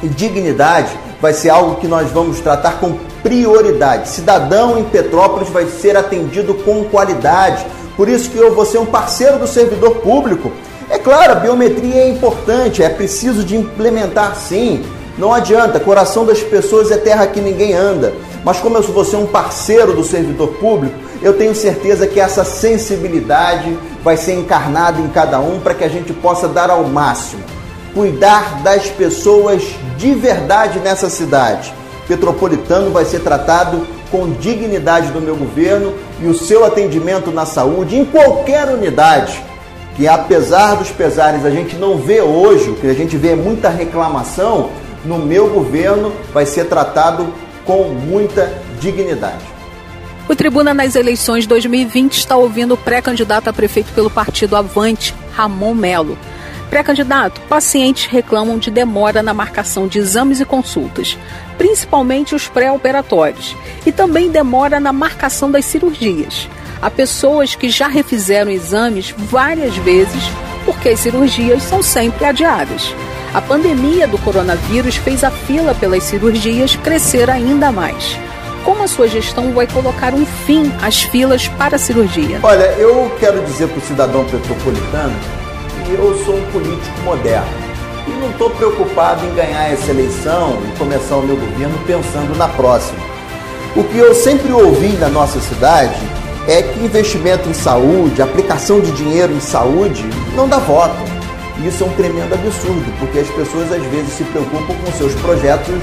E dignidade vai ser algo que nós vamos tratar com prioridade. Cidadão em Petrópolis vai ser atendido com qualidade. Por isso que eu vou ser um parceiro do servidor público. É claro, a biometria é importante, é preciso de implementar sim. Não adianta, coração das pessoas é terra que ninguém anda. Mas como eu vou ser um parceiro do servidor público, eu tenho certeza que essa sensibilidade vai ser encarnada em cada um para que a gente possa dar ao máximo. Cuidar das pessoas de verdade nessa cidade. Petropolitano vai ser tratado com dignidade do meu governo e o seu atendimento na saúde em qualquer unidade, que apesar dos pesares a gente não vê hoje, o que a gente vê é muita reclamação, no meu governo vai ser tratado com muita dignidade. O Tribuna nas eleições 2020 está ouvindo o pré-candidato a prefeito pelo partido Avante, Ramon Melo. Pré-candidato, pacientes reclamam de demora na marcação de exames e consultas, principalmente os pré-operatórios, e também demora na marcação das cirurgias. Há pessoas que já refizeram exames várias vezes porque as cirurgias são sempre adiadas. A pandemia do coronavírus fez a fila pelas cirurgias crescer ainda mais. Como a sua gestão vai colocar um fim às filas para a cirurgia? Olha, eu quero dizer para o cidadão petropolitano eu sou um político moderno e não estou preocupado em ganhar essa eleição e começar o meu governo pensando na próxima. O que eu sempre ouvi na nossa cidade é que investimento em saúde, aplicação de dinheiro em saúde, não dá voto. Isso é um tremendo absurdo, porque as pessoas às vezes se preocupam com seus projetos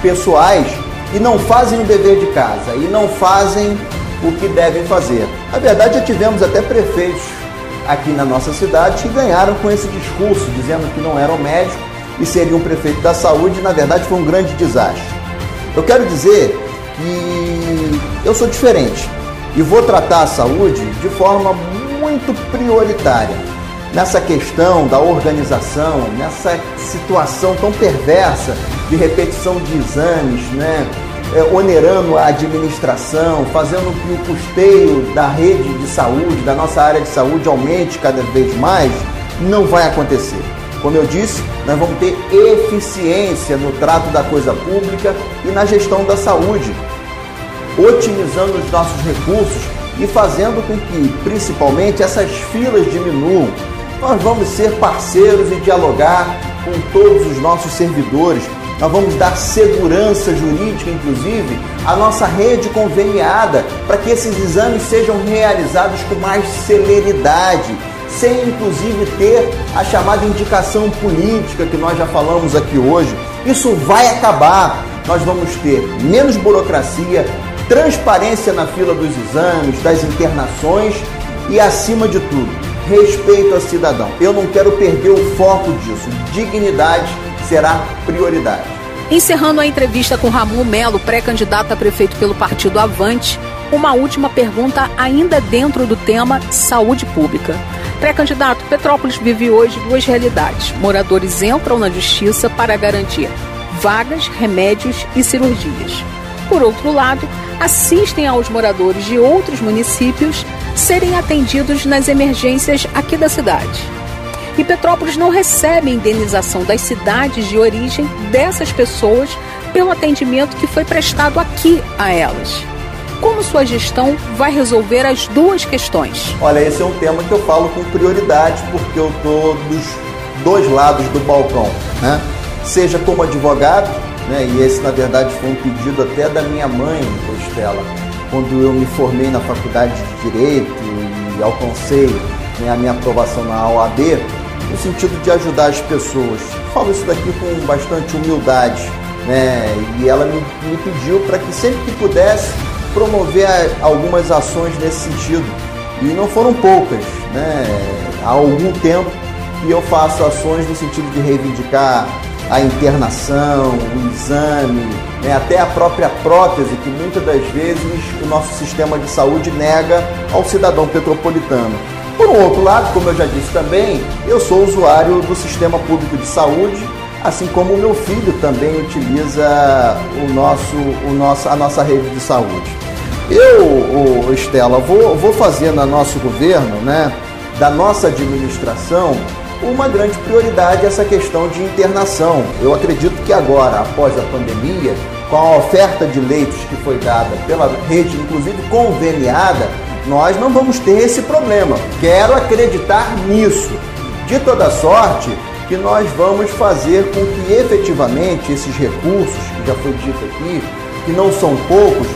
pessoais e não fazem o dever de casa e não fazem o que devem fazer. Na verdade, já tivemos até prefeitos aqui na nossa cidade que ganharam com esse discurso, dizendo que não eram médicos e seriam prefeito da saúde, e na verdade foi um grande desastre. Eu quero dizer que eu sou diferente e vou tratar a saúde de forma muito prioritária nessa questão da organização, nessa situação tão perversa de repetição de exames, né? É, onerando a administração, fazendo que o custeio da rede de saúde, da nossa área de saúde, aumente cada vez mais, não vai acontecer. Como eu disse, nós vamos ter eficiência no trato da coisa pública e na gestão da saúde, otimizando os nossos recursos e fazendo com que, principalmente, essas filas diminuam nós vamos ser parceiros e dialogar com todos os nossos servidores. Nós vamos dar segurança jurídica, inclusive, à nossa rede conveniada, para que esses exames sejam realizados com mais celeridade, sem inclusive ter a chamada indicação política que nós já falamos aqui hoje. Isso vai acabar. Nós vamos ter menos burocracia, transparência na fila dos exames, das internações e, acima de tudo, respeito ao cidadão. Eu não quero perder o foco disso. Dignidade será prioridade. Encerrando a entrevista com Ramon Melo, pré-candidato a prefeito pelo partido Avante, uma última pergunta ainda dentro do tema saúde pública. Pré-candidato, Petrópolis vive hoje duas realidades. Moradores entram na justiça para garantir vagas, remédios e cirurgias. Por outro lado, assistem aos moradores de outros municípios serem atendidos nas emergências aqui da cidade. E Petrópolis não recebe indenização das cidades de origem dessas pessoas pelo atendimento que foi prestado aqui a elas. Como sua gestão vai resolver as duas questões? Olha, esse é um tema que eu falo com prioridade porque eu estou dos dois lados do balcão, né? Seja como advogado, né? E esse na verdade foi um pedido até da minha mãe, Estela quando eu me formei na faculdade de Direito e alcancei né, a minha aprovação na OAB, no sentido de ajudar as pessoas. Falo isso daqui com bastante humildade, né? E ela me, me pediu para que sempre que pudesse promover algumas ações nesse sentido. E não foram poucas, né? Há algum tempo que eu faço ações no sentido de reivindicar a internação, o exame, né, até a própria prótese, que muitas das vezes o nosso sistema de saúde nega ao cidadão petropolitano. Por um outro lado, como eu já disse também, eu sou usuário do sistema público de saúde, assim como o meu filho também utiliza o nosso, o nosso, a nossa rede de saúde. Eu, Estela, vou, vou fazer no nosso governo, né, da nossa administração, uma grande prioridade essa questão de internação. Eu acredito que agora, após a pandemia, com a oferta de leitos que foi dada pela rede, inclusive conveniada, nós não vamos ter esse problema. Quero acreditar nisso. De toda sorte, que nós vamos fazer com que efetivamente esses recursos, que já foi dito aqui, que não são poucos,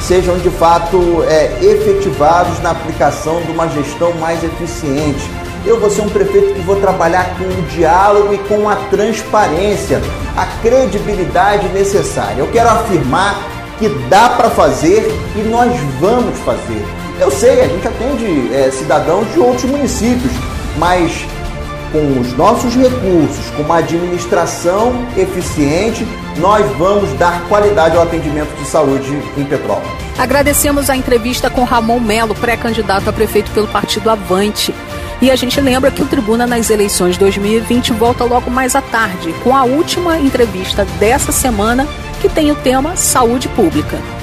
sejam de fato é, efetivados na aplicação de uma gestão mais eficiente. Eu vou ser um prefeito que vou trabalhar com o diálogo e com a transparência, a credibilidade necessária. Eu quero afirmar que dá para fazer e nós vamos fazer. Eu sei, a gente atende é, cidadãos de outros municípios, mas com os nossos recursos, com uma administração eficiente, nós vamos dar qualidade ao atendimento de saúde em Petrópolis. Agradecemos a entrevista com Ramon Melo, pré-candidato a prefeito pelo partido Avante. E a gente lembra que o Tribuna nas eleições 2020 volta logo mais à tarde, com a última entrevista dessa semana, que tem o tema Saúde Pública.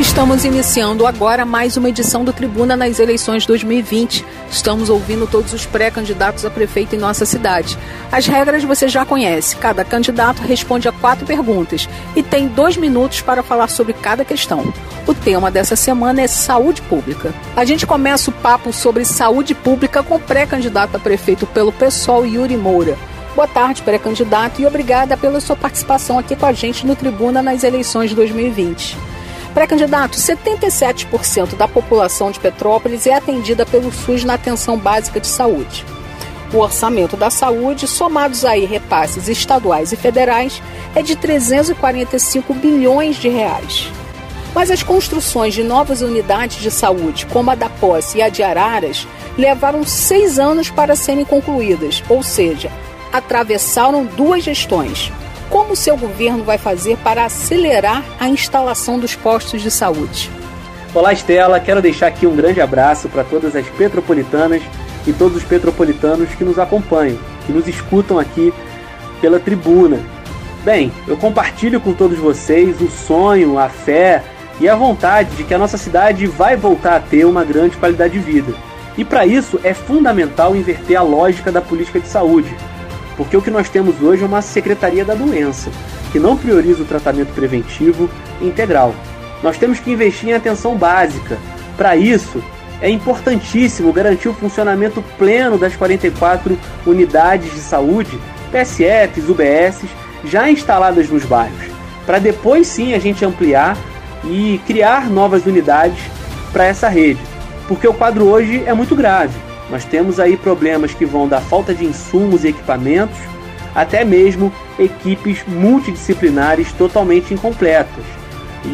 Estamos iniciando agora mais uma edição do Tribuna nas eleições 2020. Estamos ouvindo todos os pré-candidatos a prefeito em nossa cidade. As regras você já conhece. Cada candidato responde a quatro perguntas e tem dois minutos para falar sobre cada questão. O tema dessa semana é saúde pública. A gente começa o papo sobre saúde pública com o pré-candidato a prefeito pelo PSOL, Yuri Moura. Boa tarde, pré-candidato, e obrigada pela sua participação aqui com a gente no Tribuna nas eleições de 2020. Pré-candidato, 77% da população de Petrópolis é atendida pelo SUS na atenção básica de saúde. O orçamento da saúde, somados aí repasses estaduais e federais, é de 345 bilhões de reais. Mas as construções de novas unidades de saúde, como a da Posse e a de Araras, levaram seis anos para serem concluídas, ou seja, atravessaram duas gestões. Como o seu governo vai fazer para acelerar a instalação dos postos de saúde? Olá, Estela. Quero deixar aqui um grande abraço para todas as petropolitanas e todos os petropolitanos que nos acompanham, que nos escutam aqui pela tribuna. Bem, eu compartilho com todos vocês o sonho, a fé e a vontade de que a nossa cidade vai voltar a ter uma grande qualidade de vida. E para isso é fundamental inverter a lógica da política de saúde, porque o que nós temos hoje é uma secretaria da doença, que não prioriza o tratamento preventivo integral. Nós temos que investir em atenção básica. Para isso, é importantíssimo garantir o funcionamento pleno das 44 unidades de saúde, PSFs, UBSs, já instaladas nos bairros, para depois sim a gente ampliar e criar novas unidades para essa rede, porque o quadro hoje é muito grave. Nós temos aí problemas que vão da falta de insumos e equipamentos até mesmo equipes multidisciplinares totalmente incompletas.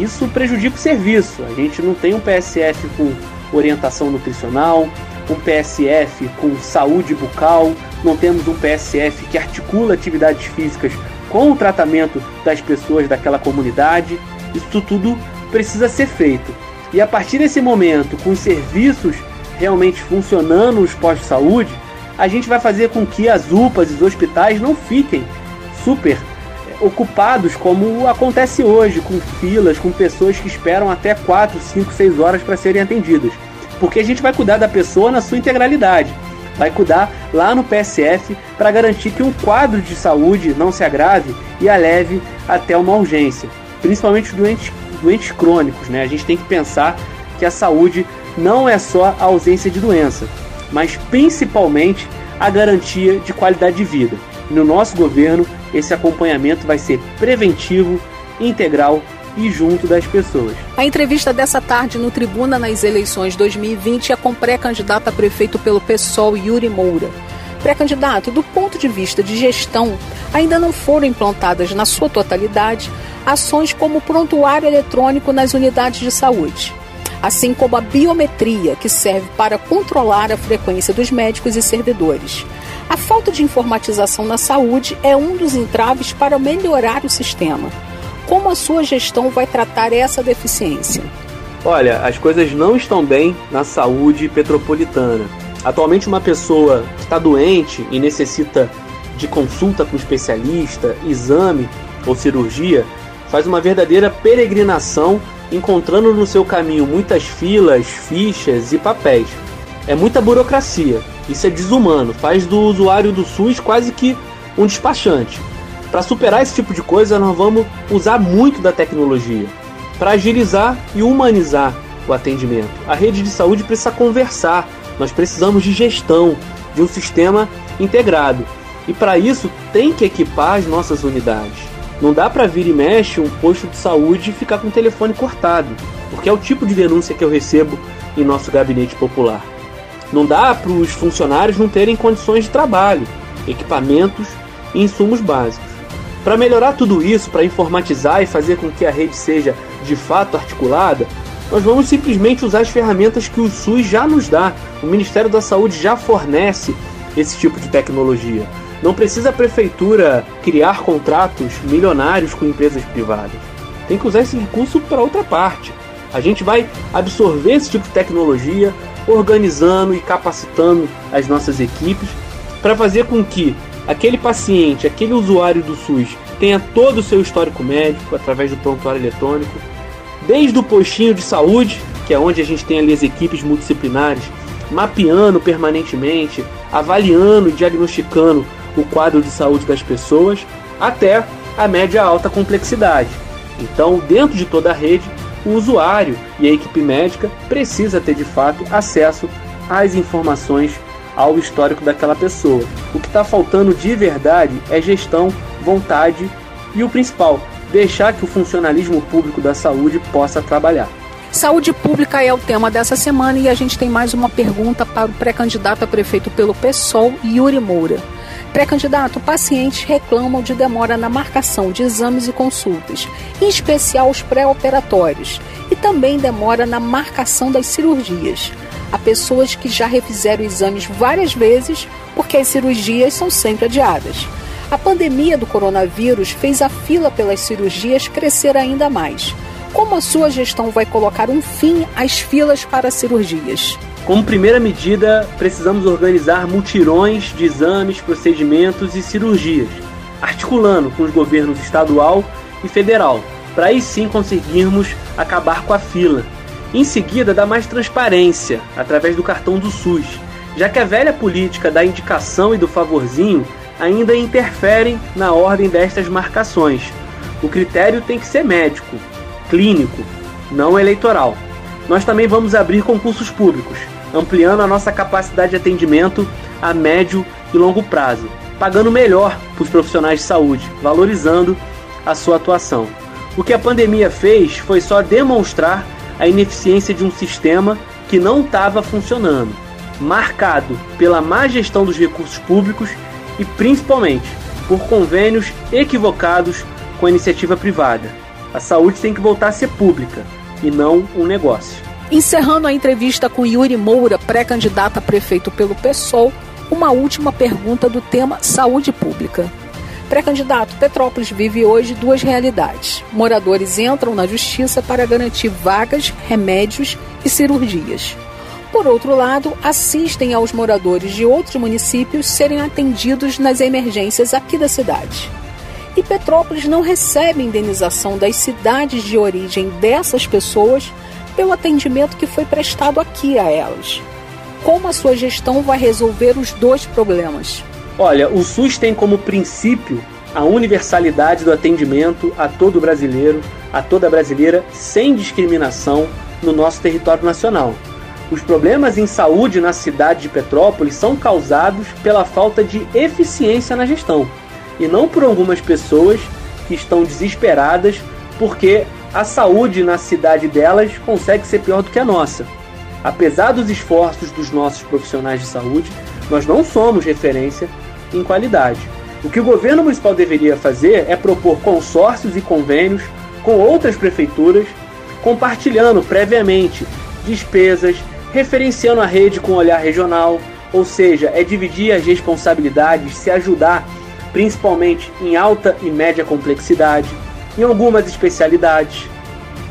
Isso prejudica o serviço. A gente não tem um PSF com orientação nutricional, um PSF com saúde bucal, não temos um PSF que articula atividades físicas com o tratamento das pessoas daquela comunidade. Isso tudo precisa ser feito. E a partir desse momento, com os serviços realmente funcionando os postos de saúde, a gente vai fazer com que as UPAs e os hospitais não fiquem super eh, ocupados como acontece hoje, com filas, com pessoas que esperam até 4, 5, 6 horas para serem atendidas. Porque a gente vai cuidar da pessoa na sua integralidade. Vai cuidar lá no PSF para garantir que um quadro de saúde não se agrave e a leve até uma urgência. principalmente os doentes, doentes crônicos. Né? A gente tem que pensar que a saúde não é só a ausência de doença, mas principalmente a garantia de qualidade de vida. No nosso governo, esse acompanhamento vai ser preventivo, integral e junto das pessoas. A entrevista dessa tarde no Tribuna nas eleições 2020 é com pré-candidato a prefeito pelo PSOL Yuri Moura. Pré-candidato, do ponto de vista de gestão, ainda não foram implantadas na sua totalidade ações como prontuário eletrônico nas unidades de saúde assim como a biometria, que serve para controlar a frequência dos médicos e servidores. A falta de informatização na saúde é um dos entraves para melhorar o sistema. Como a sua gestão vai tratar essa deficiência? Olha, as coisas não estão bem na saúde petropolitana. Atualmente, uma pessoa que está doente e necessita de consulta com especialista, exame ou cirurgia, faz uma verdadeira peregrinação encontrando no seu caminho muitas filas, fichas e papéis. É muita burocracia, isso é desumano, faz do usuário do SUS quase que um despachante. Para superar esse tipo de coisa, nós vamos usar muito da tecnologia para agilizar e humanizar o atendimento. A rede de saúde precisa conversar, nós precisamos de gestão, de um sistema integrado. E para isso tem que equipar as nossas unidades. Não dá para vir e mexe um posto de saúde e ficar com o telefone cortado, porque é o tipo de denúncia que eu recebo em nosso gabinete popular. Não dá para os funcionários não terem condições de trabalho, equipamentos e insumos básicos. Para melhorar tudo isso, para informatizar e fazer com que a rede seja de fato articulada, nós vamos simplesmente usar as ferramentas que o SUS já nos dá. O Ministério da Saúde já fornece esse tipo de tecnologia. Não precisa a prefeitura criar contratos milionários com empresas privadas. Tem que usar esse recurso para outra parte. A gente vai absorver esse tipo de tecnologia, organizando e capacitando as nossas equipes para fazer com que aquele paciente, aquele usuário do SUS tenha todo o seu histórico médico através do prontuário eletrônico, desde o postinho de saúde, que é onde a gente tem ali as equipes multidisciplinares, mapeando permanentemente, avaliando e diagnosticando o quadro de saúde das pessoas até a média alta complexidade. Então, dentro de toda a rede, o usuário e a equipe médica precisa ter de fato acesso às informações ao histórico daquela pessoa. O que está faltando de verdade é gestão, vontade e o principal, deixar que o funcionalismo público da saúde possa trabalhar. Saúde pública é o tema dessa semana e a gente tem mais uma pergunta para o pré-candidato a prefeito pelo PSOL, Yuri Moura. Pré-candidato, pacientes reclamam de demora na marcação de exames e consultas, em especial os pré-operatórios, e também demora na marcação das cirurgias. Há pessoas que já refizeram exames várias vezes porque as cirurgias são sempre adiadas. A pandemia do coronavírus fez a fila pelas cirurgias crescer ainda mais. Como a sua gestão vai colocar um fim às filas para cirurgias? Como primeira medida, precisamos organizar mutirões de exames, procedimentos e cirurgias, articulando com os governos estadual e federal, para aí sim conseguirmos acabar com a fila. Em seguida, dar mais transparência através do cartão do SUS, já que a velha política da indicação e do favorzinho ainda interferem na ordem destas marcações. O critério tem que ser médico, clínico, não eleitoral. Nós também vamos abrir concursos públicos, ampliando a nossa capacidade de atendimento a médio e longo prazo, pagando melhor para os profissionais de saúde, valorizando a sua atuação. O que a pandemia fez foi só demonstrar a ineficiência de um sistema que não estava funcionando, marcado pela má gestão dos recursos públicos e principalmente por convênios equivocados com a iniciativa privada. A saúde tem que voltar a ser pública e não um negócio. Encerrando a entrevista com Yuri Moura, pré-candidato a prefeito pelo PSOL, uma última pergunta do tema saúde pública. Pré-candidato, Petrópolis vive hoje duas realidades. Moradores entram na justiça para garantir vagas, remédios e cirurgias. Por outro lado, assistem aos moradores de outros municípios serem atendidos nas emergências aqui da cidade. E Petrópolis não recebe indenização das cidades de origem dessas pessoas pelo atendimento que foi prestado aqui a elas. Como a sua gestão vai resolver os dois problemas? Olha, o SUS tem como princípio a universalidade do atendimento a todo brasileiro, a toda brasileira, sem discriminação no nosso território nacional. Os problemas em saúde na cidade de Petrópolis são causados pela falta de eficiência na gestão e não por algumas pessoas que estão desesperadas porque a saúde na cidade delas consegue ser pior do que a nossa. Apesar dos esforços dos nossos profissionais de saúde, nós não somos referência em qualidade. O que o governo municipal deveria fazer é propor consórcios e convênios com outras prefeituras, compartilhando previamente despesas, referenciando a rede com olhar regional, ou seja, é dividir as responsabilidades, se ajudar, principalmente em alta e média complexidade, em algumas especialidades,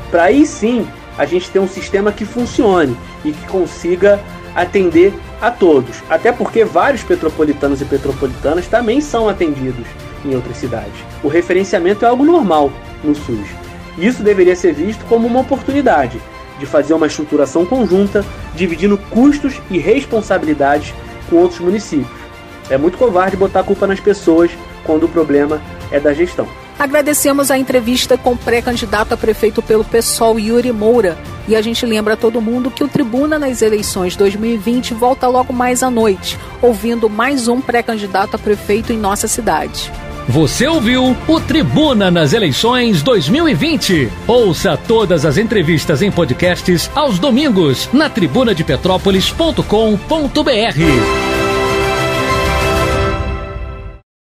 para aí sim a gente ter um sistema que funcione e que consiga atender a todos. Até porque vários petropolitanos e petropolitanas também são atendidos em outras cidades. O referenciamento é algo normal no SUS. Isso deveria ser visto como uma oportunidade de fazer uma estruturação conjunta, dividindo custos e responsabilidades com outros municípios. É muito covarde botar a culpa nas pessoas quando o problema é da gestão. Agradecemos a entrevista com o pré-candidato a prefeito pelo PSOL Yuri Moura. E a gente lembra a todo mundo que o Tribuna nas eleições 2020 volta logo mais à noite, ouvindo mais um pré-candidato a prefeito em nossa cidade. Você ouviu o Tribuna nas eleições 2020. Ouça todas as entrevistas em podcasts aos domingos na tribunadepetrópolis.com.br.